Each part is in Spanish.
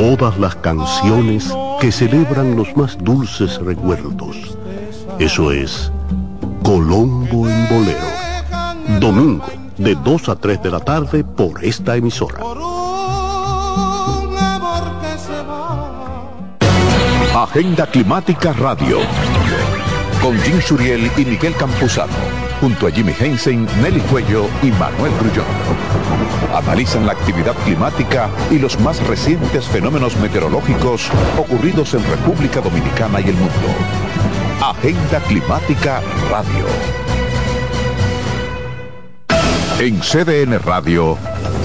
Todas las canciones que celebran los más dulces recuerdos. Eso es Colombo en Bolero. Domingo, de 2 a 3 de la tarde por esta emisora. Agenda Climática Radio. Con Jim Suriel y Miguel Campuzano. Junto a Jimmy Hensen, Nelly Cuello y Manuel Grullón. Analizan la actividad climática y los más recientes fenómenos meteorológicos ocurridos en República Dominicana y el mundo. Agenda Climática Radio. En CDN Radio,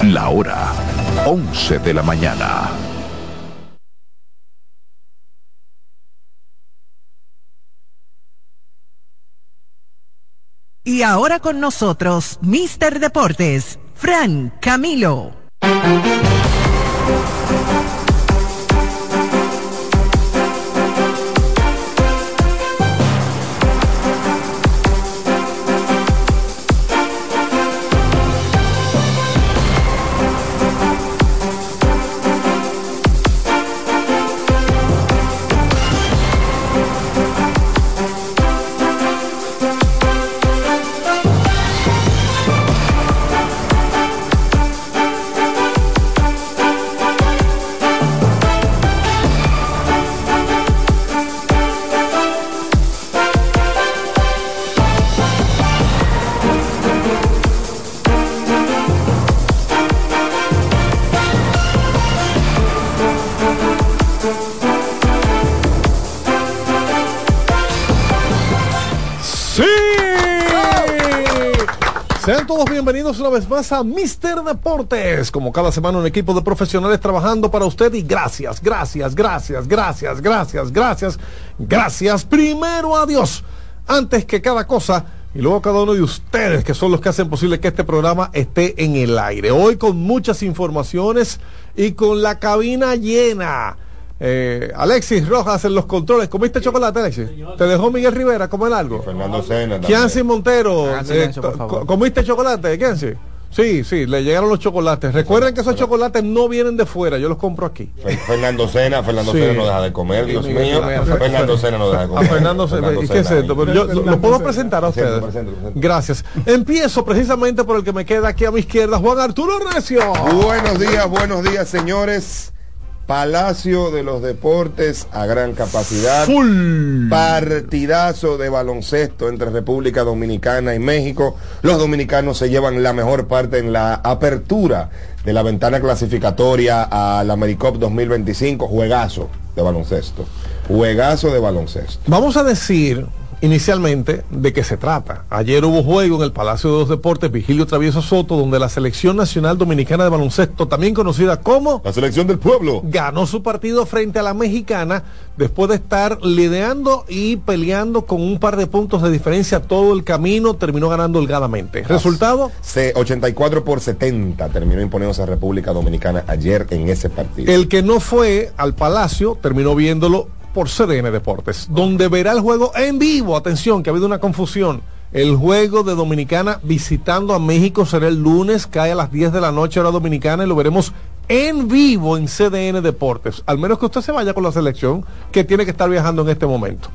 la hora 11 de la mañana. Y ahora con nosotros, Mister Deportes, Fran Camilo. Más a Mister Deportes. Como cada semana un equipo de profesionales trabajando para usted y gracias, gracias, gracias, gracias, gracias, gracias, gracias. Primero a Dios, antes que cada cosa y luego a cada uno de ustedes que son los que hacen posible que este programa esté en el aire. Hoy con muchas informaciones y con la cabina llena. Eh, Alexis Rojas en los controles. ¿Comiste chocolate, Alexis? ¿Te dejó Miguel Rivera comer algo? Fernando Sena. Kianci Montero. Ah, eh, ¿Comiste chocolate, Kianci? Sí, sí, le llegaron los chocolates. Recuerden que esos chocolates no vienen de fuera, yo los compro aquí. Fernando Sena, Fernando Sena no deja de comer, Dios mío. Fernando Sena no deja de comer. A Fernando Sena, ¿qué es esto? Pero yo lo puedo presentar a ustedes. Gracias. Empiezo precisamente por el que me queda aquí a mi izquierda, Juan Arturo Recio. Buenos días, buenos días, señores. Palacio de los Deportes a gran capacidad. Partidazo de baloncesto entre República Dominicana y México. Los dominicanos se llevan la mejor parte en la apertura de la ventana clasificatoria a la AmeriCop 2025. Juegazo de baloncesto. Juegazo de baloncesto. Vamos a decir inicialmente de qué se trata. Ayer hubo juego en el Palacio de los Deportes Vigilio Travieso Soto, donde la Selección Nacional Dominicana de Baloncesto, también conocida como la Selección del Pueblo, ganó su partido frente a la mexicana después de estar lideando y peleando con un par de puntos de diferencia todo el camino, terminó ganando holgadamente. ¿Resultado? 84 por 70 terminó imponiéndose a República Dominicana ayer en ese partido. El que no fue al Palacio terminó viéndolo por CDN Deportes, donde verá el juego en vivo. Atención, que ha habido una confusión. El juego de Dominicana visitando a México será el lunes, cae a las 10 de la noche hora dominicana y lo veremos en vivo en CDN Deportes. Al menos que usted se vaya con la selección que tiene que estar viajando en este momento.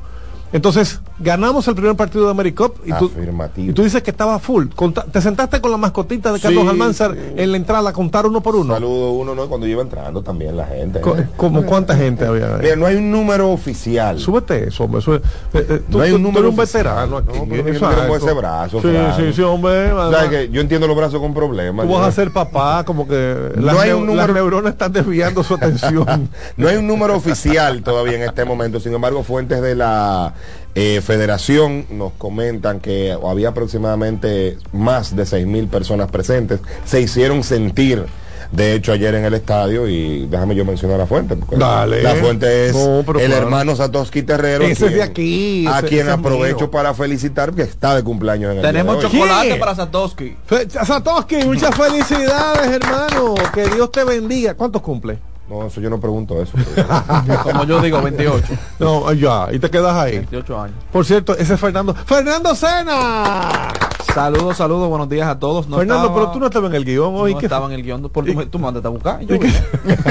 Entonces, ganamos el primer partido de AmeriCup y tú, y tú dices que estaba full. te sentaste con la mascotita de Carlos Almanzar en la entrada a contar uno por uno. Saludo uno, ¿no? Cuando iba entrando también la gente. ¿eh? ¿Cómo cuánta gente había? Mira, no hay un número oficial. Súbete eso, hombre. Eh, eh, no hay un número un veterano aquí. No, pero eso, ese brazo. Sí, sí, sí, hombre. que yo entiendo los brazos con problemas. Tú vas a ser papá, como que no hay un número... las neuronas están desviando su atención. no hay un número oficial todavía en este momento. Sin embargo, fuentes de la eh, Federación nos comentan que había aproximadamente más de seis mil personas presentes. Se hicieron sentir de hecho ayer en el estadio y déjame yo mencionar la fuente la fuente es el hermano Satoshi Terrero ese de aquí a quien aprovecho para felicitar que está de cumpleaños en el tenemos chocolate para Satoshi. Satoshi muchas felicidades hermano. Que Dios te bendiga. ¿cuántos cumple? No, eso yo no pregunto eso. Como yo digo, 28. No, ya, y te quedas ahí. 28 años. Por cierto, ese es Fernando. ¡Fernando Sena! Saludos, saludos, buenos días a todos. No Fernando, estaba- pero tú no estabas en el guion hoy. no ¿qué estaba fue? en el guion. Por, ¿Y- tú, tú mandaste a buscar. Yo ¿Y qué, vine.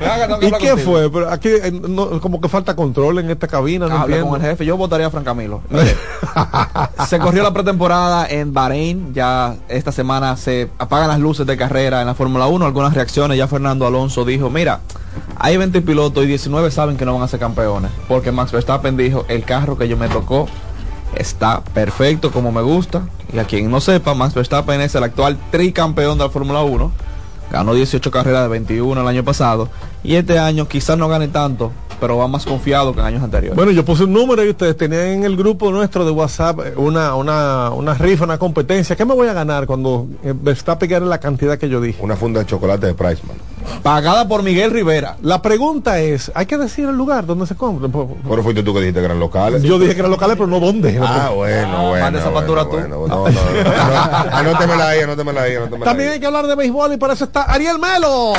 Venga, tengo que ¿Y hablar qué contigo. fue? Pero aquí eh, no- como que falta control en esta cabina, no Habla con el jefe. Yo votaría a Fran Camilo. Mire, se corrió la pretemporada en Bahrein. Ya esta semana se apagan las luces de carrera en la Fórmula 1. Algunas reacciones. Ya Fernando Alonso dijo, mira, hay 20 pilotos y 19 saben que no van a ser campeones. Porque Max Verstappen dijo, el carro que yo me tocó está perfecto como me gusta. Y a quien no sepa, Max Verstappen es el actual tricampeón de la Fórmula 1. Ganó 18 carreras de 21 el año pasado. Y este año quizás no gane tanto, pero va más confiado que en años anteriores. Bueno, yo puse un número y ustedes tenían en el grupo nuestro de WhatsApp eh, una, una, una rifa, una competencia. ¿Qué me voy a ganar cuando eh, Verstappen gane la cantidad que yo dije? Una funda de chocolate de Priceman. Pagada por Miguel Rivera. La pregunta es, hay que decir el lugar donde se compra. Pero fuiste tú que dijiste que eran locales. Yo dije que eran locales, pero no dónde. Ah, bueno, bueno. manda esa bueno, factura tú. bueno, no, no, no, no. Anótemela ahí, anótemela ahí, anótemela También ahí. hay que hablar de béisbol y para eso está Ariel Melo.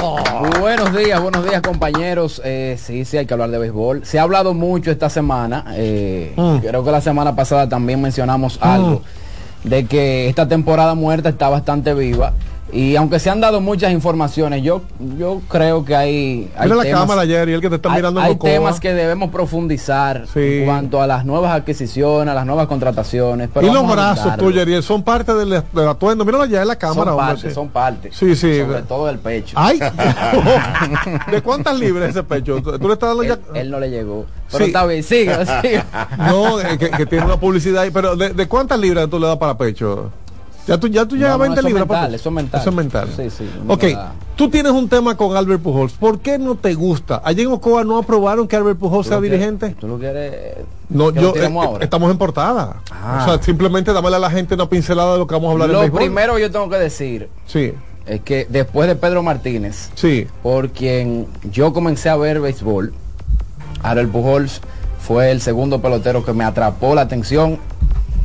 Buenos días, buenos días compañeros. Eh, sí, sí, hay que hablar de béisbol. Se ha hablado mucho esta semana. eh, Mm. Creo que la semana pasada también mencionamos algo de que esta temporada muerta está bastante viva. Y aunque se han dado muchas informaciones, yo, yo creo que hay, hay Mira la temas- cámara ayer y el que te está hay, mirando hay temas que debemos profundizar Sí. en cuanto a las nuevas adquisiciones, a las nuevas contrataciones. Pero y los brazos tuyos, Ariel, son parte del, del atuendo. Míralo allá en la cámara. son hombre, parte, sí. son parte. Sí, sí. Sobre todo el pecho. Ay, ¿de cuántas libras ese pecho? ¿Tú, le estás dando ya? él, él no le llegó. Pero Sí. está bien, sigue, sigue. No, que, que tiene una publicidad ahí, pero ¿de, de cuántas libras tú le das para pecho? Ya tú, ya tú llegas No, a no, 20 eso es libras mental, eso es mental. Eso es mental. Sí, sí, Ok, tú tienes un tema con Albert Pujols. ¿Por qué no te gusta? Allí en Ocoa no aprobaron que Albert Pujols sea ¿Tú lo quieres- dirigente. ¿Tú lo quieres? No, yo eh, ahora? estamos en portada. Ah. O sea, simplemente dámele a la gente una pincelada de lo que vamos a hablar en Lo béisbol. primero yo tengo que decir Sí, es que después de Pedro Martínez, sí. por quien yo comencé a ver béisbol, Harold Pujols fue el segundo pelotero que me atrapó la atención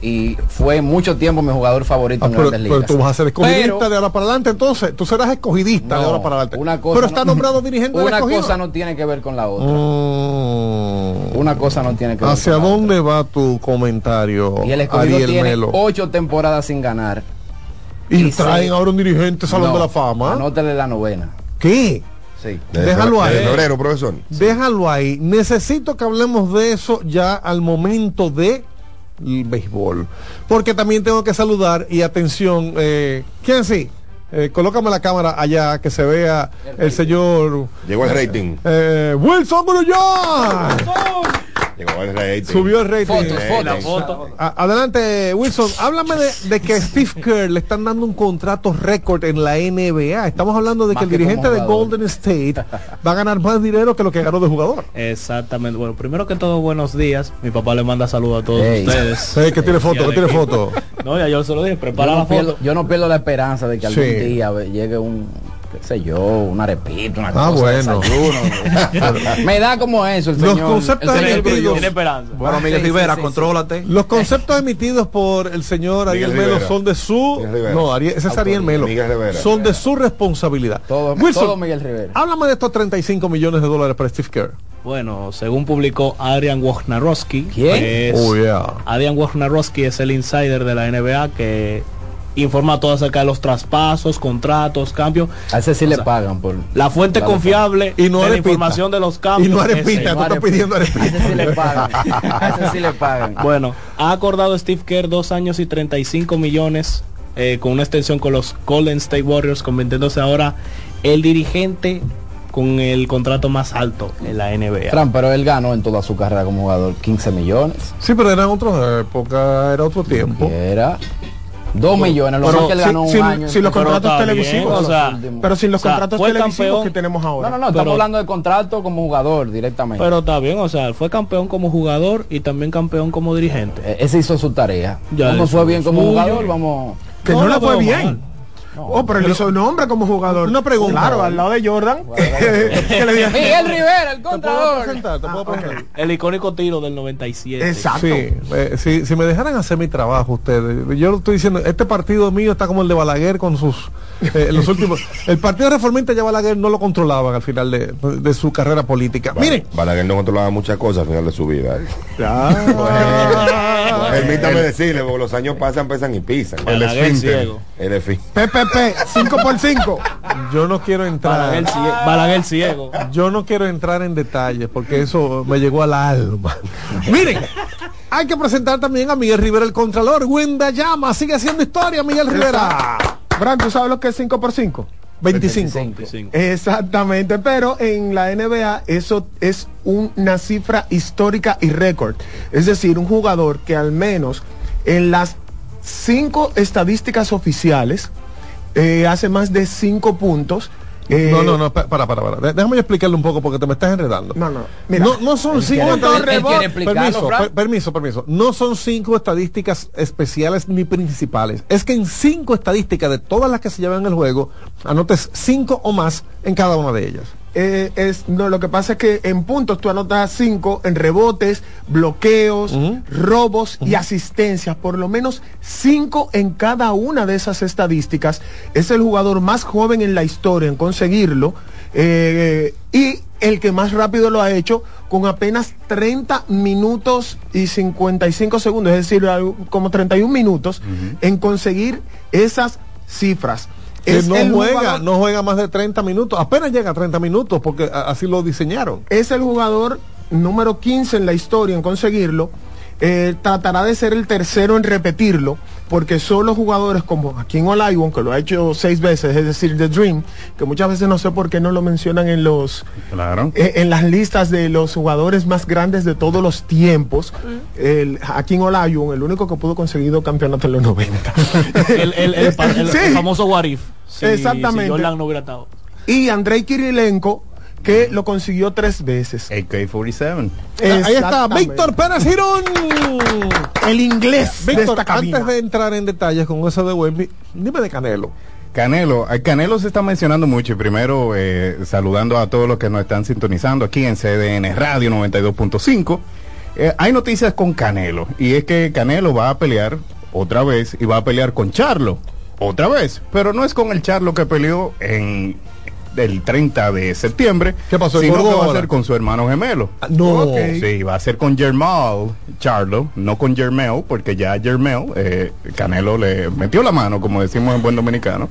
y fue mucho tiempo mi jugador favorito Ah, en pero, Grandes pero tú vas a ser escogidista Pero- de ahora para adelante, entonces tú serás escogidista de ahora para adelante. Una cosa pero está no- nombrado dirigente Una escogido. cosa no tiene que ver con la otra. Mm. Una cosa no tiene que ver ¿Hacia con la dónde va tu comentario. Y el escogido Ariel tiene Melo? ocho temporadas sin ganar. Y, y traen sí. ahora un dirigente Salón No, de la Fama. Anótale la novena. ¿Qué? Sí. Déjalo ahí. febrero, profesor. Déjalo ahí. Necesito que hablemos de eso ya al momento de el béisbol. Porque también tengo que saludar y atención. Eh, ¿Quién sí? Eh, colócame la cámara allá que se vea el señor Llegó el rating. eh, Wilson Grullón. Llegó el rating. Subió el rating. Fotos, Eh, fotos. A- Adelante, Wilson. Háblame de, de que Steve Kerr le están dando un contrato récord en la NBA. Estamos hablando de Más que el que dirigente de. Golden State va a ganar más dinero que lo que ganó de jugador. Exactamente. Bueno, primero que todo, buenos días. Mi papá le manda saludos a todos Hey. ustedes. Eh, que tiene Y foto, que tiene foto. No, ya yo se lo dije, Yo prepara la no, pierdo, foto. yo no pierdo la esperanza de que algún Sí. día llegue un, qué sé yo, un arepito, una Ah, cosa, bueno. desayuno. Me da como eso el Los señor. conceptos el señor emitidos-. Tiene esperanza. Bueno, Miguel Sí, Rivera, sí, sí, contrólate. Los conceptos emitidos por el señor Ariel Miguel Melo Rivera. son de su. No, Ariel- ese es Ariel. Melo. Miguel Rivera. Son de su responsabilidad. Todo, Wilson, todo Miguel Rivera. háblame de estos 35 millones de dólares para Steve Kerr. Bueno, según publicó Adrian Wojnarowski, ¿Quién? que es- Oh, yeah. Adrian Wojnarowski es el insider de la NBA que informa todo acerca de los traspasos, contratos, cambios. A ese sí O le sea, pagan por. La fuente confiable Y no de la arepita. información de los cambios. Y no arepita, tú estás pidiendo A ese arepita. sí le pagan. A ese sí le pagan. Bueno, ha acordado Steve Kerr dos años y 35 millones eh, con una extensión con los Golden State Warriors, convirtiéndose ahora el dirigente con el contrato más alto en la NBA. Fran, pero él ganó en toda su carrera como jugador 15 millones. Sí, pero eran otras épocas, era otro tiempo. Era 2 millones, lo Pero más que él si- ganó un si- año. si los contratos bien, televisivos, o sea, últimos. Pero sin los O sea, contratos televisivos campeón- que tenemos ahora. No, no, no, estamos hablando de contrato como jugador directamente. Pero está bien, o sea, fue campeón como jugador y también campeón como dirigente. Eh, Ese hizo su tarea. Ya hizo fue bien como suyo. jugador, vamos. Que no, No le lo fue bien. mal. Oh, pero él hizo nombre como jugador. Una pregunta. Claro, al lado de Jordan. que le diga- Miguel Rivera, el ¿Te puedo contrador. presentar? ¿Te puedo presentar? El icónico tiro del 97. Exacto. Sí, eh, si, si me dejaran hacer mi trabajo ustedes, yo lo estoy diciendo, este partido mío está como el de Balaguer con sus eh, los últimos. El partido reformista ya Balaguer no lo controlaban al final de, de su carrera política. Miren, Balaguer no controlaba muchas cosas al final de su vida. ¿eh? Ah. Permítame decirle, porque los años pasan, pesan y pisan. Balaguer ciego. El esfín- PPP, 5 por 5 yo no quiero entrar. Balaguer ciego. Balaguer ciego. Yo no quiero entrar en detalles porque eso me llegó al alma. Miren, hay que presentar también a Miguel Rivera, el Contralor. Wenda Llama, sigue haciendo historia, Miguel Rivera. Bran, ¿tú sabes lo que es 5 por 5 25. 25. Exactamente, pero en la NBA eso es una cifra histórica y récord. Es decir, un jugador que al menos en las cinco estadísticas oficiales eh, hace más de cinco puntos. eh, No, no, no, pa- para, para, para. Déjame explicarle un poco porque te me estás enredando. No, no. Mira, no, no son cinco explicarlo, permiso, per- permiso, permiso. No son cinco estadísticas especiales ni principales. Es que en cinco estadísticas de todas las que se llevan en el juego, anotes cinco o más en cada una de ellas. Eh, es, no, lo que pasa es que en puntos tú anotas cinco, en rebotes, bloqueos, robos y asistencias, por lo menos cinco en cada una de esas estadísticas. Es el jugador más joven en la historia en conseguirlo eh, y el que más rápido lo ha hecho con apenas 30 minutos y 55 segundos, es decir, como 31 minutos en conseguir esas cifras. Que Es no el juega, jugador- no juega más de 30 minutos. Apenas llega a 30 minutos porque así lo diseñaron. es el jugador número 15 en la historia en conseguirlo. Eh, tratará de ser el tercero en repetirlo, porque solo jugadores como Joaquín Olajuwon, que lo ha hecho seis veces, es decir, The Dream, que muchas veces no sé por qué no lo mencionan en los Claro. eh, en las listas de los jugadores más grandes de todos los tiempos. El Joaquín Olajuwon, el único que pudo conseguir campeonato en los 90. El, el- el pa- el- Sí. el famoso Warif. Exactamente. Si no hubiera estado. y Andrei Kirilenko, que lo consiguió tres veces. AK-47. Ahí está. Víctor Pérez Girón. El inglés Víctor, antes de entrar en detalles con eso de Wemby, dime de Canelo. Canelo, eh, Canelo se está mencionando mucho y primero eh, saludando a todos los que nos están sintonizando aquí en CDN Radio 92.5. Eh, hay noticias con Canelo y es que Canelo va a pelear otra vez y va a pelear con Charlo otra vez, pero no es con el Charlo que peleó en el 30 de septiembre, ¿Qué pasó? sino que ¿Engordó va a ser con su hermano gemelo. No. Ok. Sí, va a ser con Germán Charlo, no con Germel, porque ya Germel, eh, Canelo le metió la mano, como decimos en buen dominicano.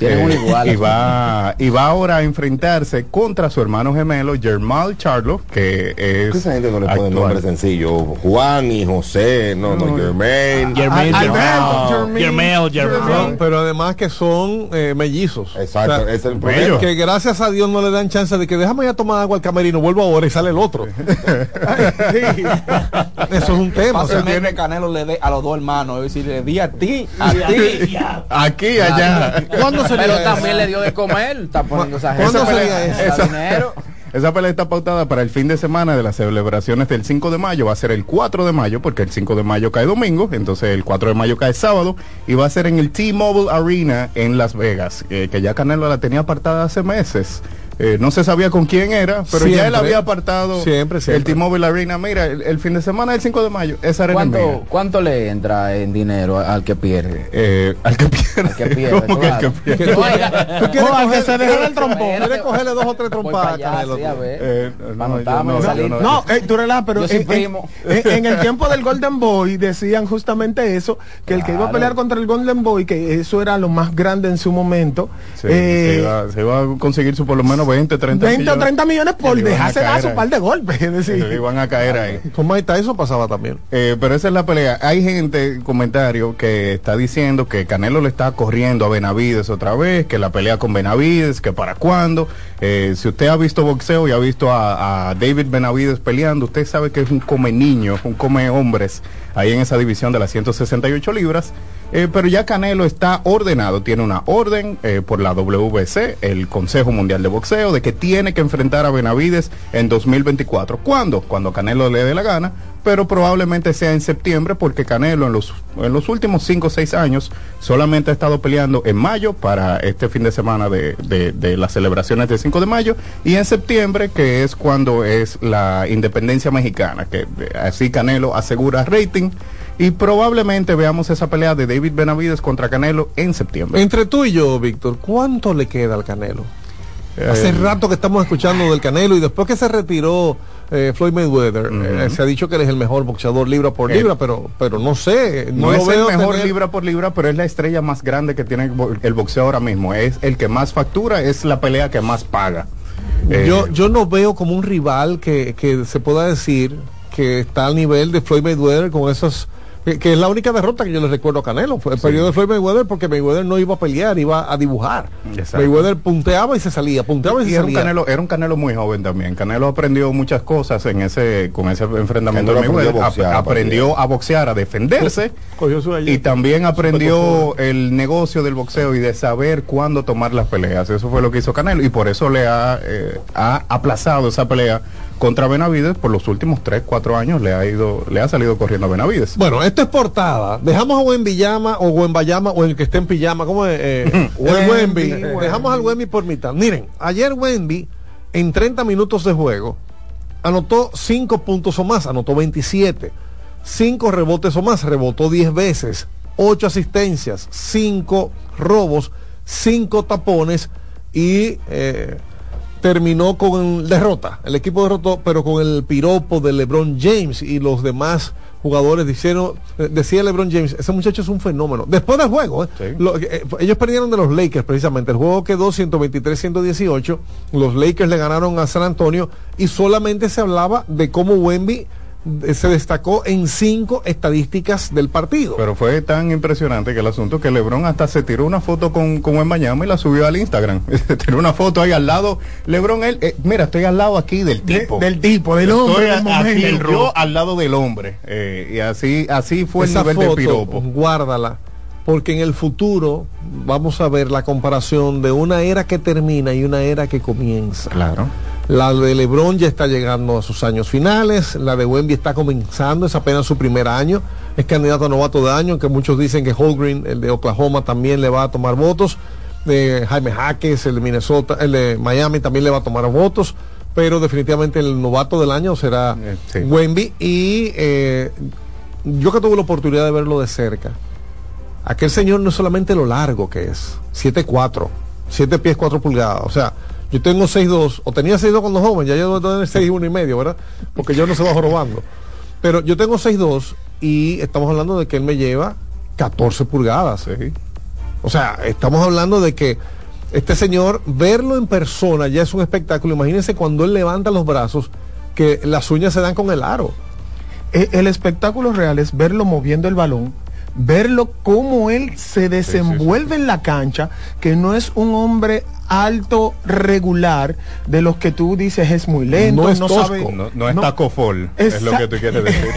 Uno igual. Y va, y va ahora a enfrentarse contra su hermano gemelo, Germán Charlo, que ¿Por qué es. esa gente no le pone nombre sencillo? Juan y José, no, no, Germain. Jermaine, Jermaine, Jermaine, No, Jermaine. pero además que son eh, mellizos. Exacto, O sea, es el problema. que gracias a Dios no le dan chance de que déjame ir a tomar agua al camerino, vuelvo ahora y sale el otro. Eso es un tema. o sea, Fácilmente Canelo le dé a los dos hermanos, es decir, le di a ti, a ti. Aquí, allá. ¿Cuándo sería Pero eso? también le dio de comer. Está poniendo esa ¿Cuándo gente. sería Esa eso? dinero. Esa pelea está pautada para el fin de semana de las celebraciones del 5 de mayo. Va a ser el 4 de mayo, porque el 5 de mayo cae domingo, entonces el 4 de mayo cae sábado, y va a ser en el T-Mobile Arena en Las Vegas, eh, que ya Canelo la tenía apartada hace meses. Eh, no se sabía con quién era, pero ya él Siempre. había apartado Siempre, el siempre. T-Mobile Arena. Mira, el, el fin de semana del 5 de mayo, esa arena mía. ¿Cuánto, ¿Cuánto le entra en dinero al que pierde? Eh, al que pierde. Al que pierde, ¿Cómo que al que claro. pierde? Oiga, tú quieres No, al que coger- se el trompón. Quieres cogerle dos o tres trompadas para a allá, Canelo. sí, a ver. Eh, no, yo salir. No, eh, tú relajas, pero en, primo. en- en el tiempo del Golden Boy decían justamente eso, que el que iba a Claro. pelear contra el Golden Boy, que eso era lo más grande en su momento, Sí, eh, se, iba, se iba a conseguir su por lo menos 20, 30 20 o millones. 30 millones por dejarse dar su par de golpes. Es le decir, iban a caer ahí. Con Mike Tyson pasaba también. Eh, pero esa es la pelea. Hay gente, comentario, que está diciendo que Canelo le está corriendo a Benavides otra vez, que la pelea con Benavides, que para cuándo. Eh, si usted ha visto boxeo y ha visto a, a David Benavides peleando, usted sabe que es un come niños, un come hombres ahí en esa división de las 168 libras. Eh, pero ya Canelo está ordenado, tiene una orden eh, por la WBC, el Consejo Mundial de Boxeo, de que tiene que enfrentar a Benavides en 2024. ¿Cuándo? Cuando Canelo le dé la gana, pero probablemente sea en septiembre porque Canelo en los, en los últimos 5 o 6 años solamente ha estado peleando en mayo para este fin de semana de, de- de las celebraciones del 5 de mayo y en septiembre que es cuando es la independencia mexicana, que eh, así Canelo asegura rating y probablemente veamos esa pelea de David Benavides contra Canelo en septiembre. Entre tú y yo, Víctor, ¿cuánto le queda al Canelo? Hace Eh, rato que estamos escuchando del Canelo y después que se retiró eh, Floyd Mayweather, eh, se ha dicho que él es el mejor boxeador libra por libra, pero, pero no sé, no, No, es veo el mejor tener- libra por libra, pero es la estrella más grande que tiene el bo- el boxeo ahora mismo. Es el que más factura, es la pelea que más paga. Yo, yo no veo como un rival que, que se pueda decir que está al nivel de Floyd Mayweather con esas que, que es la única derrota que yo le recuerdo a Canelo, fue el periodo de Floyd Mayweather porque Mayweather no iba a pelear, iba a dibujar. Exacto. Mayweather punteaba y se salía, punteaba y, y se era un, salía. canelo, era un Canelo muy joven también. Canelo aprendió muchas cosas en ese, con ese enfrentamiento Canelo de Mayweather. aprendió a boxear Ap- aprendió a boxear, a defenderse. Cogió su Y también aprendió el negocio del boxeo y de saber cuándo tomar las peleas. Eso fue lo que hizo Canelo. Y por eso le ha, eh, ha aplazado esa pelea contra Benavides por los últimos 3, 4 años. Le ha ido, le ha salido corriendo a Benavides. Bueno, esto es portada. Dejamos a Wembyama o Wembayama o el que esté en pijama, ¿cómo es? Eh, el Wemby. Wemby. Dejamos al Wemby por mitad. Miren, ayer Wemby en 30 minutos de juego anotó 5 puntos o más, anotó 27. 5 rebotes o más, rebotó 10 veces. 8 asistencias, 5 robos, 5 tapones y eh, terminó con derrota. El equipo derrotó, pero con el piropo de LeBron James y los demás jugadores dijeron, eh, decía LeBron James, ese muchacho es un fenómeno. Después del juego, eh, Sí. lo- eh, ellos perdieron de los Lakers precisamente. El juego quedó 123-118. Los Lakers le ganaron a San Antonio y solamente se hablaba de cómo Wemby se destacó en cinco estadísticas del partido. Pero fue tan impresionante que el asunto que LeBron hasta se tiró una foto con, con Wembanyama y la subió al Instagram. Se tiró una foto ahí al lado. LeBron, él, eh, mira, estoy al lado aquí del De- tipo. del tipo, del Estoy hombre aquí, momento. yo al lado del hombre. Eh, y así, así fue Esa el nivel foto, de piropo. guárdala, porque en el futuro vamos a ver la comparación de una era que termina y una era que comienza. Claro. La de LeBron ya está llegando a sus años finales, la de Wemby está comenzando, es apenas su primer año, es candidato a novato de año, que muchos dicen que Holgren, el de Oklahoma, también le va a tomar votos, de Jaime Jaques, el de Minnesota, el de Miami también le va a tomar votos, pero definitivamente el novato del año será Eh, sí. Wemby y eh, yo que tuve la oportunidad de verlo de cerca, aquel señor no es solamente lo largo que es, 7'4, 7 pies 4 pulgadas, o sea, yo tengo 6'2, o tenía 6'2 cuando joven, ya yo debo tener 6'1 y medio, ¿verdad? Porque yo no se bajo robando. Pero yo tengo 6'2 y estamos hablando de que él me lleva 14 pulgadas. Sí. O sea, estamos hablando de que este señor, verlo en persona ya es un espectáculo. Imagínense cuando él levanta los brazos, que las uñas se dan con el aro. Eh, el espectáculo real es verlo moviendo el balón, verlo cómo él se desenvuelve en la cancha, que no es un hombre alto regular de los que tú dices es muy lento, No no, es tosco. sabe. No, no es No. taco fall, es lo que tú quieres decir.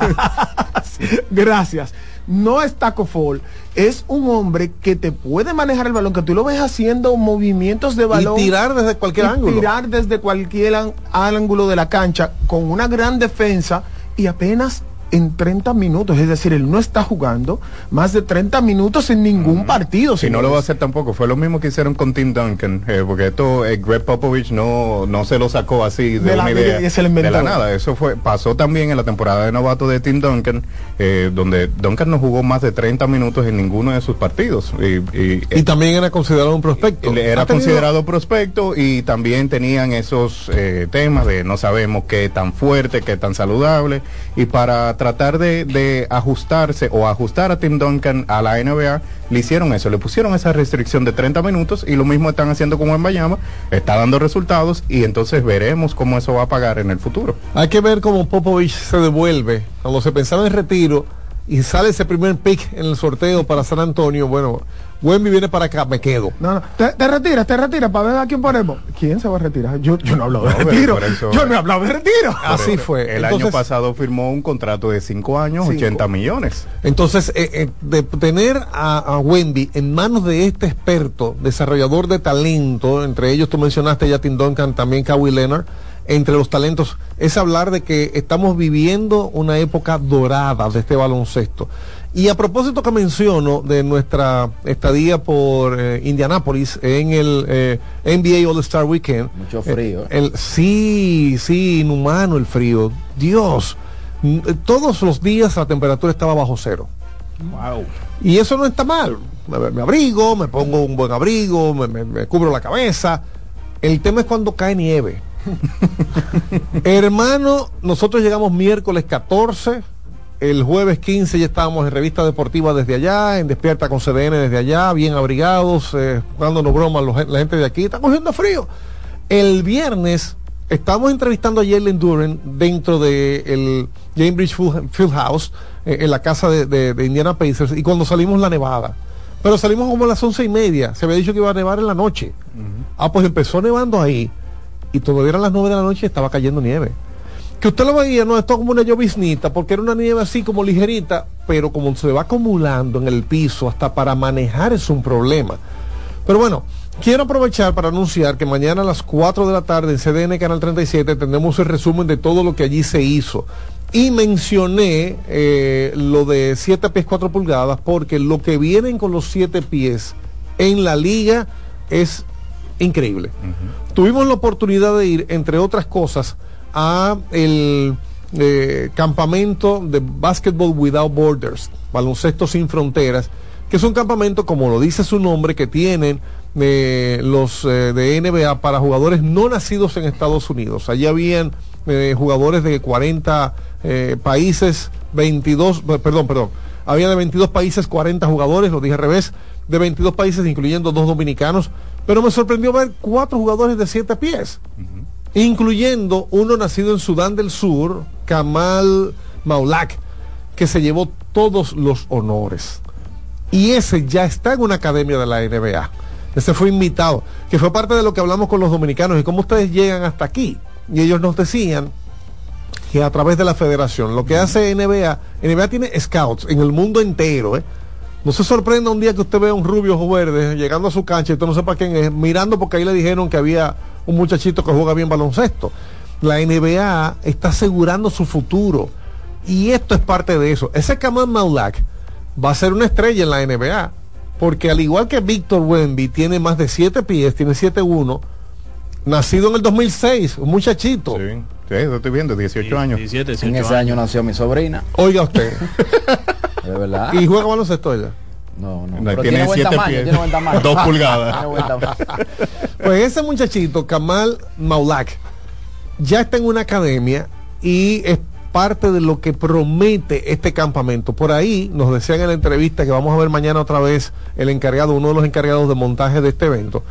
Gracias. No es Taco Fall, es un hombre que te puede manejar el balón, que tú lo ves haciendo movimientos de balón. Y tirar desde cualquier y ángulo. Tirar desde cualquier ángulo de la cancha con una gran defensa y apenas en 30 minutos. Es decir, él no está jugando más de 30 minutos en ningún partido. Si no lo va a hacer tampoco. Fue lo mismo que hicieron con Tim Duncan, eh, porque esto eh, Greg Popovich no, no se lo sacó así de, De la- una idea y se lo de inventó. la nada. Eso fue pasó también en la temporada de novato de Tim Duncan, eh, donde Duncan no jugó más de 30 minutos en ninguno de sus partidos. Y, y- Y también era considerado un prospecto. era tenido- considerado prospecto y también tenían esos eh, temas de no sabemos qué tan fuerte, qué tan saludable. Y para tratar de, ajustarse o ajustar a Tim Duncan a la NBA, le hicieron eso, le pusieron esa restricción de 30 minutos y lo mismo están haciendo con Bayama, está dando resultados y entonces veremos cómo eso va a pagar en el futuro. Hay que ver cómo Popovich se devuelve. Cuando se pensaba en retiro, y sale ese primer pick en el sorteo para San Antonio, bueno, Wemby viene para acá, me quedo. No, no, te, te retiras, te retiras para ver a quién ponemos. ¿Quién se va a retirar? Yo, yo no he hablado de No, retiro. eso- Yo no he hablado de retiro. Así fue. El año pasado firmó un contrato de 5 años, Cinco. 80 millones. Entonces, eh, eh, de tener a, a Wemby en manos de este experto, desarrollador de talento, entre ellos tú mencionaste ya Tim Duncan, también Kawhi Leonard, entre los talentos, es hablar de que estamos viviendo una época dorada de este baloncesto. Y a propósito que menciono de nuestra estadía por eh, Indianápolis en el eh, NBA All Star Weekend. Mucho frío. eh, el, sí, sí, inhumano el frío. Dios. Todos los días la temperatura estaba bajo cero. Y eso no está mal. Me, me abrigo, me pongo un buen abrigo, me, me- me cubro la cabeza. El tema es cuando cae nieve. Hermano, nosotros llegamos miércoles 14, el jueves 15 ya estábamos en revista deportiva desde allá, en Despierta con CDN desde allá, bien abrigados, eh, dándonos bromas los la gente de aquí, está cogiendo frío. El viernes estamos entrevistando a Jalen Duren dentro del Cambridge Field Fieldhouse, eh, en la casa de, de- de Indiana Pacers, y cuando salimos la nevada. Pero salimos como a las once y media, se había dicho que iba a nevar en la noche. Ah, pues empezó nevando ahí, y todavía eran las nueve de la noche y estaba cayendo nieve. Que usted lo veía, no, esto como una lloviznita, porque era una nieve así como ligerita, pero como se va acumulando en el piso, hasta para manejar es un problema. Pero bueno, quiero aprovechar para anunciar que mañana a las 4 de la tarde en CDN Canal 37 tendremos el resumen de todo lo que allí se hizo. Y mencioné eh, lo de 7 pies 4 pulgadas porque lo que vienen con los 7 pies en la liga es increíble. Tuvimos la oportunidad de ir, entre otras cosas, a el eh, campamento de Basketball Without Borders, baloncesto sin fronteras, que es un campamento, como lo dice su nombre, que tienen eh, los eh, de NBA para jugadores no nacidos en Estados Unidos. Allí habían jugadores de 40 eh, países, 22, eh, perdón, perdón, había de 22 países 40 jugadores, lo dije al revés, de 22 países, incluyendo dos dominicanos, pero me sorprendió ver cuatro jugadores de 7 pies incluyendo uno nacido en Sudán del Sur, Kamal Maulak, que se llevó todos los honores. Y ese ya está en una academia de la NBA. Ese fue invitado, que fue parte de lo que hablamos con los dominicanos y cómo ustedes llegan hasta aquí. Y ellos nos decían que a través de la federación, lo que hace NBA, NBA tiene scouts en el mundo entero, ¿eh? No se sorprenda un día que usted vea un rubio o verde llegando a su cancha y usted no sepa quién es, mirando porque ahí le dijeron que había un muchachito que juega bien baloncesto. La NBA está asegurando su futuro y esto es parte de eso. Ese Kamal Maulak va a ser una estrella en la NBA porque al igual que Víctor Wemby tiene más de 7 pies, tiene 7'1", nacido en el 2006, un muchachito. Sí, sí, lo estoy viendo, 18 años. 17, En 18 ese año nació mi sobrina, Oiga usted, de verdad. y juega baloncesto ella. No, no. No, pero tiene buen siete tamaño, pies. tiene buen tamaño. Dos pulgadas. Pues ese muchachito, Kamal Maulak, ya está en una academia y es parte de lo que promete este campamento. Por ahí nos decían en la entrevista que vamos a ver mañana otra vez el encargado, uno de los encargados de montaje de este evento.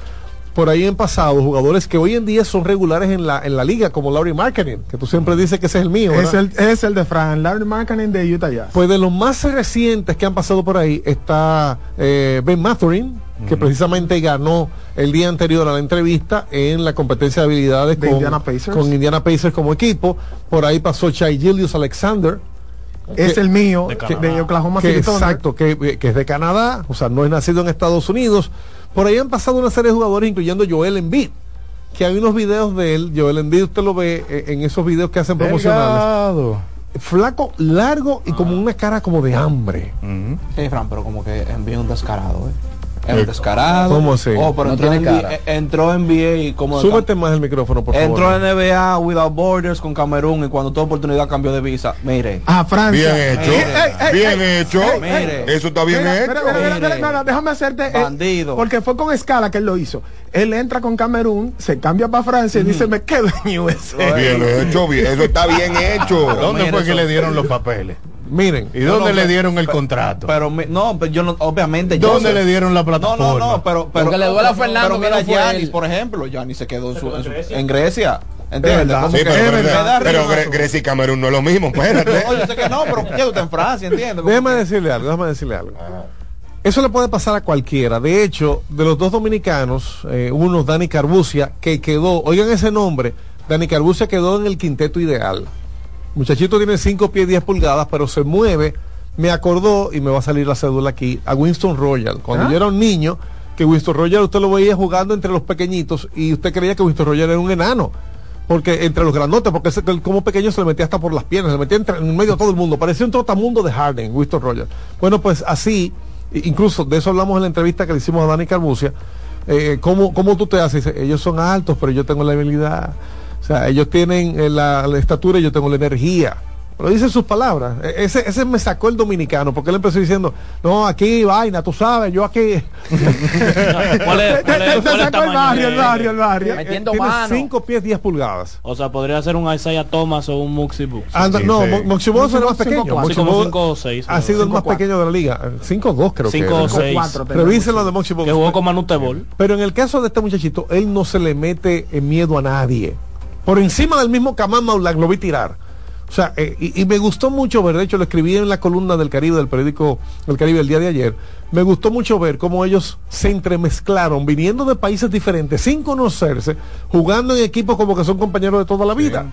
Por ahí han pasado jugadores que hoy en día son regulares en la, en la liga, como Laurie Marketing, que tú siempre dices que ese es el mío. Es el, es el de Frank, Larry Markkanen de Utah Jazz. Pues de los más recientes que han pasado por ahí está eh, Ben Mathurin, que precisamente ganó el día anterior a la entrevista en la competencia de habilidades De con, Indiana Pacers. con Indiana Pacers como equipo. Por ahí pasó Chai Gilius Alexander. es que- el mío, de que- de. Oklahoma que City exacto, que, que es de Canadá, o sea, no es nacido en Estados Unidos. Por ahí han pasado una serie de jugadores, incluyendo Joel Embiid, que hay unos videos de él. Joel Embiid, usted lo ve eh, en esos videos que hacen promocionales. Delgado. Flaco, largo y como una cara como de hambre. Sí, Fran, pero como que envió un descarado, ¿eh? Es un descarado. ¿Cómo así? Oh, pero No entró, tiene en cara. NBA, entró en NBA y como... Súbete más el micrófono, por favor. Entró en NBA Without Borders con Camerún y cuando tuvo oportunidad cambió de visa. Mire. Ah, Francia. Bien hecho. Ey, ey, ey, bien ey, hecho. Mire. Eso está bien Mira, hecho. mira, mira, mira, déjame hacerte. eh, porque fue con escala que él lo hizo. Él entra con Camerún, se cambia para Francia y dice, me quedo en USA. Bien hecho, bien. Eso está bien hecho. ¿Dónde fue que le dieron los papeles? Miren, ¿Y dónde no, le dieron el contrato? Pero no, pero yo no, obviamente. yo ¿Dónde sé- le dieron la No, plataforma? no, no, pero, pero Aunque le duela a Fernando Pero mira, no él. por ejemplo, Giannis se quedó en, su, en, su- en Grecia. ¿Entiendes? Sí, que pero. Gre- Grecia y Camerún no es lo mismo, espérate. No, yo sé que no, pero tú estás en Francia, ¿entiendes? Déjame decirle algo, déjame decirle algo. Eso le puede pasar a cualquiera. De hecho, de los dos dominicanos, eh, uno, Dani Carbucia, que quedó, oigan ese nombre, Dani Carbucia quedó en el quinteto ideal. Muchachito tiene 5 pies 10 pulgadas, pero se mueve. Me acordó, y me va a salir la cédula aquí, a Winston Royal. Cuando yo era un niño, que Winston Royal usted lo veía jugando entre los pequeñitos y usted creía que Winston Royal era un enano. Porque entre los grandotes, porque ese, como pequeño se le metía hasta por las piernas, se le metía entre- en medio de todo el mundo. Parecía un trotamundo de Harden, Winston Royal. Bueno, pues así, incluso de eso hablamos en la entrevista que le hicimos a Dani Carbucia. Eh, ¿cómo, ¿Cómo tú te haces? Ellos son altos, pero yo tengo la habilidad. O sea, ellos tienen eh, la, la estatura y yo tengo la energía. Lo dice en sus palabras. E- Ese, ese me sacó el dominicano, porque él empezó diciendo, no, aquí vaina, tú sabes, yo aquí. ¿Cuál es, Te, cuál te- es- cuál es sacó el tamaño barrio, el barrio, el barrio. Metiendo Tiene mano. 5 pies 10 pulgadas. O sea, podría ser un Isaiah Thomas o un Muxi Sí, no, sí. Era el más pequeño. cinco, Moxie como Boss cinco o seis, Ha sido el más cuatro. pequeño de la liga. 5-2 creo Cinco que o era. seis. cuatro tenemos. Revísenlo de Moxie Boss. Que jugó con Manu Tebol. Pero en el caso de este muchachito, él no se le mete en miedo a nadie. Por encima del mismo Kamán Maulak lo vi tirar. O sea, eh, y, y me gustó mucho ver, de hecho lo escribí en la columna del Caribe, del periódico El Caribe el día de ayer, me gustó mucho ver cómo ellos se entremezclaron, viniendo de países diferentes, sin conocerse, jugando en equipos como que son compañeros de toda la vida.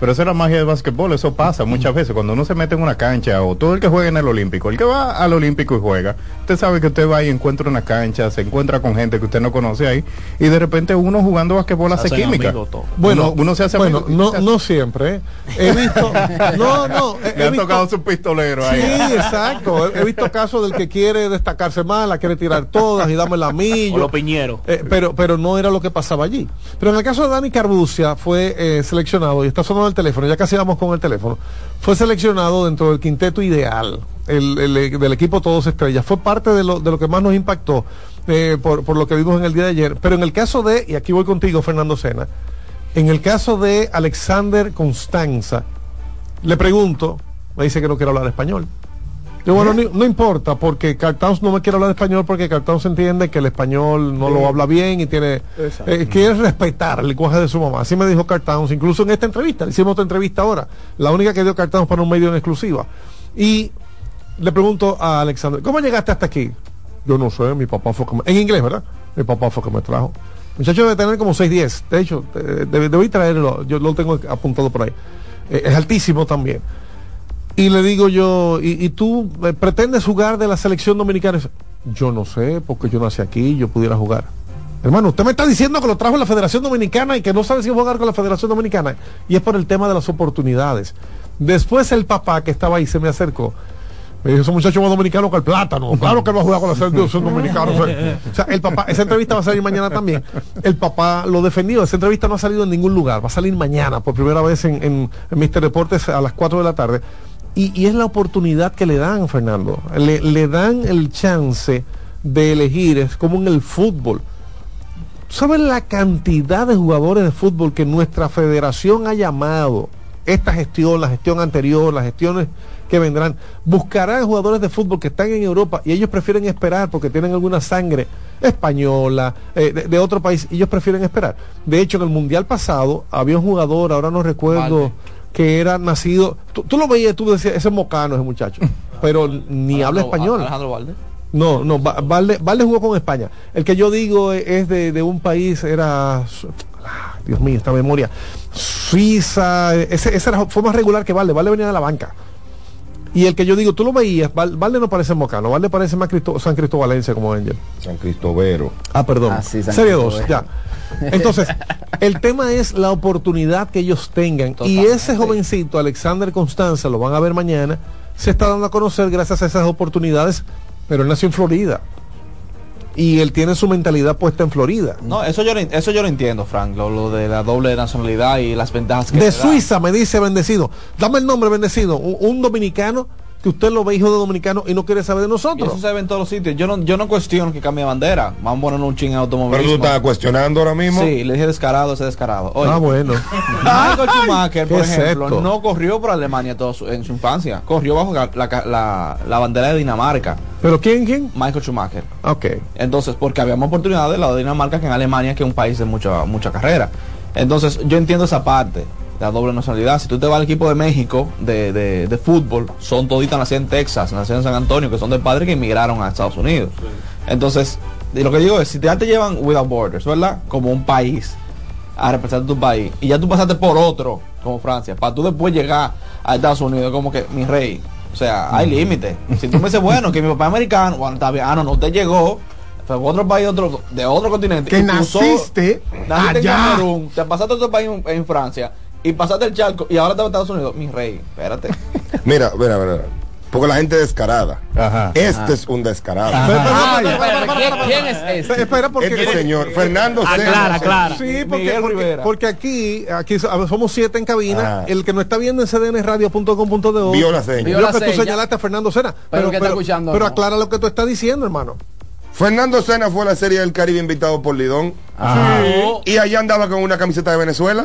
Pero esa es la magia del básquetbol, eso pasa muchas veces. Cuando uno se mete en una cancha, o todo el que juega en el Olímpico, el que va al Olímpico y juega, usted sabe que usted va y encuentra una cancha, se encuentra con gente que usted no conoce ahí, y de repente uno jugando básquetbol hace química. Bueno, uno, uno se hace bueno, amigo. no, no siempre. ¿eh? He visto, no, no, he, Le he ha visto- tocado su pistolero Sí, ahí. exacto. He he visto casos del que quiere destacarse más, la quiere tirar todas y dame la O millo. los piñeros. Eh, pero, pero no era lo que pasaba allí. Pero en el caso de Dani Carbucia fue eh, seleccionado, y está sonando el teléfono, ya casi vamos con el teléfono, fue seleccionado dentro del quinteto ideal el, el- del equipo Todos Estrellas. Fue parte de lo, de lo que más nos impactó eh, por, por lo que vimos en el día de ayer. Pero en el caso de, y aquí voy contigo, Fernando Sena, en el caso de Alexander Constanza, le pregunto, me dice que no quiere hablar español. Yo, bueno, no, importa, porque Cartowns no me quiere hablar español porque Cartowns entiende que el español no lo habla bien y tiene eh, quiere respetar el lenguaje de su mamá. Así me dijo Cartowns, incluso en esta entrevista. Le hicimos otra entrevista ahora, la única que dio Cartowns para un medio en exclusiva. Y le pregunto a Alexander, ¿cómo llegaste hasta aquí? Yo no sé, mi papá fue que me- En inglés, ¿verdad? Mi papá fue que me trajo. Muchacho debe tener como 6'10. De hecho, eh, debí traerlo. Yo lo tengo apuntado por ahí. Eh, es altísimo también. Y le digo yo, ¿y, y tú eh, pretendes jugar de la selección dominicana? Yo no sé, porque yo nací aquí, yo pudiera jugar. Hermano, usted me está diciendo que lo trajo en la Federación Dominicana y que no sabe si jugar con la Federación Dominicana. Y es por el tema de las oportunidades. Después el papá que estaba ahí se me acercó. Me dijo, ese muchacho más dominicano que el plátano. Claro que va a jugar con la selección dominicana. O sea, o sea, el papá, esa entrevista va a salir mañana también. El papá lo defendió. Esa entrevista no ha salido en ningún lugar. Va a salir mañana por primera vez en, en, en Mister Deportes a las 4 de la tarde. Y, es la oportunidad que le dan, Fernando. Le, dan el chance de elegir. Es como en el fútbol. ¿Saben la cantidad de jugadores de fútbol que nuestra federación ha llamado? Esta gestión, la gestión anterior, las gestiones que vendrán, buscarán jugadores de fútbol que están en Europa y ellos prefieren esperar porque tienen alguna sangre española, eh, de, otro país, y ellos prefieren esperar. De hecho, en el Mundial pasado había un jugador, ahora no recuerdo. Que era nacido, tú, tú lo veías, tú decías, ese es mocano ese muchacho, pero ni habla español. Alejandro Valde. No, no, Va- Valde, Valde jugó con España. El que yo digo es de, de un país, era. Ah, Dios mío, esta memoria. Suiza, ese, ese era- fue más regular que Valde. Valde venía de la banca. Y el que yo digo, tú lo veías, Val- Valde no parece mocano, Valde parece más Cristo- San Cristóbalense como Angel. San Cristovero. Ah, perdón. Ah, sí, San Serie Cristóbal. 2, ya. Entonces, el tema es la oportunidad que ellos tengan. Y ese jovencito, Alexander Constanza, lo van a ver mañana, se está dando a conocer gracias a esas oportunidades, pero él nació en Florida. Y él tiene su mentalidad puesta en Florida. No, eso yo, eso yo lo entiendo, Frank, lo, lo de la doble nacionalidad y las ventajas que De da. Suiza, me dice bendecido. Dame el nombre, bendecido. Un, un dominicano que usted lo ve hijo de dominicano y no quiere saber de Y nosotros. eso se ve en todos los sitios. Yo no, yo no cuestiono que cambie bandera. Vamos a poner un ching en automovilismo. Pero tú estás cuestionando ahora mismo. Sí, le dije descarado, ese descarado. Oye, Ah, bueno. Michael Schumacher, por ¿qué es ejemplo, no corrió por Alemania todo su- en su infancia. Corrió bajo la, la- la- la bandera de Dinamarca. ¿Pero quién, quién? Michael Schumacher. Ok. Entonces, porque había más oportunidades del lado de Dinamarca que en Alemania, que es un país de mucha, mucha carrera. Entonces, yo entiendo esa parte, la doble nacionalidad. Si tú te vas al equipo de México de, de, de fútbol, son toditas nacidas en Texas, nacidas en San Antonio, que son de padres que emigraron a Estados Unidos. Entonces, y lo que digo es, si ya te llevan without borders, ¿verdad? Como un país, a representar tu país, y ya tú pasaste por otro, como Francia, para tú después llegar a Estados Unidos, como que, mi rey, o sea, hay límites. Si tú me dices, bueno, que mi papá es americano, bueno, está bien, ah, no, no, usted llegó, fue otro país, otro, de otro continente. Que naciste en allá. Camerún, te pasaste a otro país en, en Francia, y pasaste el charco, y ahora estás en Estados Unidos, mi rey, espérate. Mira, mira, mira. Porque la gente es descarada. Ajá. Este es un descarado. Ay, espérate, ¿quién, quién es este? Espera, porque Este señor, Fernando Aclara, aclara. Sí, porque, porque, porque aquí, aquí so- somos siete en cabina. Ah. El que nos está viendo en cdnradio.com.de Vio la seña. Vio Lo que tú seña. señalaste a Fernando Cena. Pero está escuchando, pero no. aclara lo que tú estás diciendo, hermano. Fernando Cena fue a la Serie del Caribe invitado por Lidón. Ajá. Y allá andaba con una camiseta de Venezuela.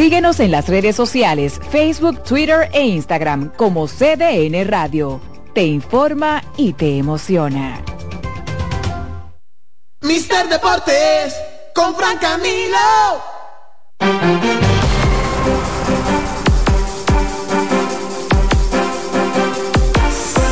Síguenos en las redes sociales, Facebook, Twitter e Instagram como CDN Radio. Te informa y te emociona. Mister Deportes con Fran Camilo.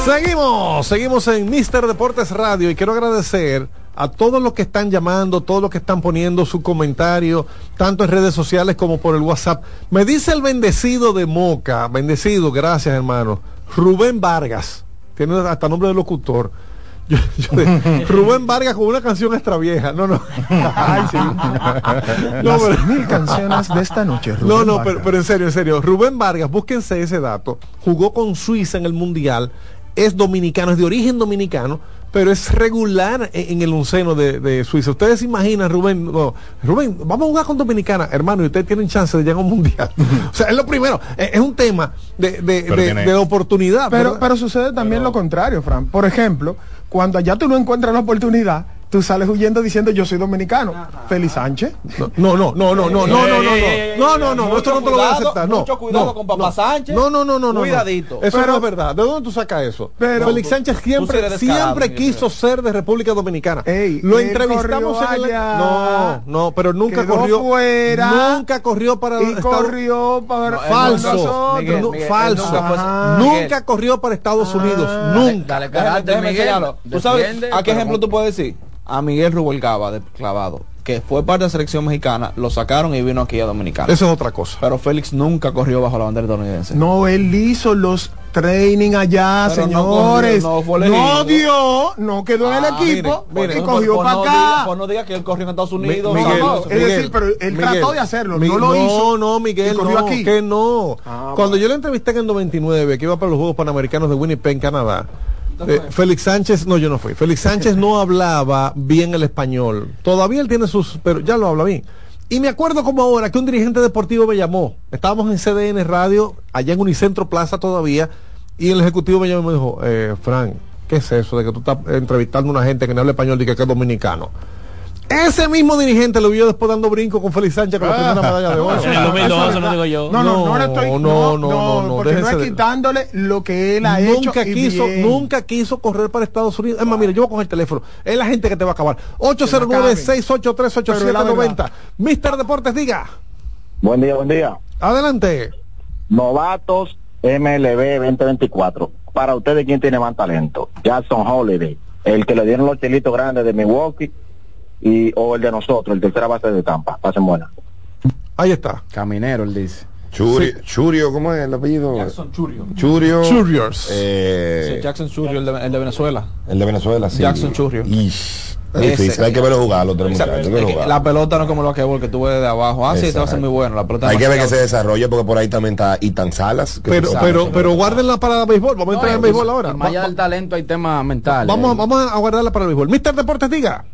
Seguimos, seguimos en Mister Deportes Radio y quiero agradecer a todos los que están llamando, todos los que están poniendo su comentario, tanto en redes sociales como por el WhatsApp. Me dice el bendecido de Moca, bendecido, gracias hermano, Rubén Vargas, tiene hasta nombre de locutor. Yo- yo- Rubén Vargas con una canción extra vieja, no, no. Ay, sí. No, Las mil canciones de esta noche. no, Rubén no, Vargas. pero, pero en serio, en serio. Rubén Vargas, búsquense ese dato. Jugó con Suiza en el Mundial. Es dominicano, es de origen dominicano, pero es regular en, en el onceno de, de Suiza. Ustedes se imaginan, Rubén, no, Rubén, vamos a jugar con Dominicana, hermano, y ustedes tienen chance de llegar a un Mundial. o sea, es lo primero. Es, es un tema de, de- de- de oportunidad. Pero, pero sucede también lo contrario, Fran. Por ejemplo, cuando allá tú no encuentras la oportunidad, tú sales huyendo diciendo yo soy dominicano. Feliz Sánchez. No, no, no, no, no, no, no, no, no, no, no, no, esto no te lo voy a aceptar. No, mucho cuidado no, con Papá no. Sánchez. No, no, no, no, no. Cuidadito. Eso Pero- no es verdad. ¿De dónde tú sacas eso? Pero- Félix Sánchez siempre, siempre quiso ser de República Dominicana. lo entrevistamos en el... allá, No, no, pero nunca quedó corrió. fuera, nunca corrió para y Estados- corrió para falso, falso. nunca fue- Ajá. Nunca corrió para Estados Unidos, nunca. ¿Tú sabes a qué ejemplo tú puedes decir? A Miguel Rubalcaba de clavado. que fue parte de la selección mexicana, lo sacaron y vino aquí a Dominicana. Eso es otra cosa. Pero Félix nunca corrió bajo la bandera estadounidense. No, él hizo los training allá, Pero señores. no No, dio, no quedó en el Ah, equipo, mire, porque mire, cogió pues para no acá. diga- pues no diga que él corrió en Estados Unidos. Mi- Miguel, es decir, pero él trató de hacerlo, no lo hizo No, Miguel, corrió no, aquí. que no. Ah, Cuando yo le entrevisté en el 99, que iba para los Juegos Panamericanos de Winnipeg, en Canadá, eh, Félix Sánchez, no, yo no fui. Félix Sánchez no hablaba bien el español. Todavía él tiene sus, pero ya lo habla bien. Y me acuerdo como ahora que un dirigente deportivo me llamó. Estábamos en CDN Radio, allá en Unicentro Plaza todavía, y el ejecutivo me llamó y me dijo, eh, Frank, ¿qué es eso de que tú estás entrevistando a una gente que no habla español y que es dominicano? Ese mismo dirigente lo vio después dando brinco con Félix Sánchez con la primera medalla de oro. En el 2012, no digo yo. No, no, no, le estoy, No, no, no, no, no, no, porque no es quitándole lo que él ha hecho. nunca quiso, bien. nunca quiso correr para Estados Unidos. Es más, mira, yo voy a coger el teléfono. Es la gente que te va a acabar. Pero es la 809-683-8790. Mister Deportes, diga. Buen día, buen día. Adelante. Novatos MLB 2024. Para ustedes, ¿quién tiene más talento? Jackson Holiday, el que le dieron los chelitos grandes de Milwaukee, y, o el de nosotros, el tercera base de Tampa. Pasen buena. Ahí está. Caminero, él dice. Churi- Churio, ¿cómo es el apellido? Jackson Churio. Churio. Churios. eh, Sí, Jackson Churio, el de, el de Venezuela. el de Venezuela, sí. Jackson Churio. Ish, es Ese. difícil, hay que verlo jugar los tres muchachos. es que la pelota no es como lo que que tú ves de abajo. Ah, sí, te va a ser Exacto. muy bueno. La pelota Hay que ver que se desarrolle porque por ahí también está Itan Salas. que Pero, pero, pero guárdenla para el béisbol. Vamos a entrar en béisbol ahora. Más allá del talento hay tema mental. Vamos, eh. vamos a guardarla para el béisbol. Mister Deportes, diga.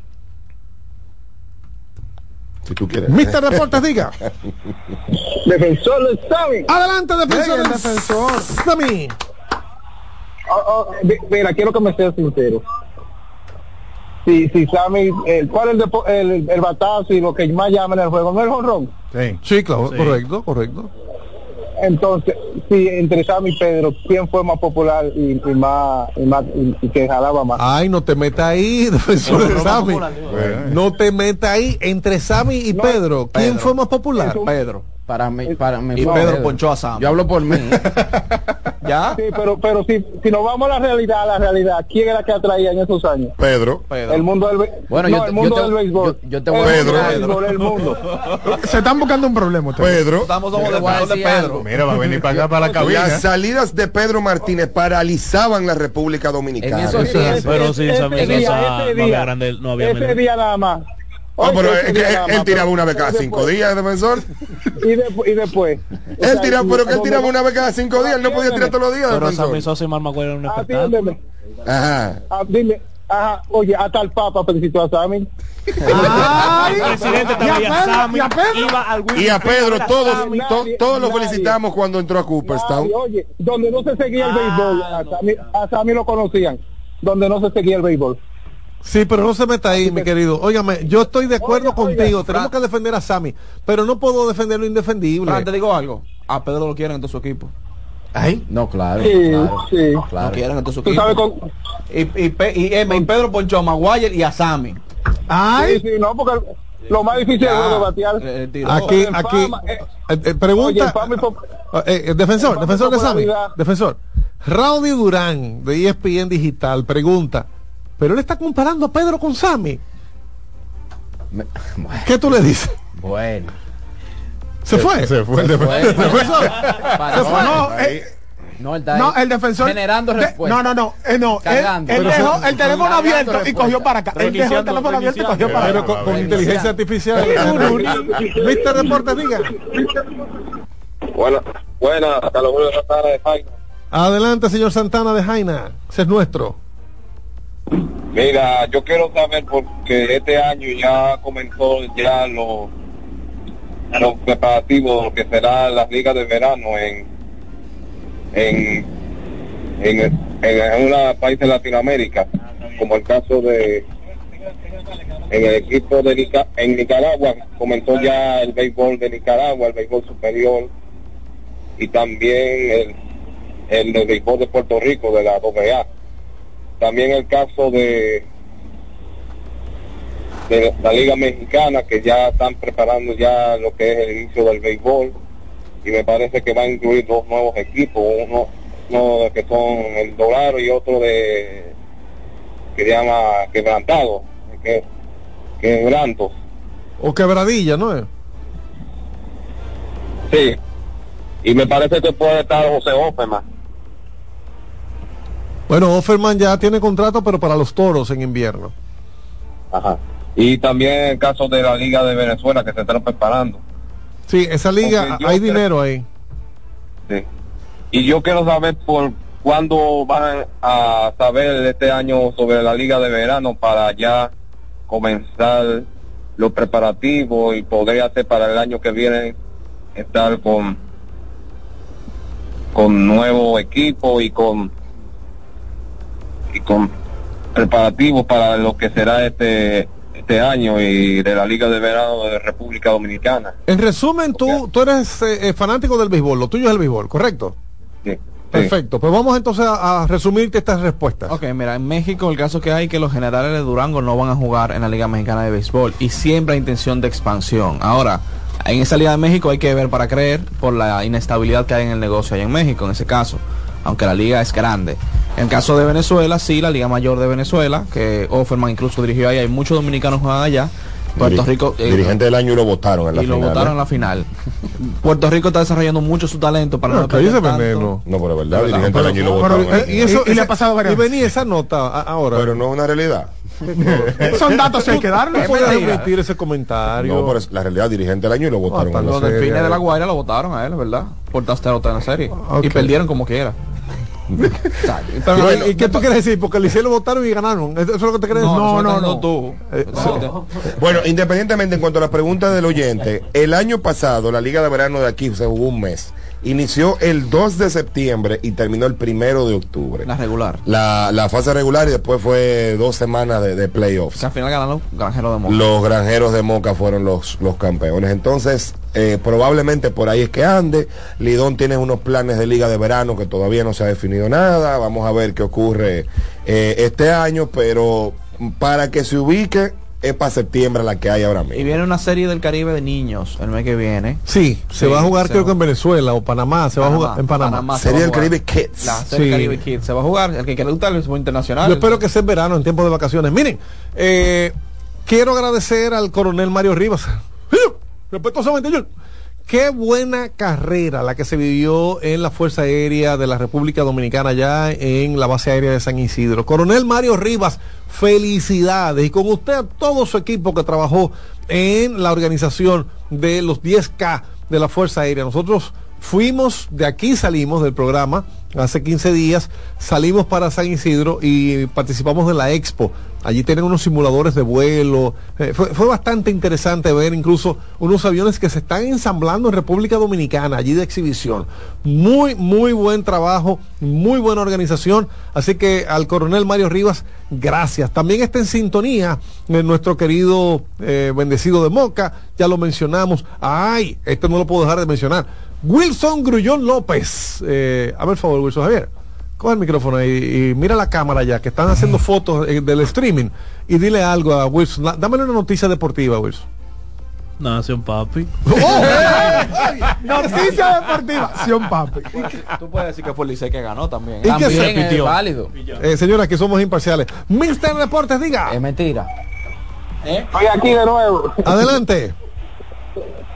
Si tú quieres. Mister Deportes, diga. Defensor lo sabe. Adelante, defensor. El defensor. Sammy. mira, quiero que me seas sincero. Si, si Sammy, eh, ¿cuál es el, depo- el, el batazo y lo que más llaman en el juego? ¿No es el jonrón? Sí. Sí, claro, correcto, correcto. Entonces, si entre Sammy y Pedro, ¿quién fue más popular y, y más, y más y, y que jalaba más? Ay, no te metas ahí, defensor de Sammy. No te metas ahí entre Sammy y Pedro. ¿Quién Pedro. fue más popular? Pedro. Para mí, para mí. Y Pedro ponchó a Sam. Yo hablo por mí. ¿Ya? Sí, pero, pero si, si nos vamos a la realidad, a la realidad, ¿quién era que atraía en esos años? Pedro. Pedro. El mundo del, Bueno, no, yo te- el mundo yo te- del béisbol. yo- yo te El voy a del algo. béisbol, el mundo. Se están buscando un problema ustedes. Pedro. Estamos somos a de decir Pedro. algo. Mira, va a venir para acá, para la cabina. Las salidas de Pedro Martínez paralizaban la República Dominicana. En esos tiempos. Pero sí, ese Sammy día, ese no había grande, no había ese día nada más. Ah, pero es que él, él tiraba pero- una vez cada pero cinco días, defensor. Y, después- y después. Él sea, tiraba, pero que él tiraba una vez cada cinco días. Él no podía tirar todos los días, Pero Sammy defensor. Sosa y Marmacuero era un espectáculo. Ajá. Ah, dime, ajá, oye, hasta el Papa felicitó a Sammy. Ay, El presidente y a también, Pedro, Sammy, y a Pedro. iba al Y a Pedro, todos, Nadie, to- todos lo nadie. felicitamos cuando entró a Cooperstown. Nadie, oye, donde no se seguía el Ah, béisbol, a Sammy, a Sammy lo conocían. Donde no se seguía el béisbol. Sí, pero no se meta ahí, mi querido. Óigame, yo estoy de acuerdo Oiga, oiga, contigo. Tenemos que defender a Sammy, pero no puedo defender lo indefendible. Fran, te digo algo. A Pedro lo quieren en todo su equipo. Ay, No, claro. Sí, claro, sí. Lo claro. quieren en todo su Tú equipo. sabes con... Y, y, y, Pedro ponchó a Maguire y a Sammy. ay, Sí, sí, no, porque lo más difícil es de batear. Eh, tiró. aquí, aquí. fama, eh, eh, eh, pregunta. Oye, Eh, eh, defensor, defensor de Sammy. Defensor. Raudy Durán, de ESPN Digital, pregunta. Pero él está comparando a Pedro con Sammy. Me- bueno, ¿Qué tú le dices? bueno. ¿Se fue? Se fue el Se fue. Defensor. Para- Se fue. no, Ahí. eh, No, el defensor. Generando de- respuesta. No, no, no. eh, no. Él, él Pero dejó el teléfono abierto y respuesta. cogió para acá. Él dejó el teléfono abierto y cogió para Pero acá. con, con Bueno, inteligencia artificial. Mister Deportes, diga. Buena, buena, Carlos Julio Santana de Jaina. Adelante, señor Santana de Jaina. Ese es nuestro. Mira, yo quiero saber porque este año ya comenzó ya los los preparativos que será las ligas de verano en en en, en, países de Latinoamérica, como el caso de en el equipo de en Nicaragua comenzó ya el béisbol de Nicaragua, el béisbol superior y también el el béisbol de Puerto Rico de la AA también el caso de de la liga mexicana que ya están preparando ya lo que es el inicio del béisbol y me parece que va a incluir dos nuevos equipos uno uno que son el Dorado y otro de que se llama quebrantado que quebrantos O quebradilla, ¿no es? Sí. Y me parece que puede estar José Offerman. Bueno, Offerman ya tiene contrato, pero para los toros en invierno. Ajá. Y también el caso de la Liga de Venezuela que se están preparando. Sí, esa liga, hay creo- dinero ahí. Sí. Y yo quiero saber por cuándo van a saber este año sobre la Liga de Verano para ya comenzar los preparativos y poder hacer para el año que viene estar con con nuevo equipo y con y con preparativos para lo que será este este año y de la Liga de Verano de República Dominicana. En resumen, tú, tú eres eh, eh, fanático del béisbol, lo tuyo es el béisbol, ¿correcto? Sí. Perfecto, pues vamos entonces a, a resumirte estas respuestas. Ok, mira, en México el caso que hay que los generales de Durango no van a jugar en la Liga Mexicana de Béisbol y siempre hay intención de expansión. Ahora, en esa Liga de México hay que ver para creer por la inestabilidad que hay en el negocio allá en México, en ese caso, aunque la liga es grande. En el caso de Venezuela, sí, la Liga Mayor de Venezuela, que Offerman incluso dirigió ahí, hay muchos dominicanos que juegan allá. Puerto Diri- Rico... eh, dirigente del año y lo votaron en la y lo final. votaron ¿eh? en la final. Puerto Rico está desarrollando mucho su talento para no, No, perder tanto. veneno. No, pero es verdad, Pero- dirigente del año y lo Pero, votaron. eh, y eso Y- y le ha pasado varias y venía esa nota ahora. Pero no es una realidad. Son datos que hay que darlos. no puedes emitir ese comentario. No, pero es la realidad, dirigente del año y lo votaron hasta en Los delfines de la Guaira lo votaron a él, ¿verdad? Por estar en la serie. Y perdieron como quiera. Pero, Bueno, ¿Y qué tú quieres decir? Porque el Liceo lo votaron y ganaron. ¿Eso es lo que te crees? No, no, no, no. tú. Eh, Bueno, independientemente en cuanto a la pregunta del oyente, el año pasado la Liga de Verano de aquí se jugó un mes. Inició el 2 de septiembre y terminó el primero de octubre. La regular. La, la fase regular y después fue dos semanas de, de playoffs. Que al final ganaron los granjeros de Moca. Los granjeros de Moca fueron los, los campeones. Entonces, eh, probablemente por ahí es que ande. Lidón tiene unos planes de liga de verano que todavía no se ha definido nada. Vamos a ver qué ocurre eh, este año, pero para que se ubique es para septiembre la que hay ahora Y mismo. viene una serie del Caribe de niños el mes que viene. Sí, se Sí, va a jugar creo va. que en Venezuela o Panamá. Se va a jugar en Panamá. Panamá se Sería va a el jugar. Caribe Kids. La serie Sí. Caribe Kids se va a jugar. El que quiera gustarle es internacional. Yo espero que sea en verano, en tiempo de vacaciones. Miren, eh, quiero agradecer al coronel Mario Rivas. Respetuosamente, yo. Qué buena carrera la que se vivió en la Fuerza Aérea de la República Dominicana, ya en la base aérea de San Isidro. Coronel Mario Rivas, felicidades. Y con usted, todo su equipo que trabajó en la organización de los 10K de la Fuerza Aérea. Nosotros fuimos, de aquí salimos del programa, hace 15 días, salimos para San Isidro y participamos de la Expo. Allí tienen unos simuladores de vuelo. Eh, fue, bastante interesante ver incluso unos aviones que se están ensamblando en República Dominicana, allí de exhibición. Muy, muy buen trabajo, muy buena organización. Así que al coronel Mario Rivas, gracias. También está en sintonía eh, nuestro querido eh, bendecido de Moca, ya lo mencionamos. Ay, este no lo puedo dejar de mencionar. Wilson Grullón López. A ver, favor, Wilson Javier. Coge el micrófono y, y mira la cámara ya, que están haciendo fotos eh, del streaming. Y dile algo a Wilson. La- Dámele una noticia deportiva, Wilson. Nación papi. Noticia deportiva. Sion Papi. Tú puedes decir que fue el Licey que ganó también. ¿Y qué También se es repitió? válido. Eh, señora, que somos imparciales. Mister Deportes, diga. Es mentira. Estoy aquí de nuevo, Adelante.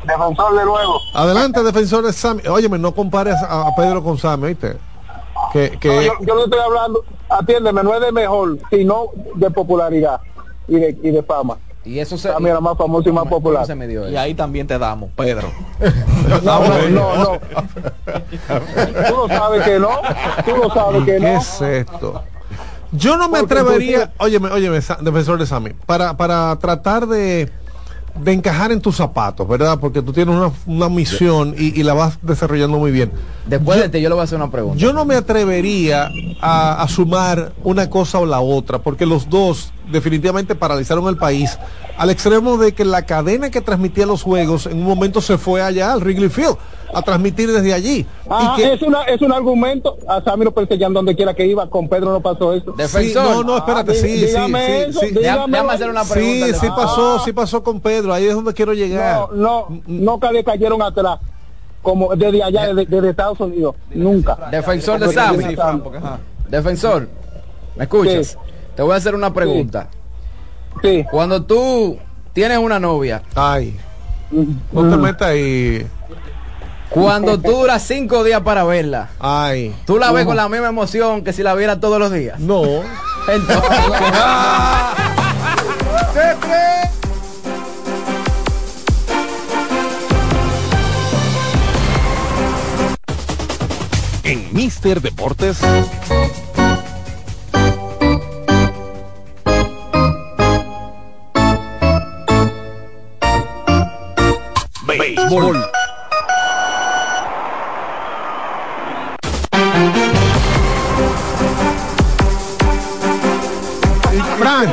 defensor de nuevo. Adelante, defensor de Sammy. Óyeme, no compares a, a Pedro con Sammy, ¿oíste? Que, que No, yo, yo no estoy hablando, atiéndeme, no es de mejor, sino de popularidad y de, y de fama. Y eso se. Era más famoso y más ¿Cómo popular. se me dio Y ahí también te damos, Pedro. No, no, no, no. Tú lo sabes que no, tú lo sabes que ¿Qué no. es esto? Yo no me Porque atrevería, óyeme, óyeme, defensor de Sammy, para, para tratar de, de encajar en tus zapatos, ¿verdad? Porque tú tienes una, una misión y, y la vas desarrollando muy bien. Después de ti, yo le voy a hacer una pregunta. Yo no me atrevería a, a sumar una cosa o la otra, porque los dos definitivamente paralizaron el país, al extremo de que la cadena que transmitía los juegos en un momento se fue allá al Wrigley Field a transmitir desde allí. Ah, y que, es, una, es un argumento. A Sammy lo perseguían donde quiera que iba. Con Pedro no pasó eso. Sí, Defensor. no, no, espérate, Ah, sí, dí- sí, dígame sí, eso, sí. dígame Déjame, déjame hacer una pregunta. Sí, sí pasó, sí pasó con Pedro, ahí es donde quiero llegar. No, no, nunca le cayeron atrás. Como desde allá, desde, desde Estados Unidos. Nunca. Defensor de Sammy. Defensor, ¿me escuchas? Te voy a hacer una pregunta. Sí. Cuando tú tienes una novia. Ay. No te metas ahí. Cuando tú duras cinco días para verla, Ay. tú la ves con la misma emoción que si la viera todos los días. No. Entonces, En Mister Deportes. Béisbol. Fran,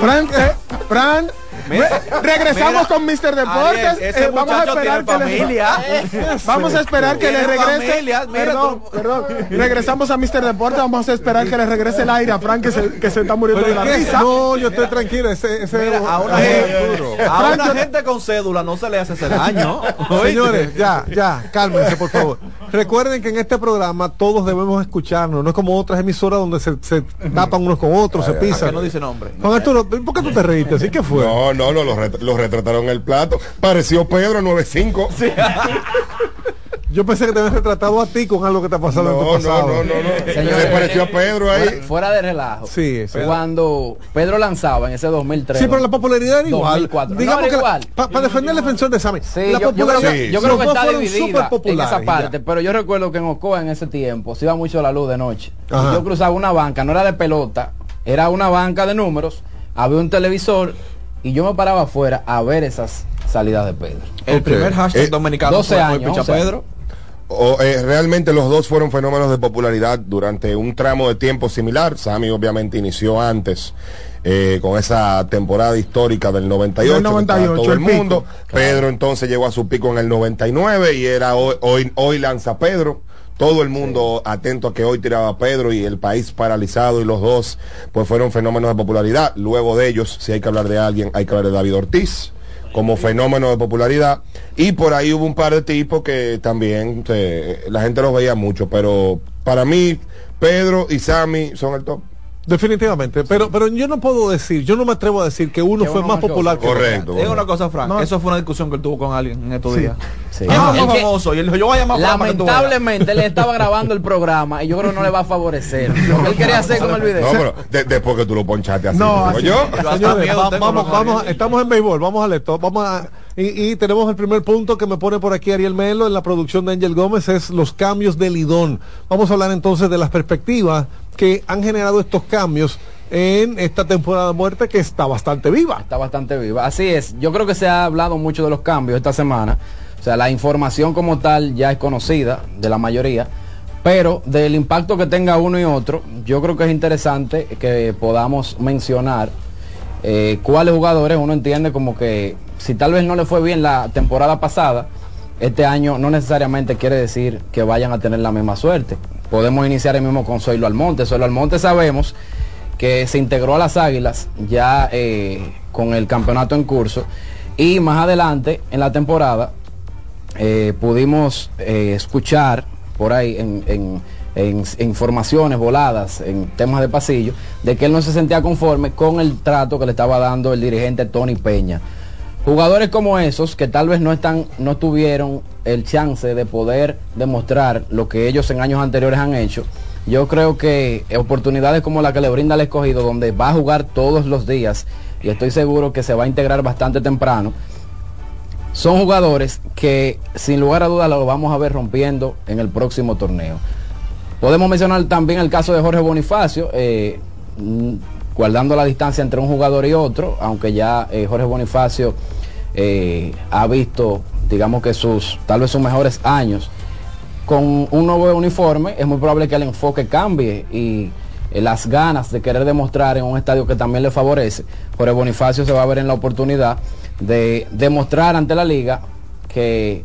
Fran, eh, Fran. Mira, re- regresamos mira, con Mr. Deportes. Ariel, Eh, vamos a esperar que familia. vamos a esperar que le regrese. familia, mira perdón, perdón. Regresamos a Mr. Deportes. Vamos a esperar que le regrese el aire a Fran que se, que se está muriendo de ¿Pero la risa. No, yo estoy tranquilo. Ese, ese Mira, a una, Eh, gente, a Frank, una yo- gente con cédula no se le hace ese daño. Señores, ya, ya, cálmense, por favor. Recuerden que en este programa todos debemos escucharnos. No es como otras emisoras donde se, se tapan unos con otros, se pisan. no dice nombre. Juan Arturo, ¿por qué tú te reíste? ¿Así que fue? No, no, no, lo, ret- lo retrataron en el plato. Pareció Pedro 95. Yo pensé que te habías retratado a ti con algo que te ha pasado en No, tu no, pasado. no, no, no. Señores, Se pareció a Pedro ahí. fuera, fuera de relajo. Sí, sí. Cuando Pedro lanzaba en ese 2003. Sí, pero la popularidad era igual. 2004. Digamos No, que era igual. para defender la defensión de Sammy. Sí, la yo, yo creo popularidad, que, yo creo que está dividida en esa parte, ya. pero yo recuerdo que en Ocoa en ese tiempo se iba mucho la luz de noche. Ajá. yo cruzaba una banca, no era de pelota, era una banca de números, había un televisor y yo me paraba afuera a ver esas salidas de Pedro. El primer hashtag Eh, dominicano 12 fue fue años, Picha o sea, Pedro. O, eh, realmente los dos fueron fenómenos de popularidad durante un tramo de tiempo similar. Sammy obviamente inició antes eh, con esa temporada histórica del 98, Del que estaba 98, todo el el pico. mundo. Pedro entonces llegó a su pico en el 99 y era hoy, hoy, hoy lanza Pedro. Todo el mundo atento a que hoy tiraba Pedro y el país paralizado y los dos pues fueron fenómenos de popularidad. Luego de ellos, si hay que hablar de alguien, hay que hablar de David Ortiz como fenómeno de popularidad. Y por ahí hubo un par de tipos que también eh, la gente los veía mucho pero para mí Pedro y Sammy son el top Definitivamente, pero pero yo no puedo decir, yo no me atrevo a decir que uno Que fue uno más popular que Correcto. otro. Digo una cosa, Frank. No. Eso fue una discusión que él tuvo con alguien en estos Sí. días. Sí. ¿Quién Ah, famoso? Y él dijo, yo voy a llamar. Lamentablemente le estaba grabando el programa y yo creo que no le va a favorecer. Lo que él quería hacer con el video. no pero de- después que tú lo ponchaste así No, así- yo Señores, va- vamos, vamos, estamos en béisbol, vamos a esto, vamos a y, y tenemos el primer punto que me pone por aquí Ariel Melo en la producción de Ángel Gómez es los cambios de Lidón. Vamos a hablar entonces de las perspectivas que han generado estos cambios en esta temporada de muerte que está bastante viva. Está bastante viva. Así es. Yo creo que se ha hablado mucho de los cambios esta semana. O sea, la información como tal ya es conocida de la mayoría. Pero del impacto que tenga uno y otro, yo creo que es interesante que podamos mencionar eh, cuáles jugadores uno entiende como que si tal vez no le fue bien la temporada pasada, este año no necesariamente quiere decir que vayan a tener la misma suerte. Podemos iniciar el mismo con Zoilo Almonte. Zoilo Almonte sabemos que se integró a las Águilas ya eh, con el campeonato en curso y más adelante en la temporada eh, pudimos eh, escuchar por ahí en- en- en informaciones voladas, en temas de pasillo, de que él no se sentía conforme con el trato que le estaba dando el dirigente Tony Peña. Jugadores como esos que tal vez no están, no tuvieron el chance de poder demostrar lo que ellos en años anteriores han hecho. Yo creo que oportunidades como la que le brinda el escogido, donde va a jugar todos los días, y estoy seguro que se va a integrar bastante temprano, son jugadores que sin lugar a dudas lo vamos a ver rompiendo en el próximo torneo. Podemos mencionar también el caso de Jorge Bonifacio, eh, guardando la distancia entre un jugador y otro, aunque ya eh, Jorge Bonifacio eh, ha visto, digamos que sus, tal vez sus mejores años. Con un nuevo uniforme es muy probable que el enfoque cambie y eh, las ganas de querer demostrar en un estadio que también le favorece, Jorge Bonifacio se va a ver en la oportunidad de demostrar ante la liga que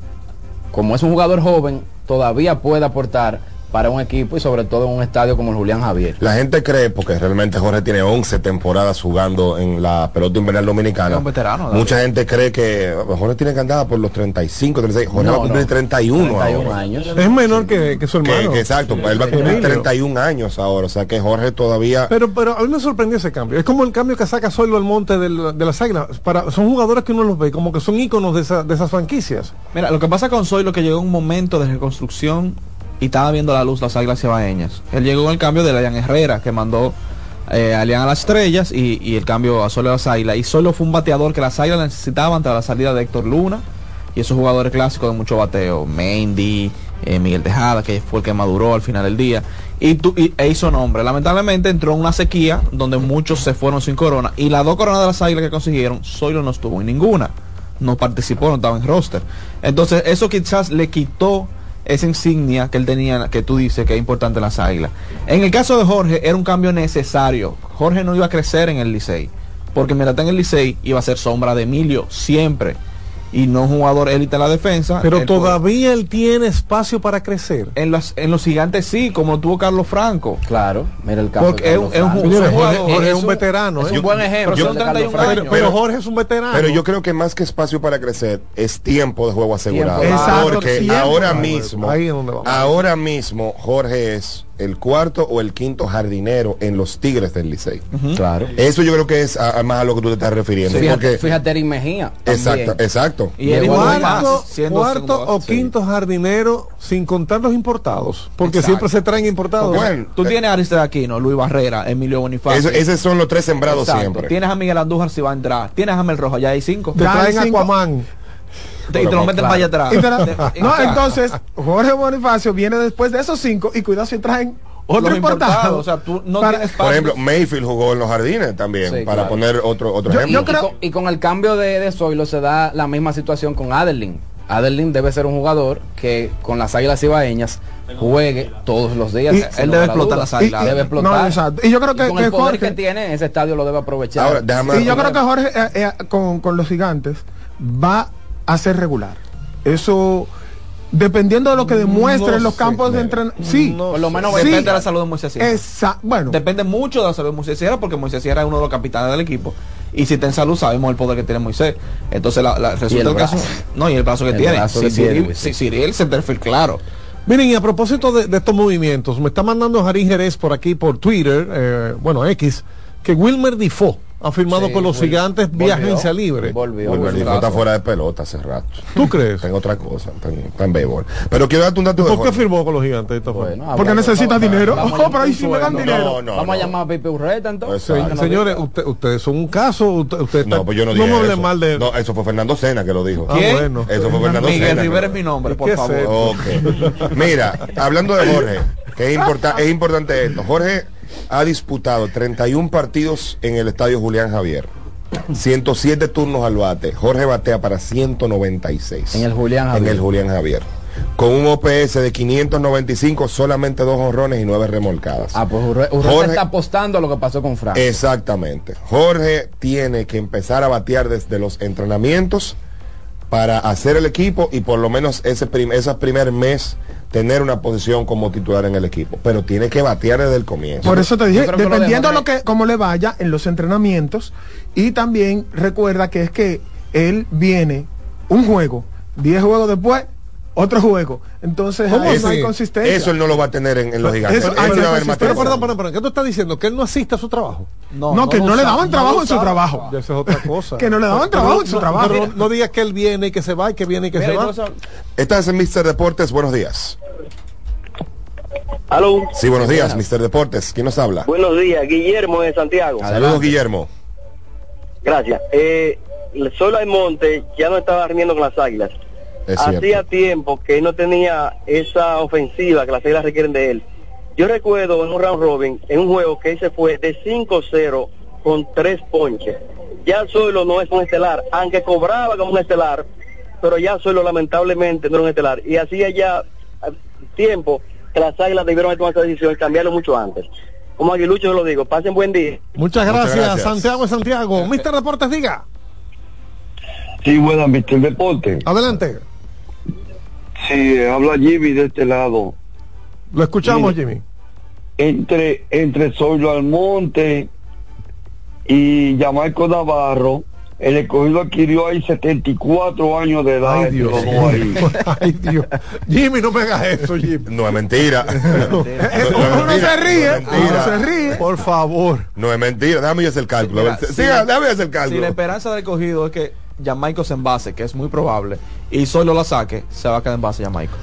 como es un jugador joven, todavía puede aportar para un equipo y sobre todo en un estadio como el Julián Javier. La gente cree, porque realmente Jorge tiene 11 temporadas jugando en la pelota invernal dominicana. Es un veterano, David. Mucha gente cree que Jorge tiene que andar por los 35, 36. Jorge No, va a cumplir no. 31, 31 ahora. años. Es menor que, que su hermano. que exacto, él va a cumplir Emilio. 31 años ahora, o sea que Jorge todavía... Pero, pero a mí me sorprendió ese cambio. Es como el cambio que saca Zoilo al monte del- de las águilas. Para, son jugadores que uno los ve como que son íconos de, esa- de esas franquicias. Mira, lo que pasa con Soy, lo que llegó un momento de reconstrucción y estaba viendo la luz las águilas cibaeñas. Él llegó en el cambio de Elian Herrera, que mandó eh, a a las estrellas y, y el cambio a Solo a las águilas. Y Solo fue un bateador que las águilas necesitaban tras la salida de Héctor Luna y esos jugadores clásicos de mucho bateo. Mendy, eh, Miguel Tejada, que fue el que maduró al final del día. Y, tu- y- e hizo nombre. Lamentablemente entró en una sequía donde muchos se fueron sin corona. Y las dos coronas de las águilas que consiguieron, Solo no estuvo en ninguna no participó, no estaba en roster. Entonces, eso quizás le quitó esa insignia que él tenía, que tú dices que es importante en las águilas. En el caso de Jorge, era un cambio necesario. Jorge no iba a crecer en el Licey, porque mira, está en el Licey iba a ser sombra de Emilio siempre. Y no un jugador élite en la defensa. Pero Él- todavía él tiene espacio para crecer. en los, en los gigantes sí, como lo tuvo Carlos Franco. Claro, mira el caso. Porque de es un- Carlos es un Franco. Señores, Jorge, jugador, Jorge es un veterano. es ¿eh? un buen ejemplo. Pero son de Carlos 31 Franco. años. Pero, pero Jorge es un veterano. Pero yo creo que más que espacio para crecer es tiempo de juego asegurado. Tiempo. Exacto, Porque tiempo. ahora Ahí mismo, es donde vamos. ahora mismo Jorge es el cuarto o el quinto jardinero en los Tigres del Licey. Claro. Eso yo creo que es a- a más a lo que tú te estás refiriendo. Fíjate, porque, fíjate Eric Mejía. también. exacto, exacto. Y más, cuarto, o quinto jardinero sin contar los importados. Porque Exacto. siempre se traen importados. Bueno, Tú tienes a Aristide Aquino, Luis Barrera, Emilio Bonifacio. eso- esos son los tres sembrados Exacto. siempre. Tienes a Miguel Andújar si va a entrar. Tienes a Mel Rojo, ya hay cinco. te Ya traen cinco. Aquaman. Te- y te lo meten para allá atrás. No, entonces, Jorge Bonifacio viene después de esos cinco y cuidado si traen otro importado. o sea, tú no Para- tienes Por ejemplo, Mayfield jugó en los jardines también, Sí, para claro. poner otro, otro Yo- ejemplo. yo creo- Y con, y con el cambio de, de Zoilo se da la misma situación con Adelin. Adelin debe ser un jugador que con las águilas ibaeñas juegue todos los días. Y- Él debe explotar las águilas. Y- Debe explotar. no, exacto. Y yo creo que- con que el poder Jorge- que tiene, ese estadio lo debe aprovechar. Ahora, Y yo creo que Jorge eh, eh, con, con los gigantes va a ser regular. Eso, dependiendo de lo que demuestre No en los sé, campos de entrenamiento. Sí, No Por lo menos Sí. Depende de la salud de Moisés Sierra. Esa- bueno, Depende mucho de la salud de Moisés Sierra porque Moisés Sierra es uno de los capitanes del equipo. Y si está en salud, sabemos el poder que tiene Moisés. Entonces, la, la- resulta el el caso. No, y el brazo que El tiene. brazo tiene, Cyril, pues, sí. Cyril se perfil claro. Miren, y a propósito de, de estos movimientos, me está mandando Jarín Jerez por aquí, por Twitter, eh, bueno, X, que Wilmer Difo ha firmado Sí, con los Wil- gigantes vía volvió. agencia libre. Volvió. Volvió. Difo está fuera de pelota hace rato. ¿Tú crees? Está en otra cosa, está en, está en béisbol. Pero quiero darte un dato de ¿Por qué firmó con los gigantes? esta? Bueno, porque necesita vamos- dinero. vamos Oh, pero ahí sí me dan dinero. No, no, Vamos a no. llamar a Pipe Urreta entonces. Señores, usted- ustedes son un caso. Usted, usted está- No, pues yo no dije me hable eso. mal de. No, eso fue Fernando Sena que lo dijo. Ah, ¿Quién? bueno. Eso fue Fernando Miguel Sena. que Rivera es mi nombre, por ¿Qué favor. Mira, hablando de Jorge, que es importante esto. Jorge ha disputado 31 partidos en el estadio Julián Javier. 107 turnos al bate. Jorge batea para 196. En el Julián En Javier. el Julián Javier. Con un OPS de 595, solamente dos honrones y nueve remolcadas. Ah, pues Urre- Jorge- está apostando a lo que pasó con Frank. Exactamente. Jorge tiene que empezar a batear desde los entrenamientos para hacer el equipo y por lo menos ese, prim- ese primer mes tener una posición como titular en el equipo. Pero tiene que batear desde el comienzo. Por eso te dije, dependiendo de lo que, cómo le vaya en los entrenamientos, y también recuerda que es que él viene un juego, 10 juegos después, otro juego. Entonces ¿Cómo ahí así? no hay consistencia. Eso él no lo va a tener en, en los gigantes. Eso- ah, no Pero perdón, perdón, perdón, ¿qué tú estás diciendo? ¿Que él no asiste a su trabajo? No, que no le daban trabajo en su trabajo. Ya esa es otra cosa. Que no le daban trabajo en su trabajo. Pero no, digas que él viene y que se va y que viene y que Mira, se va. Estás en Mr. Deportes, buenos días. Aló, Sí, buenos días, Mr. Deportes. ¿Quién nos habla? buenos días, Guillermo de Santiago. Saludos, Guillermo. Gracias. Eh, solo el Monte ya no estaba rindiendo con las águilas. Es Hacía cierto. tiempo que él no tenía esa ofensiva que las águilas requieren de él. Yo recuerdo en un round robin, en un juego que él se fue de 5-0 con tres ponches. Ya solo no es un estelar, aunque cobraba como un estelar, pero ya solo lamentablemente no era un estelar. Y hacía ya eh, tiempo que las águilas debieron haber tomado esa decisión y cambiarlo mucho antes. Como aguilucho yo lo digo, pasen buen día. Muchas Muchas gracias. Santiago Santiago. Mr. Deportes, diga. Sí, buenas, Mr. Deporte. Adelante. Sí, habla Jimmy de este lado. Lo escuchamos, Jimmy. Entre, entre Zoilo Almonte y Yamaico Navarro, el escogido adquirió ahí 74 años de edad. Ay, entre Dios. los dos ahí. Ay, Dios. Jimmy, no me hagas eso, Jimmy. No es mentira. No, mentira, se ríe, no se. Por favor. No es mentira, déjame hacer el cálculo. Mira, si- déjame hacer el Si cálculo. la esperanza del cogido es que Jamaico se envase, que es muy probable, y solo la saque, se va a quedar en base Jamaico.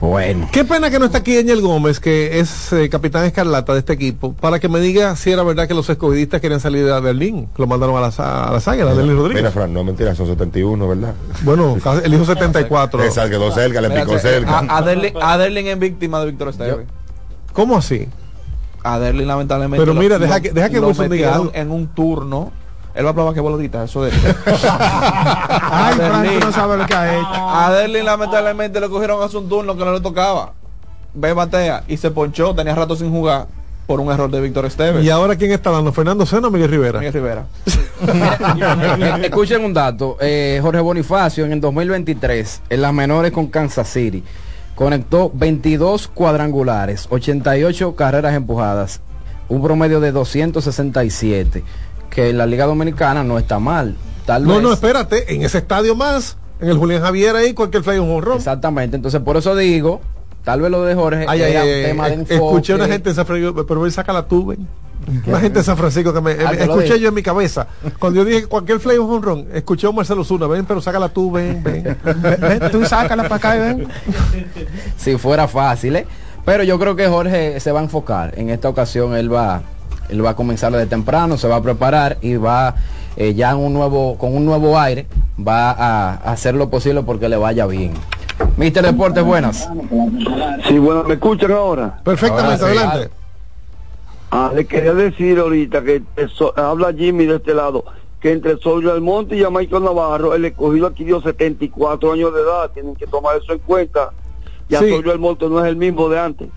Bueno. Qué pena que no está aquí Daniel Gómez, que es eh, capitán escarlata de este equipo, para que me diga si era verdad que los escogidistas querían salir de Berlín, lo mandaron a las a las águilas, Berlín Rodríguez. Mira, Fran, no mentira, son 71, ¿verdad? Bueno, el hijo 74. Esa quedó cerca, le Mira, picó cerca. A, a Derlin, a Derlin es víctima de Víctor Esteve. ¿Cómo así? A Derlin lamentablemente. Pero mira, lo- deja que- deja que lo Wilson diga algo. en un turno. Él va a probar que boludita, eso de. Ay, Frank, tú no sabes lo que ha hecho. A Derlin lamentablemente le cogieron hace un turno que no le tocaba. Ve batea y se ponchó, tenía rato sin jugar por un error de Víctor Esteves. ¿Y ahora quién está dando? ¿Fernando Sena o Miguel Rivera? Miguel Rivera. Escuchen un dato. eh, Jorge Bonifacio en el 2023, en las menores con Kansas City, conectó 22 cuadrangulares, 88 carreras empujadas, un promedio de 267, que en la Liga Dominicana no está mal. Tal No, vez- no, espérate, en ese estadio más, en el Julián Javier ahí, cualquier fly un honrón. Exactamente, entonces por eso digo, tal vez lo de Jorge Ay, ay, era ay, un tema de eh, enfoque. escuché una gente en San Francisco, pero él saca la tuve. Una gente de San Francisco que me Ah, eh, escuché yo en mi cabeza. Cuando yo dije que cualquier fly un honrón, escuché a Marcelo Zuna, ven, pero sácala tú, ven, ven. Ven, ven, tú sácala para acá y ven. si fuera fácil, ¿eh? Pero yo creo que Jorge se va a enfocar. En esta ocasión él va, él va a comenzar de temprano, se va a preparar y va eh, ya en un nuevo, con un nuevo aire, va a, a hacer lo posible porque le vaya bien. Mister Deportes, buenas. Sí, bueno, ¿me escuchan ahora? Perfectamente, Ahora sí. adelante. Ah, le quería decir ahorita que eso- habla Jimmy de este lado, que entre Zoilo Almonte y Jamaico Navarro, el escogido adquirió 74 años de edad, tienen que tomar eso en cuenta. Y a Sí. Zoilo Almonte no es el mismo de antes.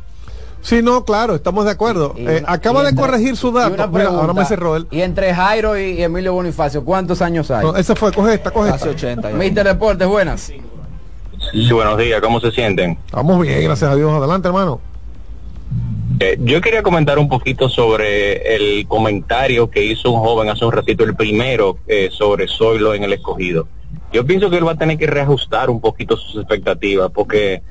Sí, no, claro, estamos de acuerdo. Y Eh, una- acaba de entre- corregir su dato. Mira, ahora pregunta, me cerró él. Y entre Jairo y, y Emilio Bonifacio, ¿cuántos años hay? No, ese fue, coge esta, coge Casi esta. 80. ya. Mister Deportes, buenas. Sí, buenos días, ¿cómo se sienten? Vamos bien, gracias a Dios. Adelante, hermano. Eh, yo quería comentar un poquito sobre el comentario que hizo un joven hace un ratito, el primero, eh, sobre Zoilo en el escogido. Yo pienso que él va a tener que reajustar un poquito sus expectativas, porque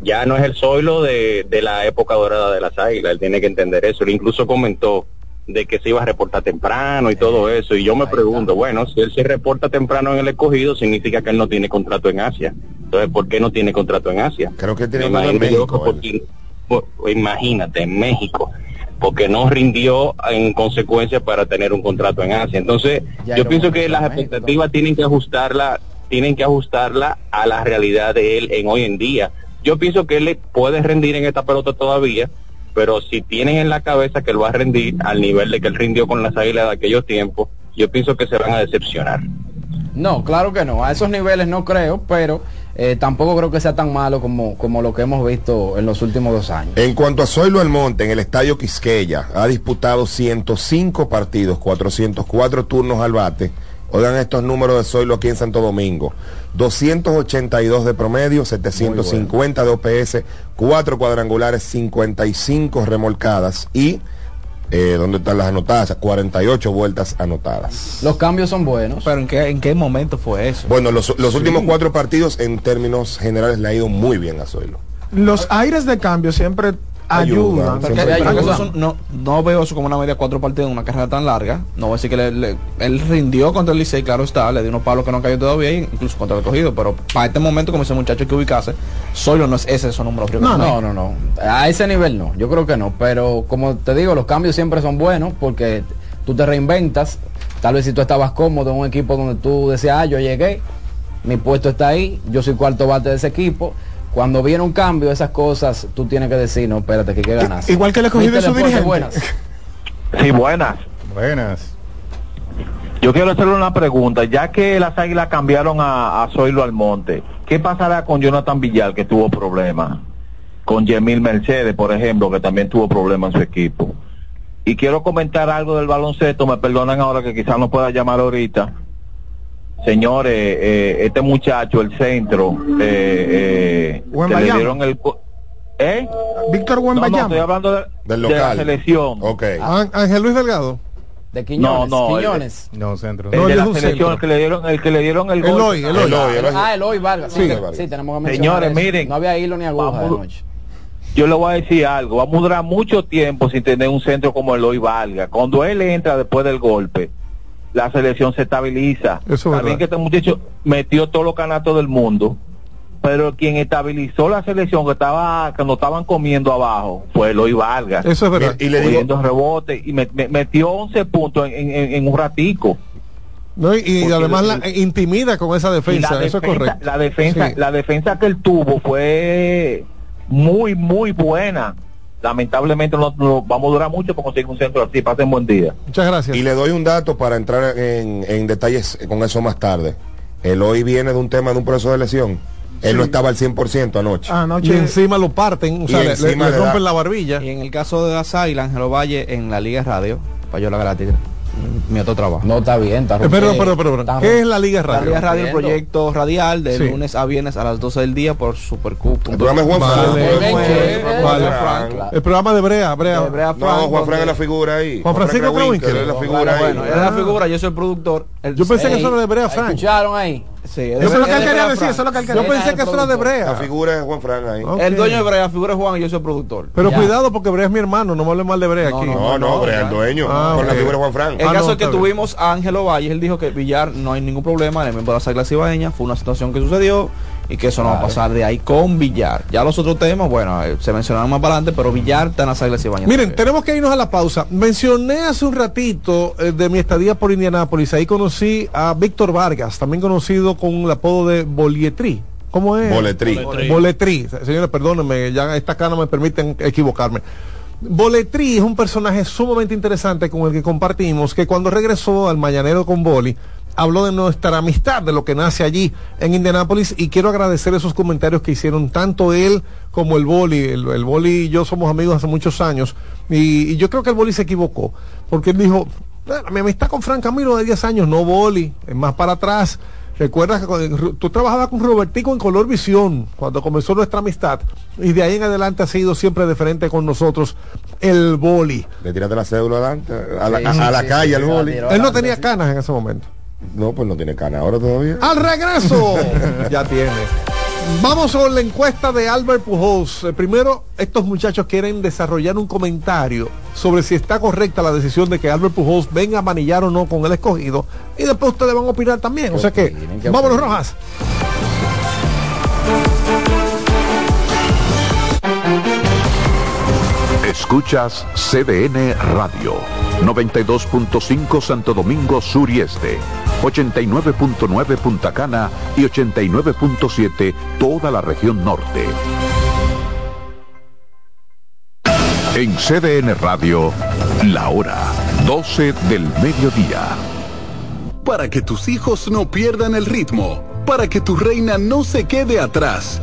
ya no es el Zoilo de, de la época dorada de las águilas, él tiene que entender eso. Él incluso comentó de que se iba a reportar temprano y todo eso, y yo me pregunto, bueno, si él se reporta temprano en el escogido, significa que él no tiene contrato en Asia. Entonces, ¿por qué no tiene contrato en Asia? Creo que tiene uno en México, que porque- por- imagínate, en México, porque no rindió en consecuencia para tener un contrato en Asia. Entonces, Ya yo pienso que las México, expectativas tienen que ajustarla, tienen que ajustarla a la realidad de él en hoy en día. Yo pienso que él puede rendir en esta pelota todavía, pero si tienen en la cabeza que él va a rendir al nivel de que él rindió con las águilas de aquellos tiempos, yo pienso que se van a decepcionar. No, claro que no. A esos niveles no creo, pero eh, tampoco creo que sea tan malo como, como lo que hemos visto en los últimos dos años. En cuanto a Zoilo Almonte, en el Estadio Quisqueya, ha disputado 105 partidos, 404 turnos al bate. Oigan estos números de Zoilo aquí en Santo Domingo. 282 de promedio, 750 de OPS, 4 cuadrangulares, 55 remolcadas y, eh, ¿dónde están las anotadas? 48 vueltas anotadas. Los cambios son buenos. Pero ¿en qué, en qué momento fue eso? Bueno, los, los últimos cuatro partidos en términos generales le ha ido muy bien a Zoilo. Los aires de cambio siempre Ayudan, ayuda. son- no, no veo eso como una media cuatro partidos en una carrera tan larga. No voy a decir que le- le- él rindió contra el Licey, claro está, le dio unos palos que no cayó todavía, incluso contra el cogido. Pero para este momento, como ese muchacho que ubicarse, solo no es ese su número No, no, no, no. A ese nivel no. Yo creo que no. Pero como te digo, los cambios siempre son buenos porque tú te reinventas. Tal vez si tú estabas cómodo en un equipo donde tú decías, ah, yo llegué, mi puesto está ahí, yo soy cuarto bate de ese equipo. Cuando viene un cambio, esas cosas, tú tienes que decir, no, espérate, que hay que ganas. Igual que le escogido Mister su dirigente. buenas. Sí, buenas. Buenas. Yo quiero hacerle una pregunta. Ya que las águilas cambiaron a, a Zoilo Almonte, ¿qué pasará con Jonathan Villar, que tuvo problemas? Con Yemil Mercedes, por ejemplo, que también tuvo problemas en su equipo. Y quiero comentar algo del baloncesto, me perdonan ahora que quizás no pueda llamar ahorita. Señores, eh, este muchacho, el centro, eh, eh, que le dieron el... ¿Eh? Víctor No, no, Wembanyama. estoy hablando de, Del de la local. selección. Ok. Án- Ángel Luis Delgado. De Quiñones. No, no, el- Quiñones. No, centro. El No, de la es un selección, el que le dieron el, que le dieron el gol. Eloy, Eloy. Eloy, Eloy. Ah, Eloy Vargas. Sí, Sí, Vargas. sí, tenemos que mencionar Señores, eso. miren. No había hilo ni aguja Vamos- de noche. Yo le voy a decir algo, vamos a durar mucho tiempo sin tener un centro como Eloy Valga. Cuando él entra después del golpe, la selección se estabiliza. Eso es También verdad. que este muchacho metió todos los canatos del mundo, pero quien estabilizó la selección que estaba cuando estaban comiendo abajo fue Eloy Valga. Eso es verdad. Y le digo, rebote y me- me- metió 11 puntos en, en- en un ratico. ¿no? Y, y además el- la, intimida con esa Y defensa. la Eso es defensa, correcto. la defensa, Sí. la defensa que él tuvo fue muy, muy buena. Lamentablemente no, no vamos a durar mucho para conseguir un centro así. Pasen buen día. Muchas gracias. y le doy un dato para entrar en, en detalles con eso más tarde. El hoy viene de un tema de un proceso de lesión. Él no estaba al 100% anoche. y Anoche. encima lo parten, o Y sea, le- le, encima le le da- rompen la barbilla. Y en el caso de las águilas, Ángelo Valle en la Liga Radio, Payola Gratis, mi otro trabajo. No, está bien, está Eh, Perdón, rompiendo. perdón, perdón. Está ¿Qué es la Liga La Radio? Liga Radio, un rompiendo. proyecto radial de Sí. lunes a viernes a las 12 del día por Supercup. El programa es Juan Vale, Fran. vale, Juan Fran. vale. Fran. El programa de Brea, Brea. De Brea No, Frank, Juan Fran donde- es la figura ahí. Juan Francisco Krawinkel es la figura ahí. Bueno, él es la figura, yo soy el productor. El- Yo pensé que eso era de Brea Frank. ¿Escucharon ahí? Sí, Eso es lo que él quería decir, eso es lo que él quería Yo pensé que eso era de La Brea. figura es Juan Fran ahí. Ok. El dueño de Brea, la figura es Juan y yo soy el productor. Pero Ya. cuidado porque Brea es mi hermano, no me hable mal de Brea No, aquí. No, no, Brea, el dueño. Ah, con la ok. figura de Juan Fran. El Ah, caso no, es que tuvimos a Ángelo Valle, él dijo que Villar no hay ningún problema, el miembro de águilas cibaeñas, fue una situación que sucedió y que eso no va a pasar de ahí con Villar. Ya los otros temas, bueno, eh, se mencionaron más para adelante, pero Villar las águilas cibaeñas. Miren, tenemos que irnos a la pausa. Mencioné hace un ratito eh, de mi estadía por Indianápolis. Ahí conocí a Víctor Vargas, también conocido con el apodo de Bolietri. ¿Cómo es? Boletrí. Boletrí. Señores, perdónenme, ya esta cara me permiten equivocarme. Boletrí es un personaje sumamente interesante con el que compartimos, que cuando regresó al Mañanero con Boli, habló de nuestra amistad, de lo que nace allí en Indianápolis, y quiero agradecer esos comentarios que hicieron tanto él como el Boli. El, el Boli y yo somos amigos hace muchos años, y, y yo creo que el Boli se equivocó, porque él dijo, "Ah, mi amistad con Fran Camilo de 10 años, no Boli, es más para atrás. Recuerdas que tú trabajabas con Robertico en Color Visión cuando comenzó nuestra amistad y de ahí en adelante ha sido siempre de frente con nosotros el boli. Le tiraste la cédula adelante, a la, Sí, a- sí, a la sí, calle, sí, al boli. Él no tenía canas en ese momento. No, pues no tiene cana ahora todavía. ¡Al regreso! ya tiene. Vamos con la encuesta de Albert Pujols. Eh, primero, estos muchachos quieren desarrollar un comentario sobre si está correcta la decisión de que Albert Pujols venga a manillar o no con el escogido. Y después ustedes van a opinar también. O sea que, vámonos. Rojas. Escuchas CDN Radio, 92.5 Santo Domingo Sur y Este, 89.9 Punta Cana y 89.7 toda la región norte. En CDN Radio, la hora 12 del mediodía. Para que tus hijos no pierdan el ritmo, para que tu reina no se quede atrás,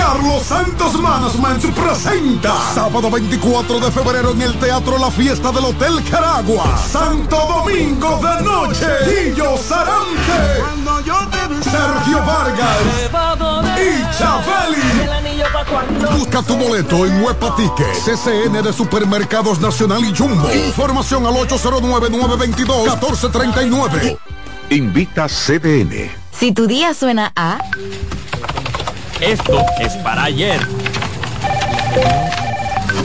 Carlos Santos Management presenta. Sábado 24 de febrero en el Teatro La Fiesta del Hotel Caragua. Santo Domingo de Noche. Guillo Sarante. Sergio Vargas y Chabeli. Busca tu boleto en Huepa Ticket CCN de Supermercados Nacional y Jumbo. Información al 809-922-1439 Invita CDN. Si tu día suena a... Esto es para ayer.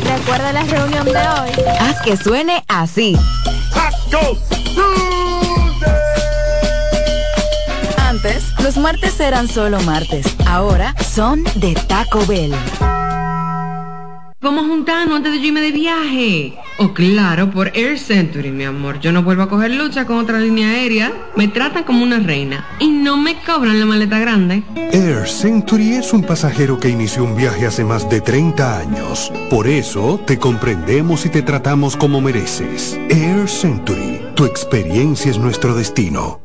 ¿Recuerda la reunión de hoy? Haz que suene así. Antes, los martes eran solo martes. Ahora son de Taco Bell. Vamos a juntarnos antes de irme de viaje. Oh, claro, por Air Century, mi amor. Yo no vuelvo a coger lucha con otra línea aérea. Me tratan como una reina. Y no me cobran la maleta grande. Air Century es un pasajero que inició un viaje hace más de 30 años. Por eso te comprendemos y te tratamos como mereces. Air Century, tu experiencia es nuestro destino.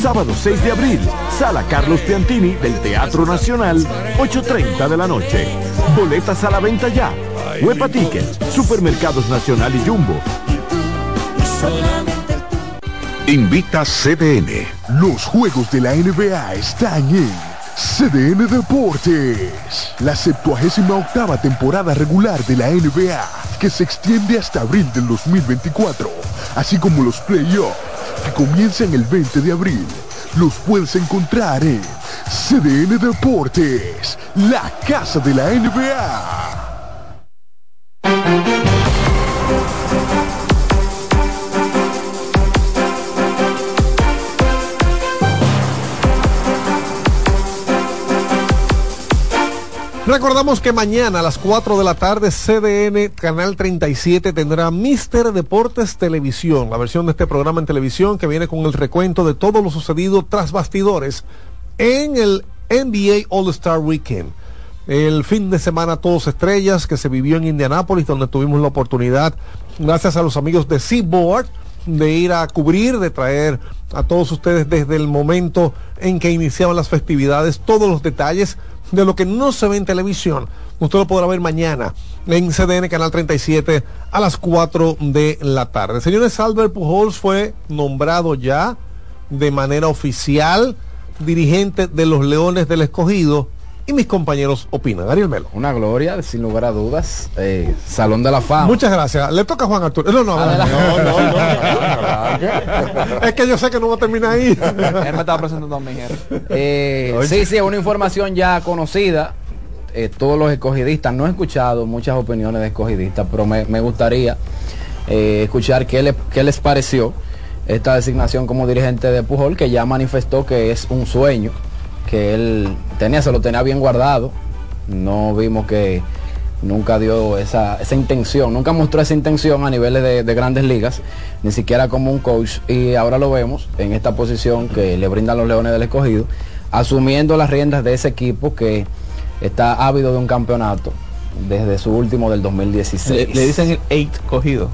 Sábado 6 de abril, Sala Carlos Piantini del Teatro Nacional, 8.30 de la noche. Boletas a la venta ya. Huepa Tickets, Supermercados Nacional y Jumbo. Invita CDN. Los juegos de la NBA están en CDN Deportes. La 78 octava temporada regular de la NBA, que se extiende hasta abril del 2024, así como los playoffs, que comienzan el 20 de abril. Los puedes encontrar en CDN Deportes, la casa de la NBA. Recordamos que mañana a las 4 de la tarde CDN Canal 37 tendrá Mister Deportes Televisión, la versión de este programa en televisión que viene con el recuento de todo lo sucedido tras bastidores en el NBA All Star Weekend. El fin de semana todos estrellas que se vivió en Indianápolis donde tuvimos la oportunidad, gracias a los amigos de Seaboard, de ir a cubrir, de traer a todos ustedes desde el momento en que iniciaban las festividades, todos los detalles de lo que no se ve en televisión. Usted lo podrá ver mañana en CDN Canal 37 a las 4 de la tarde. Señores, Albert Pujols fue nombrado ya de manera oficial dirigente de los Leones del Escogido y mis compañeros opinan. Ariel Melo. Una gloria, sin lugar a dudas. Eh, Salón de la Fama. Muchas gracias. Le toca a Juan Arturo. No, no, no, Es que yo sé que no va a terminar ahí. Él me estaba presentando a mi eh, Sí, sí, una información ya conocida. Eh, todos los escogidistas, no he escuchado muchas opiniones de escogidistas, pero me, me gustaría eh, escuchar qué, le, qué les pareció esta designación como dirigente de Pujol, que ya manifestó que es un sueño que él tenía, se lo tenía bien guardado. No vimos que nunca dio esa, esa intención, nunca mostró esa intención a niveles de, de, grandes ligas, ni siquiera como un coach. Y ahora lo vemos en esta posición que le brindan los Leones del Escogido, asumiendo las riendas de ese equipo que está ávido de un campeonato desde su último del 2016. Le, le dicen el eight cogido.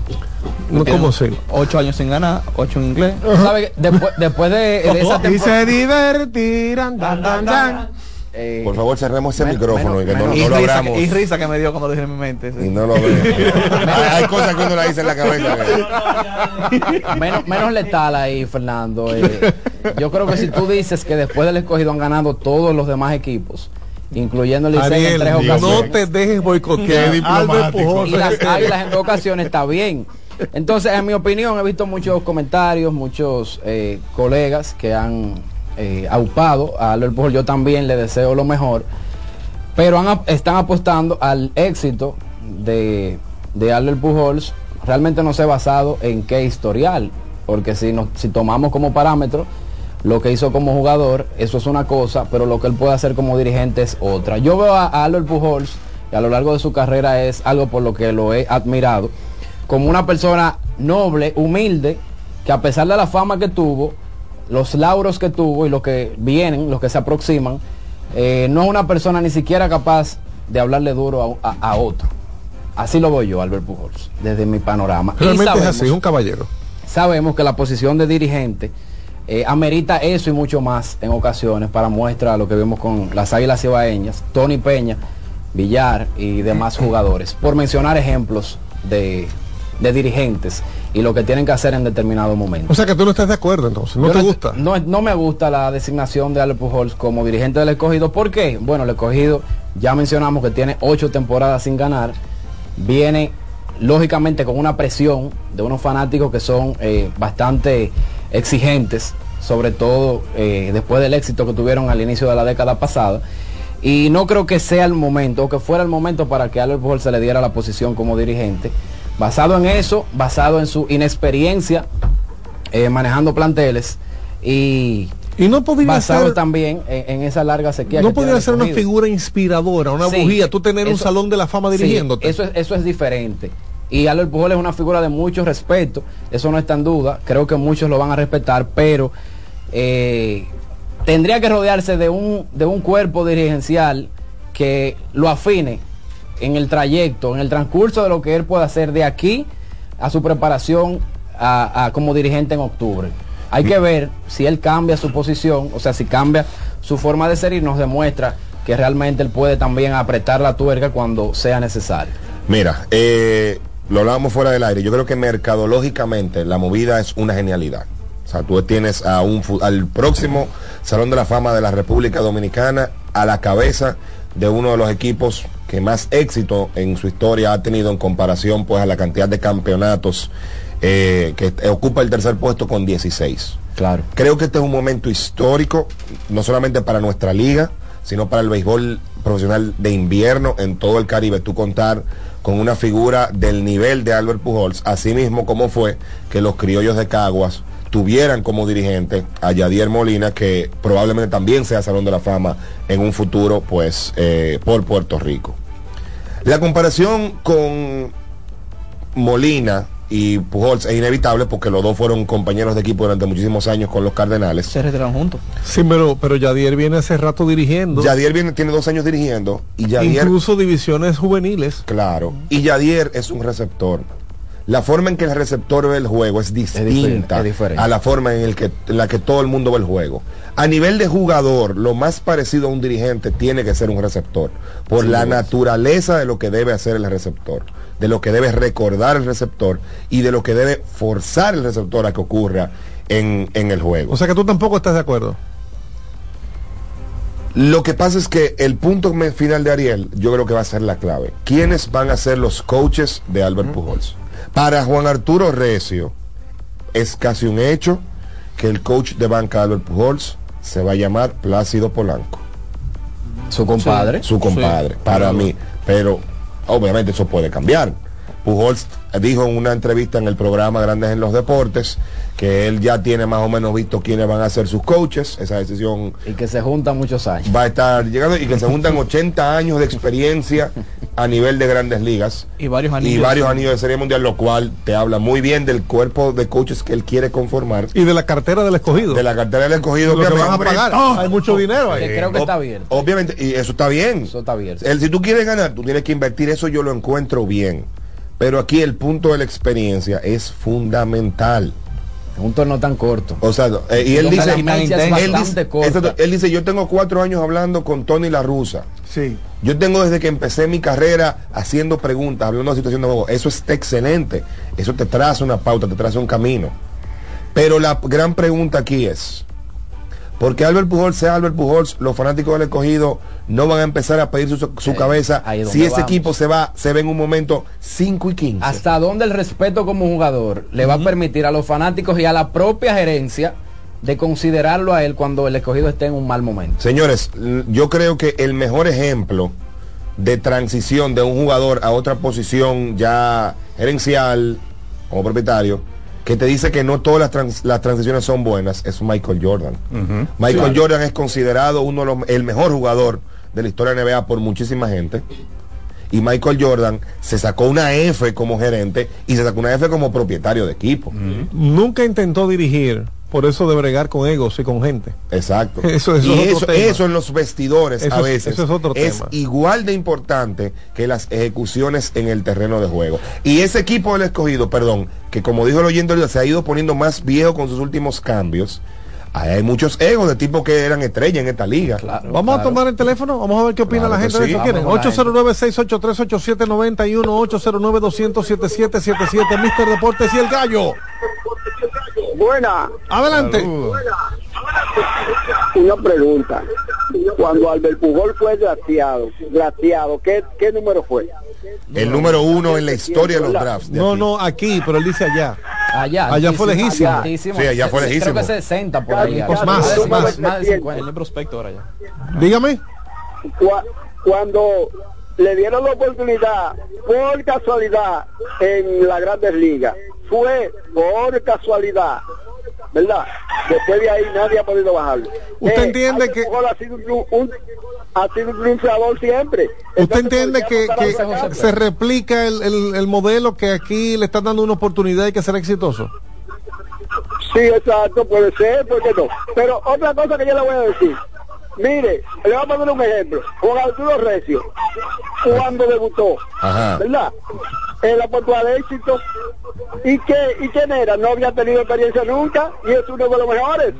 No, ¿Cómo se? Ocho años sin ganar, ocho en inglés. ¿Sabe? Después, después de, de esa Y se divertirán, dan, dan, dan. Eh, Por favor, cerremos ese micrófono menos- y que no, menos- no y lo risa abramos. que- y risa que me dio cuando lo dije en mi mente. sí. Y no lo veo. hay, hay cosas que uno la dice en la cabeza. menos letal ahí, Fernando. Eh, yo creo que si tú dices que después del escogido han ganado todos los demás equipos, incluyendo el Licey en tres no ocasiones. te dejes boicotear. diplomático. Y las águilas en dos ocasiones está bien. Entonces, en mi opinión, he visto muchos comentarios, muchos eh, colegas que han eh, aupado a Albert Pujol. Yo también le deseo lo mejor, pero han están apostando al éxito de, de Albert Pujols. Realmente no sé basado en qué historial, porque si, nos, si tomamos como parámetro lo que hizo como jugador, eso es una cosa, pero lo que él puede hacer como dirigente es otra. Yo veo a, Albert Pujols, y a lo largo de su carrera es algo por lo que lo he admirado, como una persona noble, humilde, que a pesar de la fama que tuvo, los lauros que tuvo y los que vienen, los que se aproximan, eh, no es una persona ni siquiera capaz de hablarle duro a, a- a otro. Así lo veo yo, Albert Pujols, desde mi panorama. Realmente es así, un caballero. sabemos que la posición de dirigente eh, amerita eso y mucho más en ocasiones para muestra lo que vimos con las Águilas Ibaeñas, Tony Peña, Villar y demás jugadores, por mencionar ejemplos de, de dirigentes y lo que tienen que hacer en determinado momento. O sea que tú no estás de acuerdo entonces, no Yo te no- gusta. No, no me gusta la designación de Albert Pujols como dirigente del escogido. ¿Por qué? Bueno, el escogido ya mencionamos que tiene ocho temporadas sin ganar. Viene lógicamente con una presión de unos fanáticos que son eh, bastante exigentes, sobre todo eh, después del éxito que tuvieron al inicio de la década pasada. Y no creo que sea el momento, o que fuera el momento para que Albert Pujols se le diera la posición como dirigente. Basado en eso, basado en su inexperiencia eh, manejando planteles y, y no podría basado ser- también en, en esa larga sequía. No el ser una figura inspiradora, una Sí, bujía, tú tener un salón de la fama sí, dirigiéndote. eso, es, eso es diferente. Y Albert Pujol es una figura de mucho respeto, eso no está en duda, creo que muchos lo van a respetar, pero eh, tendría que rodearse de un, de un cuerpo dirigencial que lo afine en el trayecto, en el transcurso de lo que él pueda hacer de aquí a su preparación a- como dirigente en octubre. Hay que ver si él cambia su posición, o sea, si cambia su forma de ser y nos demuestra que realmente él puede también apretar la tuerca cuando sea necesario. Mira, eh, lo hablábamos fuera del aire. Yo creo que mercadológicamente la movida es una genialidad. O sea, tú tienes a un, al próximo Salón de la Fama de la República Dominicana a la cabeza de uno de los equipos que más éxito en su historia ha tenido en comparación pues a la cantidad de campeonatos eh, que ocupa el tercer puesto con 16. Claro. Creo que este es un momento histórico, no solamente para nuestra liga, sino para el béisbol profesional de invierno en todo el Caribe. Tú contar con una figura del nivel de Albert Pujols, así mismo como fue que los criollos de Caguas tuvieran como dirigente a Yadier Molina, que probablemente también sea Salón de la Fama en un futuro, pues, eh, por Puerto Rico. La comparación con Molina y Pujols es inevitable porque los dos fueron compañeros de equipo durante muchísimos años con los Cardenales. Se retiraron juntos. Sí, pero, pero Yadier viene hace rato dirigiendo. Yadier viene, tiene dos años dirigiendo y Yadier, Incluso divisiones juveniles. claro, y Yadier es un receptor. La forma en que el receptor ve el juego es distinta es diferente. a la forma en, el que, en la que todo el mundo ve el juego. A nivel de jugador, lo más parecido a un dirigente tiene que ser un receptor, por la naturaleza de lo que debe hacer el receptor, de lo que debe recordar el receptor y de lo que debe forzar el receptor a que ocurra en, en el juego. O sea que tú tampoco estás de acuerdo. Lo que pasa es que el punto final de Ariel, yo creo que va a ser la clave. ¿Quiénes van a ser los coaches de Albert Pujols? Para Juan Arturo Recio, es casi un hecho que el coach de banca de Albert Pujols se va a llamar Plácido Polanco. Su compadre. Su compadre, Sí. para Claro. mí. Pero obviamente eso puede cambiar. Pujols dijo en una entrevista en el programa Grandes en los Deportes que él ya tiene más o menos visto quiénes van a ser sus coaches. Esa decisión Y que se juntan muchos años. va a estar llegando y que se juntan 80 años de experiencia a nivel de grandes ligas Y varios y anillos. varios anillos de serie mundial, lo cual te habla muy bien del cuerpo de coaches que él quiere conformar. Y de la cartera del escogido. De la cartera del escogido, Lo que van a pagar. Oh. Hay mucho dinero ahí. Que creo que está abierto. Obviamente, y eso está bien. Eso está abierto. El, si tú quieres ganar, tú tienes que invertir, eso yo lo encuentro bien. Pero aquí el punto de la experiencia es fundamental. Un torneo tan corto. O sea, eh, y él dice, él, dice corta. él dice, yo tengo cuatro años hablando con Tony La Rusa. Sí. Yo tengo desde que empecé mi carrera haciendo preguntas, hablando de situación de juego. Eso está excelente. Eso te traza una pauta, te traza un camino. Pero la gran pregunta aquí es, porque Albert Pujols sea Albert Pujols, los fanáticos del escogido no van a empezar a pedir su, su cabeza si ese vamos. equipo se va, se ve en un momento 5 y 15. ¿Hasta dónde el respeto como jugador le va a permitir a los fanáticos y a la propia gerencia de considerarlo a él cuando el escogido esté en un mal momento? Señores, yo creo que el mejor ejemplo de transición de un jugador a otra posición ya gerencial como propietario, que te dice que no todas las, trans- las transiciones son buenas, es Michael Jordan. Michael Jordan es considerado uno de los, el mejor jugador de la historia de NBA por muchísima gente. Y Michael Jordan se sacó una F como gerente y se sacó una F como propietario de equipo. Nunca intentó dirigir, por eso de bregar con egos y con gente. Exacto. Eso es y otro eso, tema. eso en los vestidores Eso a es- veces eso es otro tema. igual de importante que las ejecuciones en el terreno de juego. Y ese equipo del escogido, perdón, que como dijo el oyente, se ha ido poniendo más viejo con sus últimos cambios, Ahí hay muchos egos de tipos que eran estrellas en esta liga. Vamos a tomar el teléfono, vamos a ver qué opina Claro la que gente de sí. eso. ¿Quieren? Vamos con la 809-683-8791, 809-200-7777, Mister Deportes y el Gallo. Buena. Adelante. Una pregunta. Cuando Albert Pujol fue graciado, graciado, ¿qué, qué número fue? El número uno en la historia de los drafts. de No, aquí. no, aquí, pero él dice allá. Allá. Allá fue lejísimo. altísimo. Sí, allá fue Se- lejísimo. Creo que 60 por ahí. Pues más, de- más. más de 50. En el prospecto ahora ya. Dígame. Cua- Cuando le dieron la oportunidad, por casualidad, en la Grandes Ligas, fue por casualidad, ¿verdad? Después de ahí nadie ha podido bajarlo. Usted Eh, entiende que- ha sido un, un- ha sido un triunfador siempre. ¿Usted entiende que, se replica el, el- el modelo que aquí le están dando una oportunidad y que será exitoso? Sí, exacto, puede ser, ¿por qué no? Pero otra cosa que yo le voy a decir. Mire, le voy a poner un ejemplo. Juan Arturo Recio, cuando debutó, Ajá. ¿verdad? En la Portugal de éxito. ¿Y qué, ¿Y quién era? No había tenido experiencia nunca y es uno de los mejores.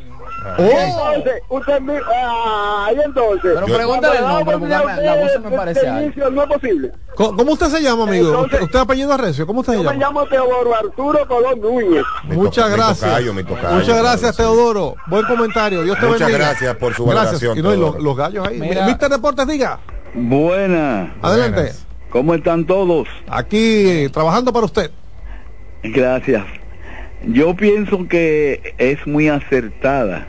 Oh. Entonces, usted mi- ah, y entonces. Pero pregúntale el nombre, porque la- la voz se me parece inicio, No es posible. ¿Cómo, cómo usted se llama, amigo? Entonces- ¿Usted, apellido Arrecio? ¿Cómo usted se Yo me llama? llamo Teodoro Arturo Colón Núñez. Mi Muchas to- mi gracias. tocayo, mi tocayo, Muchas gracias, sí. Teodoro. Buen comentario. Dios te Muchas bendiga. gracias por su Gracias. valoración, Y no, y los, los gallos ahí. Mira- Mister Deportes, diga. Buena. Adelante. ¿Cómo están todos? Aquí, trabajando para usted. Gracias. Yo pienso que es muy acertada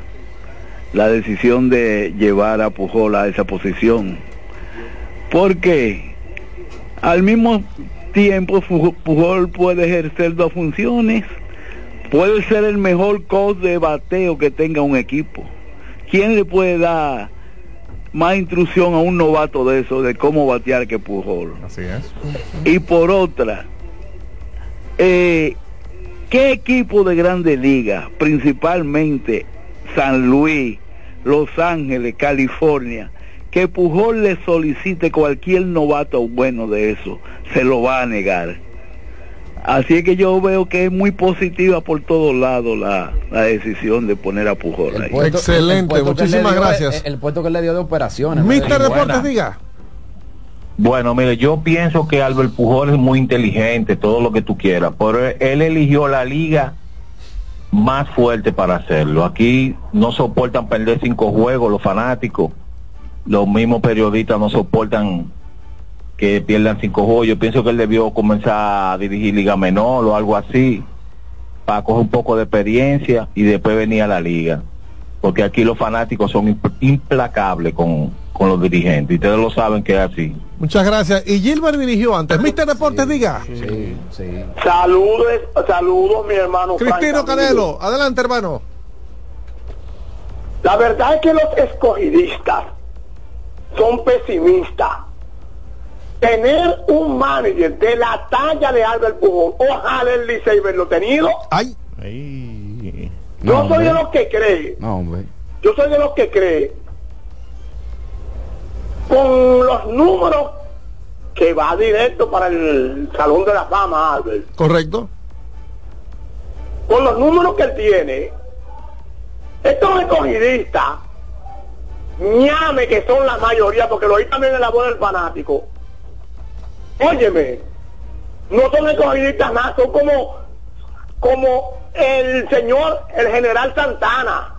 la decisión de llevar a Pujol a esa posición. Porque al mismo tiempo Pujol puede ejercer dos funciones. Puede ser el mejor coach de bateo que tenga un equipo. ¿Quién le puede dar más instrucción a un novato de eso, de cómo batear que Pujol? Así es. Y por otra, eh, ¿qué equipo de grandes ligas, principalmente San Luis, Los Ángeles, California, que Pujol le solicite cualquier novato bueno de eso, se lo va a negar? Así es que yo veo que es muy positiva por todos lados la, la decisión de poner a Pujol ahí. puesto- Excelente, muchísimas gracias. El, el puesto que le dio de operaciones. Mister ¿no? Deportes, diga. Bueno, mire, yo pienso que Albert Pujol es muy inteligente, todo lo que tú quieras, pero él eligió la liga más fuerte para hacerlo. Aquí no soportan perder cinco juegos los fanáticos, los mismos periodistas no soportan que pierdan cinco juegos. Yo pienso que él debió comenzar a dirigir liga menor o algo así, para coger un poco de experiencia y después venir a la liga. Porque aquí los fanáticos son impl- implacables con, con los dirigentes, y ustedes lo saben que es así. Muchas gracias. Y Gilbert dirigió antes. Mister Deportes, diga. Sí, sí. Saludos, saludos, mi hermano. Frank Cristino Canelo, adelante, hermano. La verdad es que los escogidistas son pesimistas. Tener un manager de la talla de Albert Pujol, ojalá el Licey verlo tenido. Ay. Yo No, soy hombre. de los que cree, No, hombre. yo soy de los que cree con los números que va directo para el Salón de la Fama, Albert. Correcto. con los números que él tiene, estos escogidistas, ñame que son la mayoría, porque lo oí también en la voz del fanático. Óyeme, no son escogidistas más, son como, como el señor, el general Santana,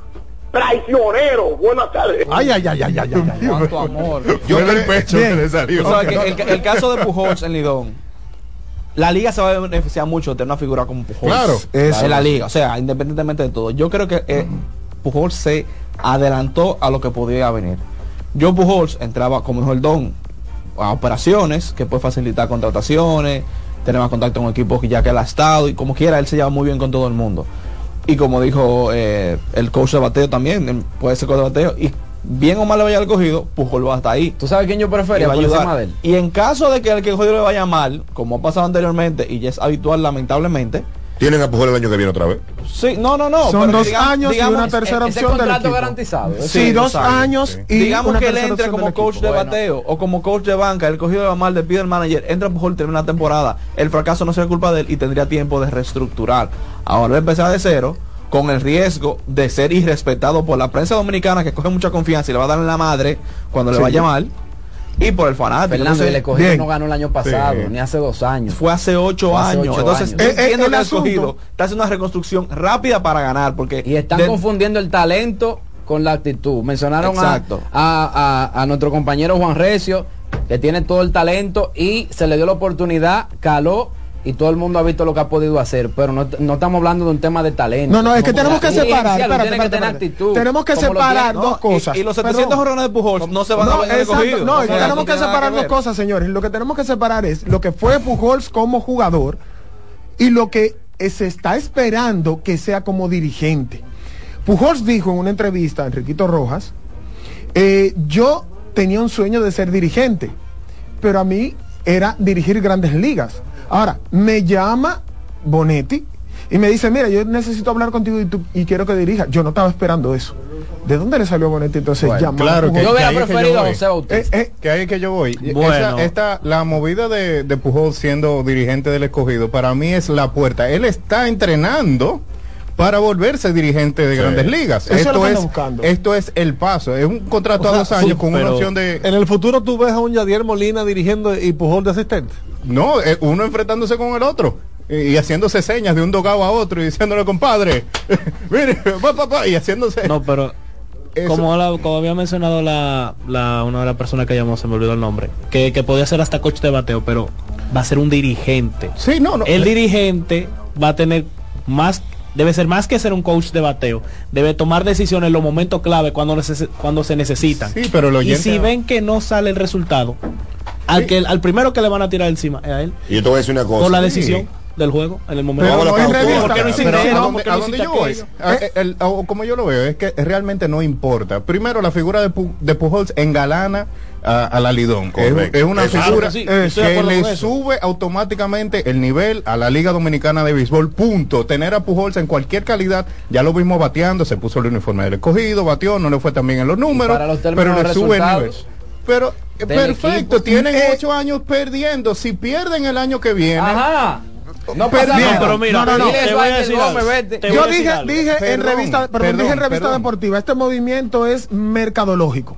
traicionero. Buenas tardes. Ay, ay, ay, ay, ay, ay. ay. Cuánto amor. Yo creo- pecho que le salió. El, el caso de Pujols en Lidón, la liga se va a beneficiar mucho de tener una figura como Pujols. Claro. en la liga, o sea, independientemente de todo. Yo creo que eh, Pujols se adelantó a lo que podía venir. Yo Pujols entraba como mejor don a operaciones que puede facilitar contrataciones, tener más contacto con equipos que ya que él ha estado y como quiera él se lleva muy bien con todo el mundo. Y como dijo eh, el coach de bateo también, eh, puede ser coach de bateo y bien o mal le vaya al cogido, Pujol va hasta ahí. ¿Tú sabes quién yo prefería va a por encima ayudar. de él? Y en caso de que el que cogido le vaya mal, como ha pasado anteriormente y ya es habitual lamentablemente, Tienen a Pujol el año que viene otra vez. sí, no, no, no, Son dos digamos- años digamos- y una tercera ese opción del contrato equipo. garantizado. Sí, Sí, dos años, años y digamos una que él opción como del coach equipo. de bateo o como coach de banca, el cogido le va mal, le pide el manager, entra Pujol, termina la temporada, el fracaso no será culpa de él y tendría tiempo de reestructurar. Ahora empezar de cero, con el riesgo de ser irrespetado por la prensa dominicana que coge mucha confianza y le va a dar en la madre cuando le Sí. vaya mal y por el fanático. Fernando, Entonces, el escogido bien. no ganó el año pasado, Sí. ni hace dos años. Fue hace ocho Fue hace años. ocho Entonces, años. Eh, entiendo eh, que el escogido está haciendo una reconstrucción rápida para ganar porque Y están de- confundiendo el talento con la actitud. Mencionaron a, a- a nuestro compañero Juan Recio, que tiene todo el talento y se le dio la oportunidad, caló y todo el mundo ha visto lo que ha podido hacer. Pero no, no estamos hablando de un tema de talento. No, no, es que tenemos que separar. Espérate, tiene que espérate, actitud, Tenemos que separar dos no, cosas. y, y los Perdón. 700 jorrones de Pujols no se van a ver en el exacto. escogido. No, O es que sea, tenemos que separar dos cosas, señores. Lo que tenemos que separar es lo que fue Pujols como jugador y lo que se está esperando que sea como dirigente. Pujols dijo en una entrevista a Enriquito Rojas, eh, yo tenía un sueño de ser dirigente, pero a mí era dirigir grandes ligas. Ahora, me llama Bonetti y me dice, mira, yo necesito hablar contigo y, tú- y quiero que dirija. Yo no estaba esperando eso. ¿De dónde le salió a Bonetti entonces Bueno, llamar claro que, Pujols? que ahí es que yo voy. Eh, eh, que ahí es que yo voy. Bueno. Esa- esta, la movida de, de Pujol siendo dirigente del escogido, para mí es la puerta. Él está entrenando para volverse dirigente de Sí. grandes ligas. Eso esto, es, esto es el paso. Es un contrato O sea, a dos años con una opción de... En el futuro tú ves a un Yadier Molina dirigiendo y Pujol de asistente. No, eh, uno enfrentándose con el otro. Y, y haciéndose señas de un dogado a otro y diciéndole, compadre, mire, pa, pa, pa", y haciéndose... No, pero como, la- como había mencionado la, la- una de las personas que llamó, se me olvidó el nombre, que, que podía ser hasta coach de bateo, pero va a ser un dirigente. Sí, no, no. El dirigente va a tener más, debe ser más que ser un coach de bateo, debe tomar decisiones en los momentos clave cuando, neces- cuando se necesitan. Sí, pero el y si ven que no sale el resultado, al, que, al primero que le van a tirar encima es a él, Y yo te voy a decir una cosa. por la Sí. Del juego en el momento. Pero como yo lo veo, es que realmente no importa. Primero, la figura de, Pu- de Pujols engalana a, a la Lidón. Es, una Exacto, figura sí, eh, que le sube automáticamente el nivel a la Liga Dominicana de Béisbol. Punto. Tener a Pujols en cualquier calidad, ya lo vimos bateando, se puso el uniforme del escogido, batió, no le fue tan bien en los números, los pero le sube el nivel. Pero eh, perfecto, equipo. tienen Eh, ocho años perdiendo. Si pierden el año que viene, Ajá. No pero mira, No, no, no. te voy a decir algo. Yo dije, dije en revista, perdón, perdón, dije en revista perdón. deportiva, este movimiento es mercadológico.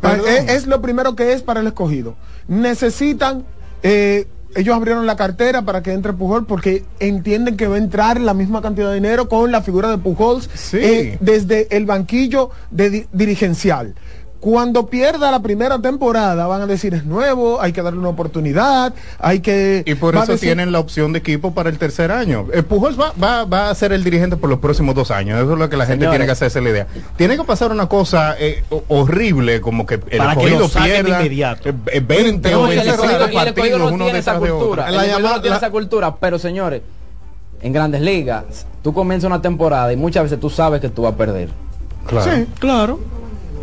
Perdón. Es, es lo primero que es para el escogido. Necesitan, eh, ellos abrieron la cartera para que entre Pujol porque entienden que va a entrar la misma cantidad de dinero con la figura de Pujols eh, desde el banquillo de di- dirigencial. Cuando pierda la primera temporada van a decir es nuevo, hay que darle una oportunidad, hay que... Y por eso decir- tienen la opción de equipo para el tercer año. El Pujols va, va, va a ser el dirigente por los próximos dos años. Eso es lo que la gente Señores. tiene que hacerse la idea. Tiene que pasar una cosa eh, ho- horrible, como que el Para que escogido lo de pierda inmediato. eh, eh, 20 o No, y el 25 escogido- y el escogido partidos no uno tiene esa detrás de cultura. El escogido no tiene esa cultura, pero señores, en grandes ligas, tú comienzas una temporada y muchas veces tú sabes que tú vas a perder. Claro. Sí, claro.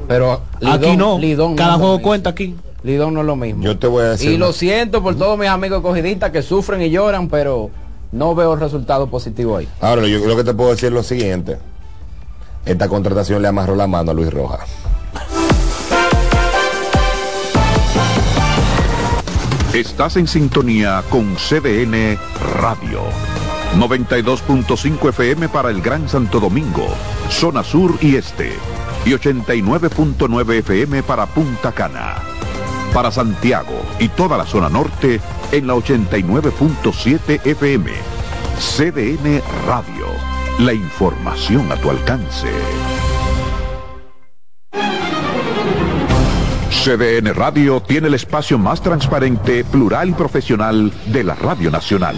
Pero Aquí no. Lidón Cada juego cuenta aquí. Lidón no es lo mismo. Yo te voy a decir. Y lo siento por todos mis amigos cogidistas que sufren y lloran, pero no veo el resultado positivo ahí. Ahora, yo lo que te puedo decir es lo siguiente. Esta contratación le amarró la mano a Luis Rojas. Estás en sintonía con CDN Radio. 92.5 FM para el Gran Santo Domingo, zona sur y este. Y 89.9 FM para Punta Cana. Para Santiago y toda la zona norte en la 89.7 FM. CDN Radio. La información a tu alcance. CDN Radio tiene el espacio más transparente, plural y profesional de la Radio Nacional.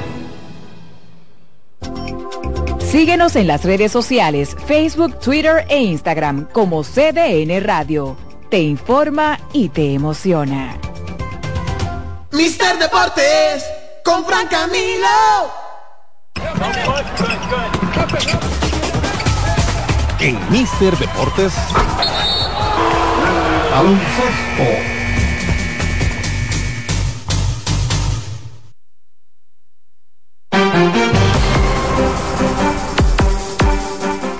Síguenos en las redes sociales, Facebook, Twitter e Instagram como CDN Radio. Te informa y te emociona. Mister Deportes con Fran Camilo. En Mister Deportes. Baloncesto.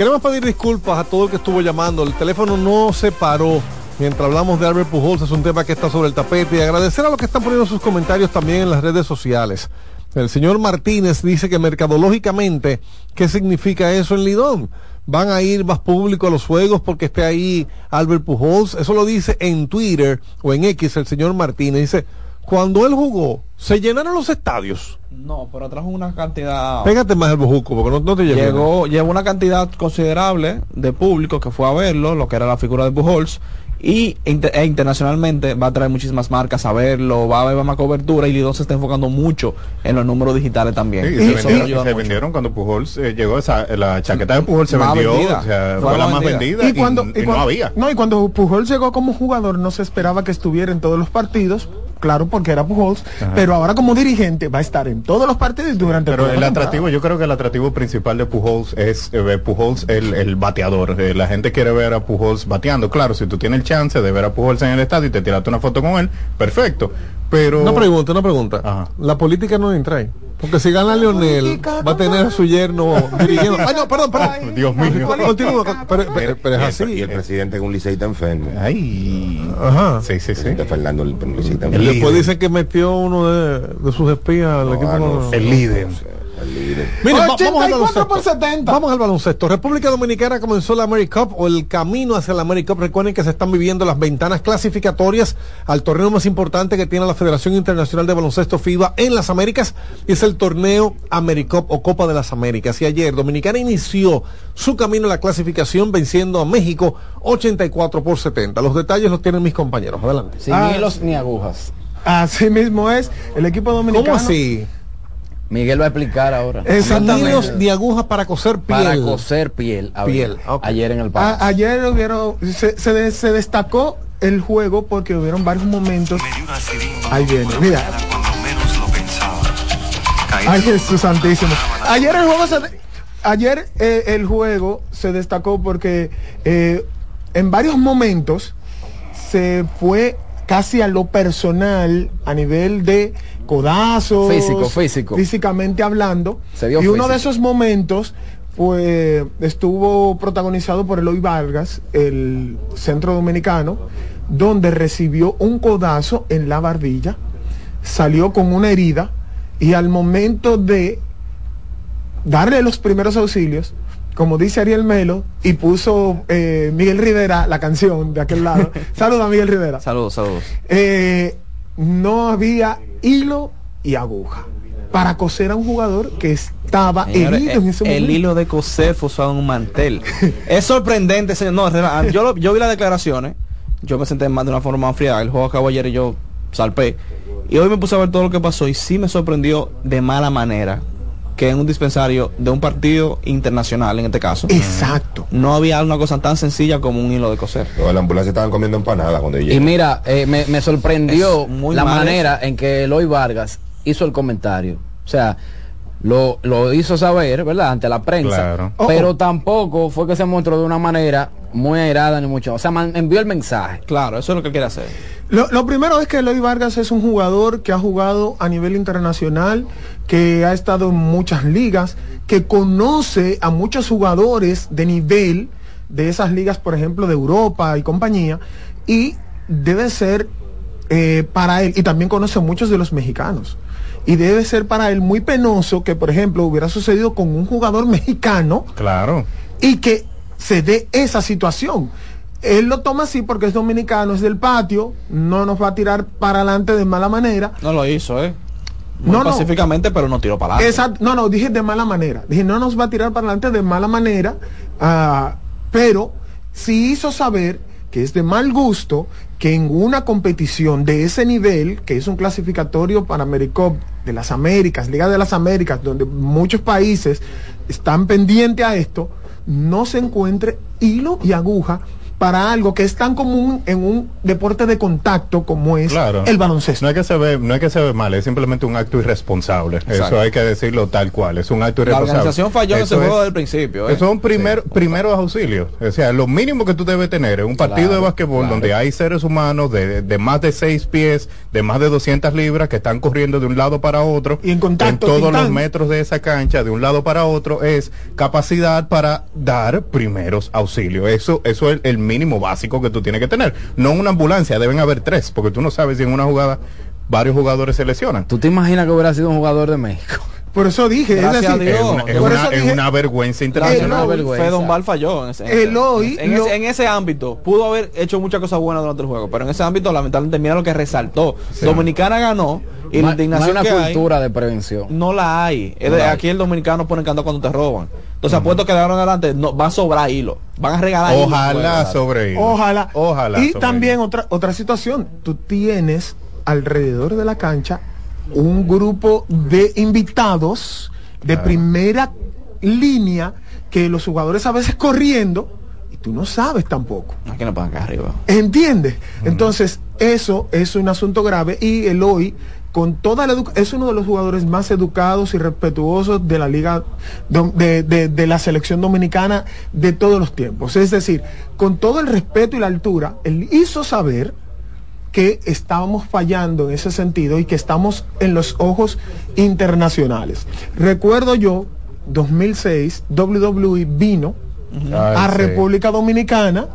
Queremos pedir disculpas a todo el que estuvo llamando. El teléfono no se paró mientras hablamos de Albert Pujols. Es un tema que está sobre el tapete. Y agradecer a los que están poniendo sus comentarios también en las redes sociales. El señor Martínez dice que mercadológicamente, ¿qué significa eso en Lidón? Van a ir más público a los juegos porque esté ahí Albert Pujols. Eso lo dice en Twitter o en X el señor Martínez. Dice, cuando él jugó, se llenaron los estadios. No, pero trajo una cantidad. Pégate más el bojuco porque no, no te llegó. Llegó, llevó una cantidad considerable de público que fue a verlo, lo que era la figura de Pujols. Y inter- e internacionalmente va a traer muchísimas marcas a verlo, va a haber más cobertura y Lidón se está enfocando mucho en los números digitales también. Sí, Y se, vendieron, se cuando Pujols eh, llegó, esa, la chaqueta de Pujols se Más vendió, vendida. o sea, Fue fue la más más vendida. y, cuando, y y no cuando- había. no, y cuando Pujols llegó como jugador no se esperaba que estuviera en todos los partidos, claro, porque era Pujols, Ajá. pero ahora como dirigente va a estar en todos los partidos durante Pero toda el la atractivo, yo creo que el atractivo principal de Pujols es eh, Pujols el, el bateador. Eh, la gente quiere ver a Pujols bateando. Claro, si tú tienes el chance de ver a Pujols en el estadio y te tiraste una foto con él, perfecto. Pero Una pregunta, una pregunta. La política no entra ahí. Porque si gana Leonel, va a tener a su yerno dirigiendo. Ay, no, perdón, perdón. Dios mío. Continúa, pero, pero- pero es Y el- así. Y el presidente es un liceísta enfermo. Ay. Ajá. Sí, sí, sí. Fernando, el un liceísta Y después dicen que metió uno de, de sus espías al equipo. ah, no líder. El líder. Miren, va- vamos al 84 por baloncesto. 70. Vamos al baloncesto. República Dominicana comenzó la AmeriCup o el camino hacia la AmeriCup. Recuerden que se están viviendo las ventanas clasificatorias al torneo más importante que tiene la Federación Internacional de Baloncesto FIBA en las Américas y es el torneo AmeriCup o Copa de las Américas. Y ayer Dominicana inició su camino a la clasificación venciendo a México 84 por 70. Los detalles los tienen mis compañeros. Adelante. Sin Ah, hilos ni agujas. Así mismo es el equipo dominicano. ¿Cómo así? Miguel va a explicar ahora. Hilos ni agujas para coser piel. Para coser piel. a ver, Piel. Ayer en el A- parque. ayer hubieron, se, se de- se destacó el juego porque hubieron varios momentos. Ahí viene, mira. Ay, Jesús Santísimo. Ayer el juego se, de- ayer eh, el juego se destacó porque eh, en varios momentos se fue casi a lo personal a nivel de codazos Físico, físico. físicamente hablando Se dio y uno de esos momentos fue estuvo protagonizado por Eloy Vargas el centro dominicano donde recibió un codazo en la barbilla salió con una herida y al momento de darle los primeros auxilios, como dice Ariel Melo, y puso eh, Miguel Rivera la canción de aquel lado. Saluda Miguel Rivera. Saludos, saludos. Eh, no había hilo y aguja para coser a un jugador que estaba herido en el, ese el momento. hilo de coser fue usado en un mantel. es sorprendente, señor. No, Rena, yo, lo- yo vi las declaraciones. Yo me senté más de una forma más fría. El juego acabó ayer y yo salpé. Y hoy me puse a ver todo lo que pasó y sí me sorprendió de mala manera que en un dispensario de un partido internacional, en este caso, Exacto. no había una cosa tan sencilla como un hilo de coser. Toda la ambulancia estaban comiendo empanadas cuando yo Y mira, eh, me, me sorprendió muy la manera en que Eloy Vargas hizo el comentario. O sea, lo, lo hizo saber, ¿verdad? Ante la prensa. Claro. Pero tampoco fue que se mostró de una manera muy airada ni mucho. O sea, man- envió el mensaje. Claro, eso es lo que quiere hacer. Lo, lo primero es que Eloy Vargas es un jugador que ha jugado a nivel internacional, que ha estado en muchas ligas, que conoce a muchos jugadores de nivel de esas ligas, por ejemplo, de Europa y compañía, y debe ser eh, para él, y también conoce a muchos de los mexicanos, y debe ser para él muy penoso que, por ejemplo, hubiera sucedido con un jugador mexicano Claro. y que se dé esa situación. Él lo toma así porque es dominicano, es del patio, no nos va a tirar para adelante de mala manera. No lo hizo, ¿eh? Muy No, no. pacíficamente, pero no tiró para adelante. Exacto. No, no, dije de mala manera. Dije, no nos va a tirar para adelante de mala manera, ah, pero sí hizo saber que es de mal gusto que en una competición de ese nivel, que es un clasificatorio para Americop de las Américas, Liga de las Américas, donde muchos países están pendientes a esto, no se encuentre hilo y aguja para algo que es tan común en un deporte de contacto como es Claro. el baloncesto. No es que se ve, no es que se ve mal, es simplemente un acto irresponsable. Exacto. Eso hay que decirlo tal cual, es un acto La irresponsable. organización falló en ese Eso juego es- desde el principio. ¿eh? Esos son primer- primeros auxilios. O sea, lo mínimo que tú debes tener en un partido Claro, de basquetbol claro. donde hay seres humanos de, de más de seis pies, de más de 200 libras, que están corriendo de un lado para otro, Y en contacto, todos tintán. los metros de esa cancha, de un lado para otro, es capacidad para dar primeros auxilios. Eso, eso es el mínimo básico que tú tienes que tener. No una ambulancia, deben haber tres, porque tú no sabes si en una jugada varios jugadores se lesionan. ¿Tú te imaginas que hubiera sido un jugador de México? Por eso dije, es Gracias una, es Por una- eso es dije- una vergüenza El internacional. vergüenza. Fedon Val falló en ese, en hoy en, lo- ese, en ese ámbito. Pudo haber hecho muchas cosas buenas durante el juego, pero en ese ámbito, lamentablemente, mira lo que resaltó. Dominicana ganó y la No, no hay indignación una que hay, cultura de prevención. no la hay. Es No de- la hay. aquí el dominicano pone canto cuando te roban. Entonces, apuesto que de ahora en adelante no, va a sobrar hilo. Van a regalar hilo. Ojalá sobre ello. Ojalá. Ojalá. Y también otra, otra situación. Tú tienes alrededor de la cancha un grupo de invitados de Claro. primera línea que los jugadores a veces corriendo y tú no sabes tampoco. Aquí no pagan acá arriba. ¿Entiendes? Entonces, eso es un asunto grave y el hoy con toda la es uno de los jugadores más educados y respetuosos de la liga de, de- de la selección dominicana de todos los tiempos. Es decir, con todo el respeto y la altura, él hizo saber que estábamos fallando en ese sentido y que estamos en los ojos internacionales. Recuerdo yo, 2006, WWE vino Ay, a sí. República Dominicana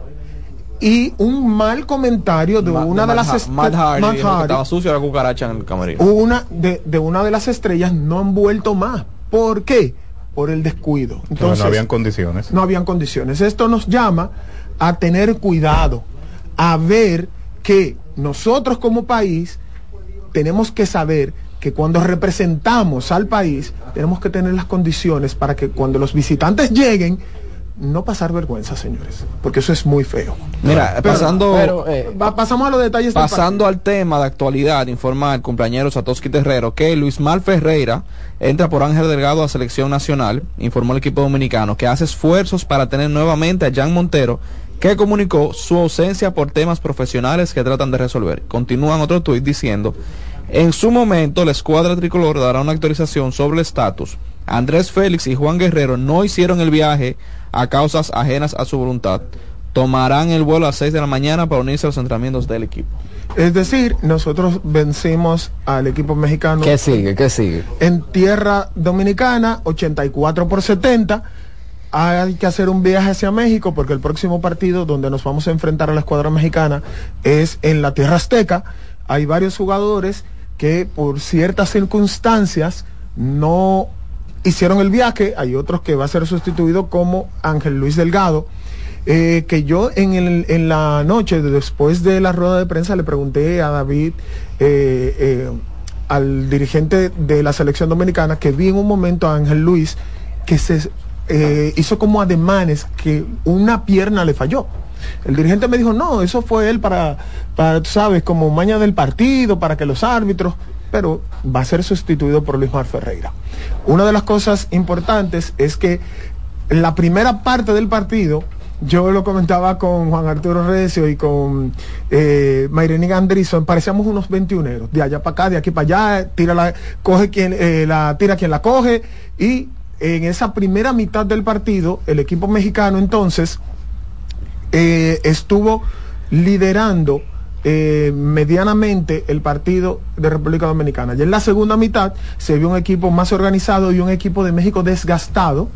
y un mal comentario de Ma- una de, Matt las Ha- est- Matt Hardy Matt dijo que Hardy, estaba sucio la cucaracha en el camerino. una de, de una de las estrellas no han vuelto más. ¿Por qué? Por el descuido. No, Entonces, no habían condiciones. no habían condiciones. Esto nos llama a tener cuidado, a ver que nosotros como país tenemos que saber que cuando representamos al país tenemos que tener las condiciones para que cuando los visitantes lleguen no pasar vergüenza, señores, porque eso es muy feo. Mira, Pero- pasando, pero, eh, pasamos a los detalles. pasando al tema de actualidad, informa el compañero Satoshi Terrero que Luis Mal Ferreira entra por Ángel Delgado a selección nacional, informó el equipo dominicano, que hace esfuerzos para tener nuevamente a Jan Montero, que comunicó su ausencia por temas profesionales que tratan de resolver. Continúan otro tuit diciendo, en su momento la escuadra tricolor dará una actualización sobre el estatus. Andrés Félix y Juan Guerrero no hicieron el viaje a causas ajenas a su voluntad. Tomarán el vuelo a las 6 de la mañana para unirse a los entrenamientos del equipo. Es decir, nosotros vencimos al equipo mexicano ¿Qué sigue? ¿Qué sigue? en tierra dominicana, 84 por 70. Hay que hacer un viaje hacia México porque el próximo partido donde nos vamos a enfrentar a la escuadra mexicana es en la tierra azteca. Hay varios jugadores que por ciertas circunstancias no hicieron el viaje. Hay otros que va a ser sustituido como Ángel Luis Delgado. Eh, que yo en, el- en la noche, después de la rueda de prensa, le pregunté a David, eh, eh, al dirigente de la selección dominicana, que vi en un momento a Ángel Luis, que se hizo como ademanes que una pierna le falló. El dirigente me dijo, no, eso fue él para, para sabes, como maña del partido, para que los árbitros, pero va a ser sustituido por Luis Mar Ferreira. Una de las cosas importantes es que la primera parte del partido, yo lo comentaba con Juan Arturo Recio y con eh, Mayreni parecíamos unos 21 de allá para acá, de aquí para allá, tira la, coge quien, eh, la, tira quien la coge, y en esa primera mitad del partido, el equipo mexicano entonces eh, estuvo liderando eh, medianamente el partido de República Dominicana. Y en la segunda mitad se vio un equipo más organizado y un equipo de México desgastado,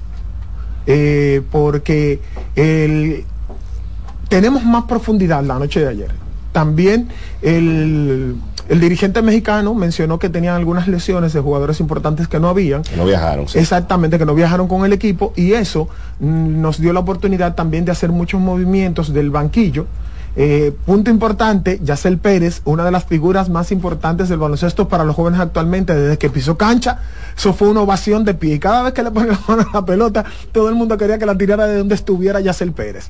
eh, porque el- tenemos más profundidad la noche de ayer. también el, el dirigente mexicano mencionó que tenían algunas lesiones de jugadores importantes que no habían. No viajaron. sí. Exactamente, que no viajaron con el equipo y eso mm, nos dio la oportunidad también de hacer muchos movimientos del banquillo. Eh, punto importante, Yacel Pérez, una de las figuras más importantes del baloncesto para los jóvenes actualmente, desde que pisó cancha, eso fue una ovación de pie. Y cada vez que le ponen la mano a la pelota, todo el mundo quería que la tirara de donde estuviera Yacel Pérez.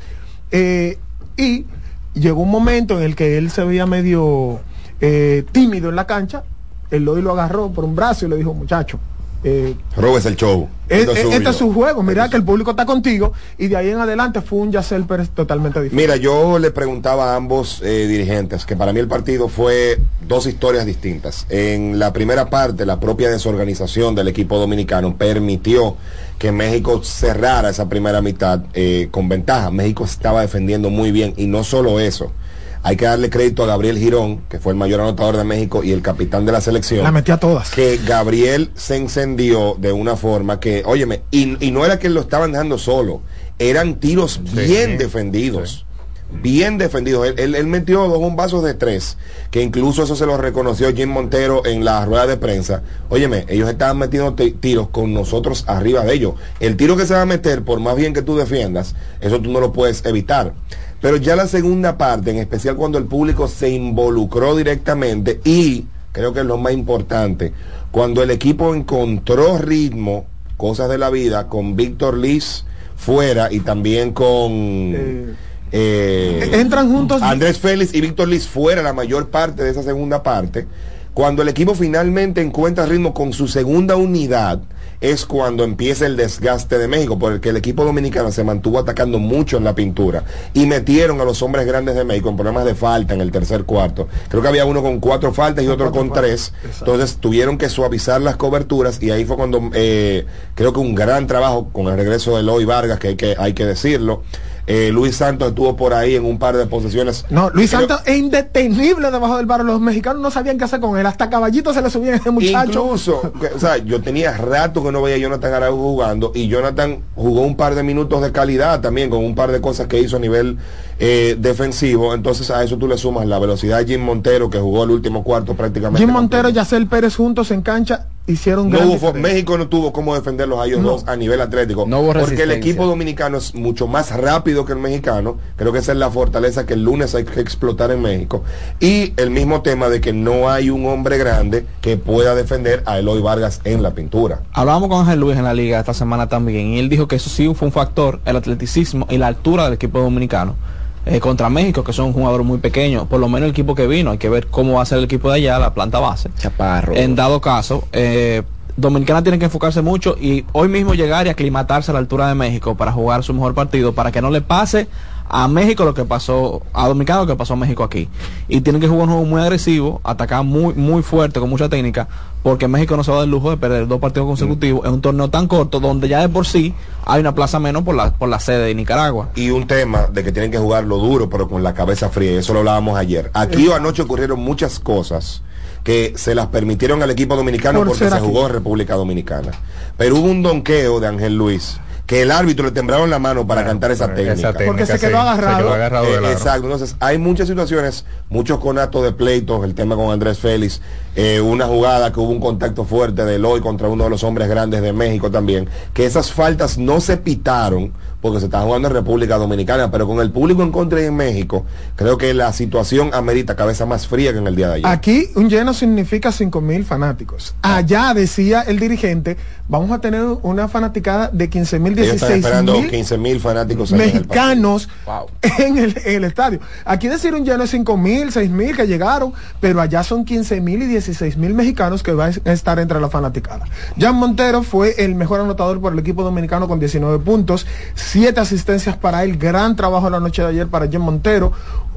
Eh, y llegó un momento en el que él se veía medio eh, tímido en la cancha, el Eloy lo agarró por un brazo y le dijo, muchacho, eh, Robes el show. es- es este es su juego, mira que el público está contigo y de ahí en adelante fue un Yacel Pérez totalmente diferente. Mira, yo le preguntaba a ambos eh, dirigentes que para mí el partido fue dos historias distintas. En la primera parte, la propia desorganización del equipo dominicano permitió que México cerrara esa primera mitad eh, con ventaja. México estaba defendiendo muy bien y no solo eso. Hay que darle crédito a Gabriel Girón, que fue el mayor anotador de México y el capitán de la selección. La metía todas. Que Gabriel se encendió de una forma que, óyeme, y, y no era que lo estaban dejando solo, eran tiros bien defendidos. Bien defendidos. Él, él- él metió dos bombazos de tres, que incluso eso se lo reconoció Jim Montero en la rueda de prensa. Óyeme, ellos estaban metiendo ti- tiros con nosotros arriba de ellos. El tiro que se va a meter, por más bien que tú defiendas, eso tú no lo puedes evitar. Pero ya la segunda parte, en especial cuando el público se involucró directamente y, creo que es lo más importante, cuando el equipo encontró ritmo, cosas de la vida, con Víctor Liz fuera y también con... eh, Entran juntos. Andrés Félix y Víctor Liz fuera la mayor parte de esa segunda parte. Cuando el equipo finalmente encuentra ritmo con su segunda unidad, es cuando empieza el desgaste de México, porque el equipo dominicano se mantuvo atacando mucho en la pintura y metieron a los hombres grandes de México en problemas de falta en el tercer cuarto. Creo que había uno con cuatro faltas y otro con tres. Entonces tuvieron que suavizar las coberturas y ahí fue cuando eh, creo que un gran trabajo con el regreso de Eloy Vargas, que hay que, hay que decirlo. Eh, Luis Santos estuvo por ahí en un par de posesiones. No, Luis Creo- Santos es indetenible debajo del barro. Los mexicanos no sabían qué hacer con él. Hasta caballito se le subía a ese muchacho. Incluso, que, o sea, yo tenía rato que no veía a Jonathan Araujo jugando y Jonathan jugó un par de minutos de calidad también con un par de cosas que hizo a nivel eh, defensivo. Entonces a eso tú le sumas la velocidad de Jim Montero que jugó el último cuarto prácticamente. Jim Montero y Yacel Pérez juntos en cancha hicieron No gran hubo. México no tuvo cómo defenderlos a ellos No. dos a nivel atlético. No hubo porque el equipo dominicano es mucho más rápido que el mexicano. Creo que esa es la fortaleza que el lunes hay que explotar en México. Y el mismo tema de que no hay un hombre grande que pueda defender a Eloy Vargas en la pintura. Hablábamos con Ángel Luis en la liga esta semana también y él dijo que eso sí fue un factor, el atleticismo y la altura del equipo dominicano eh, contra México, que son un jugador muy pequeño, por lo menos el equipo que vino, hay que ver cómo va a ser el equipo de allá, la planta base. Chaparro. En dado caso, eh, Dominicana tiene que enfocarse mucho y hoy mismo llegar y aclimatarse a la altura de México para jugar su mejor partido, para que no le pase a México lo que pasó, a Dominicana lo que pasó a México aquí. Y tienen que jugar un juego muy agresivo, atacar muy, muy fuerte, con mucha técnica, porque México no se va a dar el lujo de perder dos partidos consecutivos en un torneo tan corto, donde ya de por sí hay una plaza menos por la, por la sede de Nicaragua. Y un tema de que tienen que jugarlo duro, pero con la cabeza fría. y Eso lo hablábamos ayer. Aquí o anoche ocurrieron muchas cosas que se las permitieron al equipo dominicano Por porque se aquí. jugó en República Dominicana. Pero hubo un donqueo de Ángel Luis que el árbitro le temblaron la mano para cantar esa técnica. esa técnica, Porque se sí, quedó agarrado. Se quedó agarrado Eh, exacto, entonces hay muchas situaciones, muchos conatos de pleitos, el tema con Andrés Félix, eh, una jugada que hubo un contacto fuerte de Eloy contra uno de los hombres grandes de México también, que esas faltas no se pitaron porque se está jugando en República Dominicana, pero con el público en contra y en México, creo que la situación amerita cabeza más fría que en el día de ayer. Aquí un lleno significa 5 mil fanáticos. Allá decía el dirigente, vamos a tener una fanaticada de 15 mil, Ellos están 16 esperando mil 15 mil fanáticos mexicanos en el, en el estadio. Aquí decir un lleno de 5 mil, 6 mil que llegaron, pero allá son 15 mil y 16 mil mexicanos que van a estar entre la fanaticada. Jan Montero fue el mejor anotador por el equipo dominicano con 19 puntos, 7 asistencias para él, gran trabajo la noche de ayer para Jan Montero,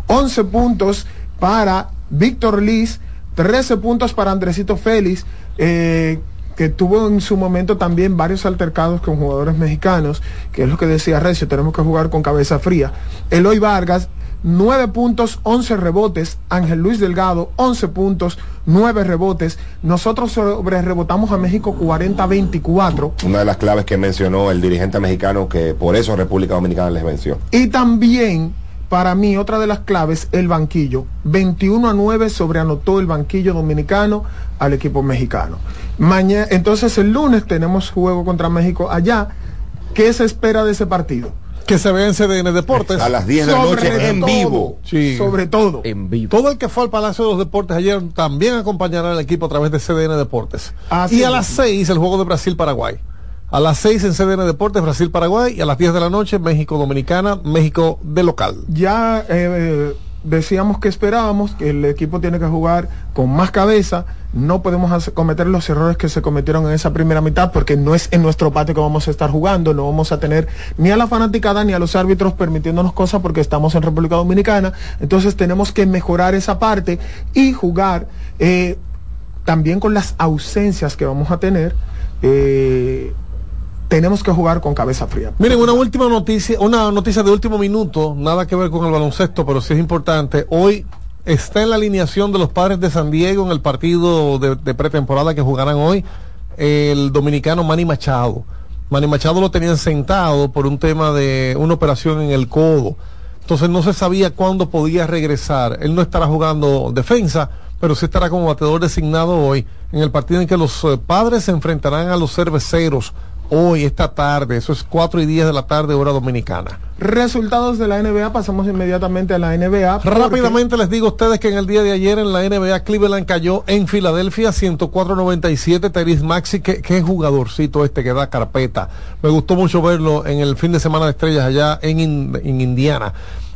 11 puntos para Víctor Liz, 13 puntos para Andresito Félix, eh, que tuvo en su momento también varios altercados con jugadores mexicanos, que es lo que decía Recio, tenemos que jugar con cabeza fría. Eloy Vargas, 9 puntos, 11 rebotes. Ángel Luis Delgado, 11 puntos, 9 rebotes. Nosotros sobre rebotamos a México 40-24. Una de las claves que mencionó el dirigente mexicano que por eso República Dominicana les venció. Y también para mí, otra de las claves, el banquillo. 21 a 9 sobreanotó el banquillo dominicano al equipo mexicano. Mañana, entonces el lunes tenemos juego contra México allá. ¿Qué se espera de ese partido? Que se vea en CDN Deportes. A las 10 de la noche en vivo. Sí. Sobre todo. En vivo. Todo el que fue al Palacio de los Deportes ayer también acompañará al equipo a través de CDN Deportes. Así y a las 6 el juego de Brasil-Paraguay. A las 6 en CDN Deportes, Brasil-Paraguay. Y a las 10 de la noche, México-Dominicana, México de local. ya eh, decíamos que esperábamos que el equipo tiene que jugar con más cabeza. No podemos cometer los errores que se cometieron en esa primera mitad porque no es en nuestro patio que vamos a estar jugando. No vamos a tener ni a la fanaticada ni a los árbitros permitiéndonos cosas porque estamos en República Dominicana. Entonces tenemos que mejorar esa parte y jugar eh, también con las ausencias que vamos a tener. eh, tenemos que jugar con cabeza fría. Miren, una última noticia, una noticia de último minuto, nada que ver con el baloncesto, pero sí es importante. Hoy está en la alineación de los padres de San Diego en el partido de, pretemporada que jugarán hoy el dominicano Manny Machado. Manny Machado lo tenían sentado por un tema de una operación en el codo. Entonces no se sabía cuándo podía regresar. Él no estará jugando defensa, pero sí estará como bateador designado hoy en el partido en que los eh, padres se enfrentarán a los cerveceros hoy, esta tarde. Eso es 4 y 10 de la tarde, hora dominicana. Resultados de la NBA, pasamos inmediatamente a la NBA. porque- Rápidamente les digo a ustedes que en el día de ayer en la NBA Cleveland cayó en Filadelfia 104-97. Teris Maxi, qué, qué jugadorcito este que da carpeta. Me gustó mucho verlo en el fin de semana de estrellas allá en, In- en Indiana.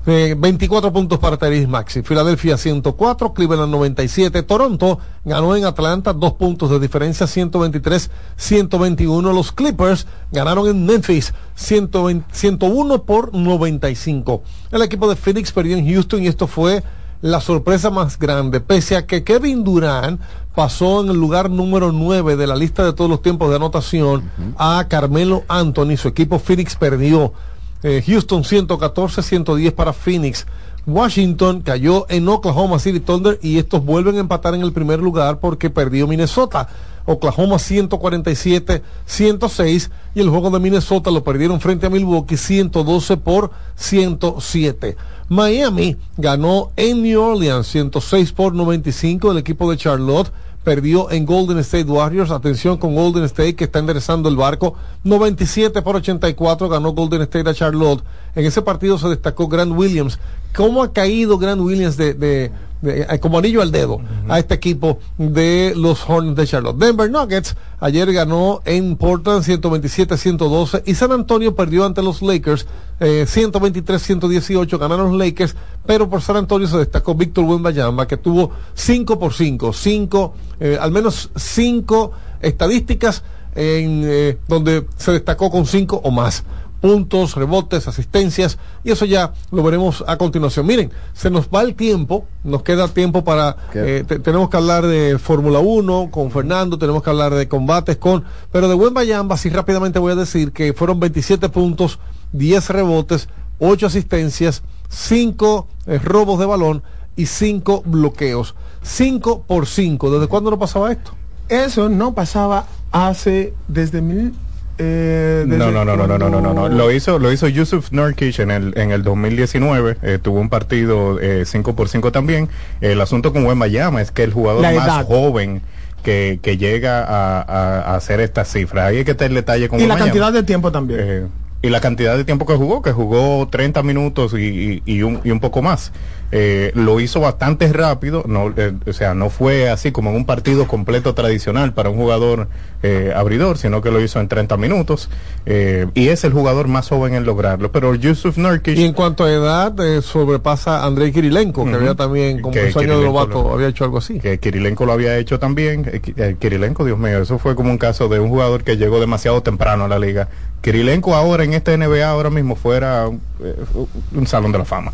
Eh, 24 puntos para Teris Maxi. Filadelfia 104, Cleveland 97. Toronto ganó en Atlanta, dos puntos de diferencia, 123-121. Los Clippers ganaron en Memphis, 120 101 por 95. El equipo de Phoenix perdió en Houston y esto fue la sorpresa más grande, pese a que Kevin Durant pasó en el lugar número 9 de la lista de todos los tiempos de anotación a Carmelo Anthony, su equipo Phoenix perdió. Eh, Houston 114, 110 para Phoenix. Washington cayó en Oklahoma City Thunder y estos vuelven a empatar en el primer lugar porque perdió Minnesota. Oklahoma 147, 106 y el juego de Minnesota lo perdieron frente a Milwaukee 112 por 107. Miami ganó en New Orleans 106 por 95 el equipo de Charlotte perdió en Golden State Warriors. Atención con Golden State que está enderezando el barco. 97 por 84 ganó Golden State a Charlotte. En ese partido se destacó Grant Williams. ¿Cómo ha caído Grant Williams de, de- de- eh, como anillo al dedo a este equipo de los Hornets de Charlotte? Denver Nuggets ayer ganó en Portland 127-112 y San Antonio perdió ante los Lakers eh, 123-118 ganaron los Lakers, pero por San Antonio se destacó Víctor Wembanyama que tuvo 5 por 5, 5, eh, al menos 5 estadísticas en eh, donde se destacó con 5 o más puntos, rebotes, asistencias, y eso ya lo veremos a continuación. Miren, se nos va el tiempo, nos queda tiempo para, eh, te- tenemos que hablar de Fórmula 1 con Fernando, tenemos que hablar de combates con, pero de buen Bayamba, así rápidamente voy a decir que fueron 27 puntos, 10 rebotes, 8 asistencias, 5 robos de balón y 5 bloqueos. 5 por 5. ¿Desde cuándo no pasaba esto? Eso no pasaba hace desde mil. Eh, No, no, no, no, no, no, no, no, no. Lo hizo, lo hizo Yusuf Nurkic en el, en el 2019. eh, tuvo un partido 5 por 5 también. El asunto con Wembayama es que el jugador La más joven que, que llega a, a- a hacer estas cifras. Ahí hay que tener detalle con Y la Wembanyama. cantidad de tiempo también. Eh, y la cantidad de tiempo que jugó, que jugó 30 minutos y, y- y un, y un poco más. Eh, lo hizo bastante rápido, no, eh, o sea, no fue así como en un partido completo tradicional para un jugador eh, abridor, sino que lo hizo en 30 minutos. eh, y es el jugador más joven en lograrlo. Pero Yusuf Nurkic... Y en cuanto a edad, eh, sobrepasa a Andrei Kirilenko, que había también, Que un año de Kirilenko novato, lo- había hecho algo así. que Kirilenko lo había hecho también. Ki- Kirilenko, Dios mío, eso fue como un caso de un jugador que llegó demasiado temprano a la liga. Kirilenko ahora en este NBA ahora mismo fuera un salón de la fama.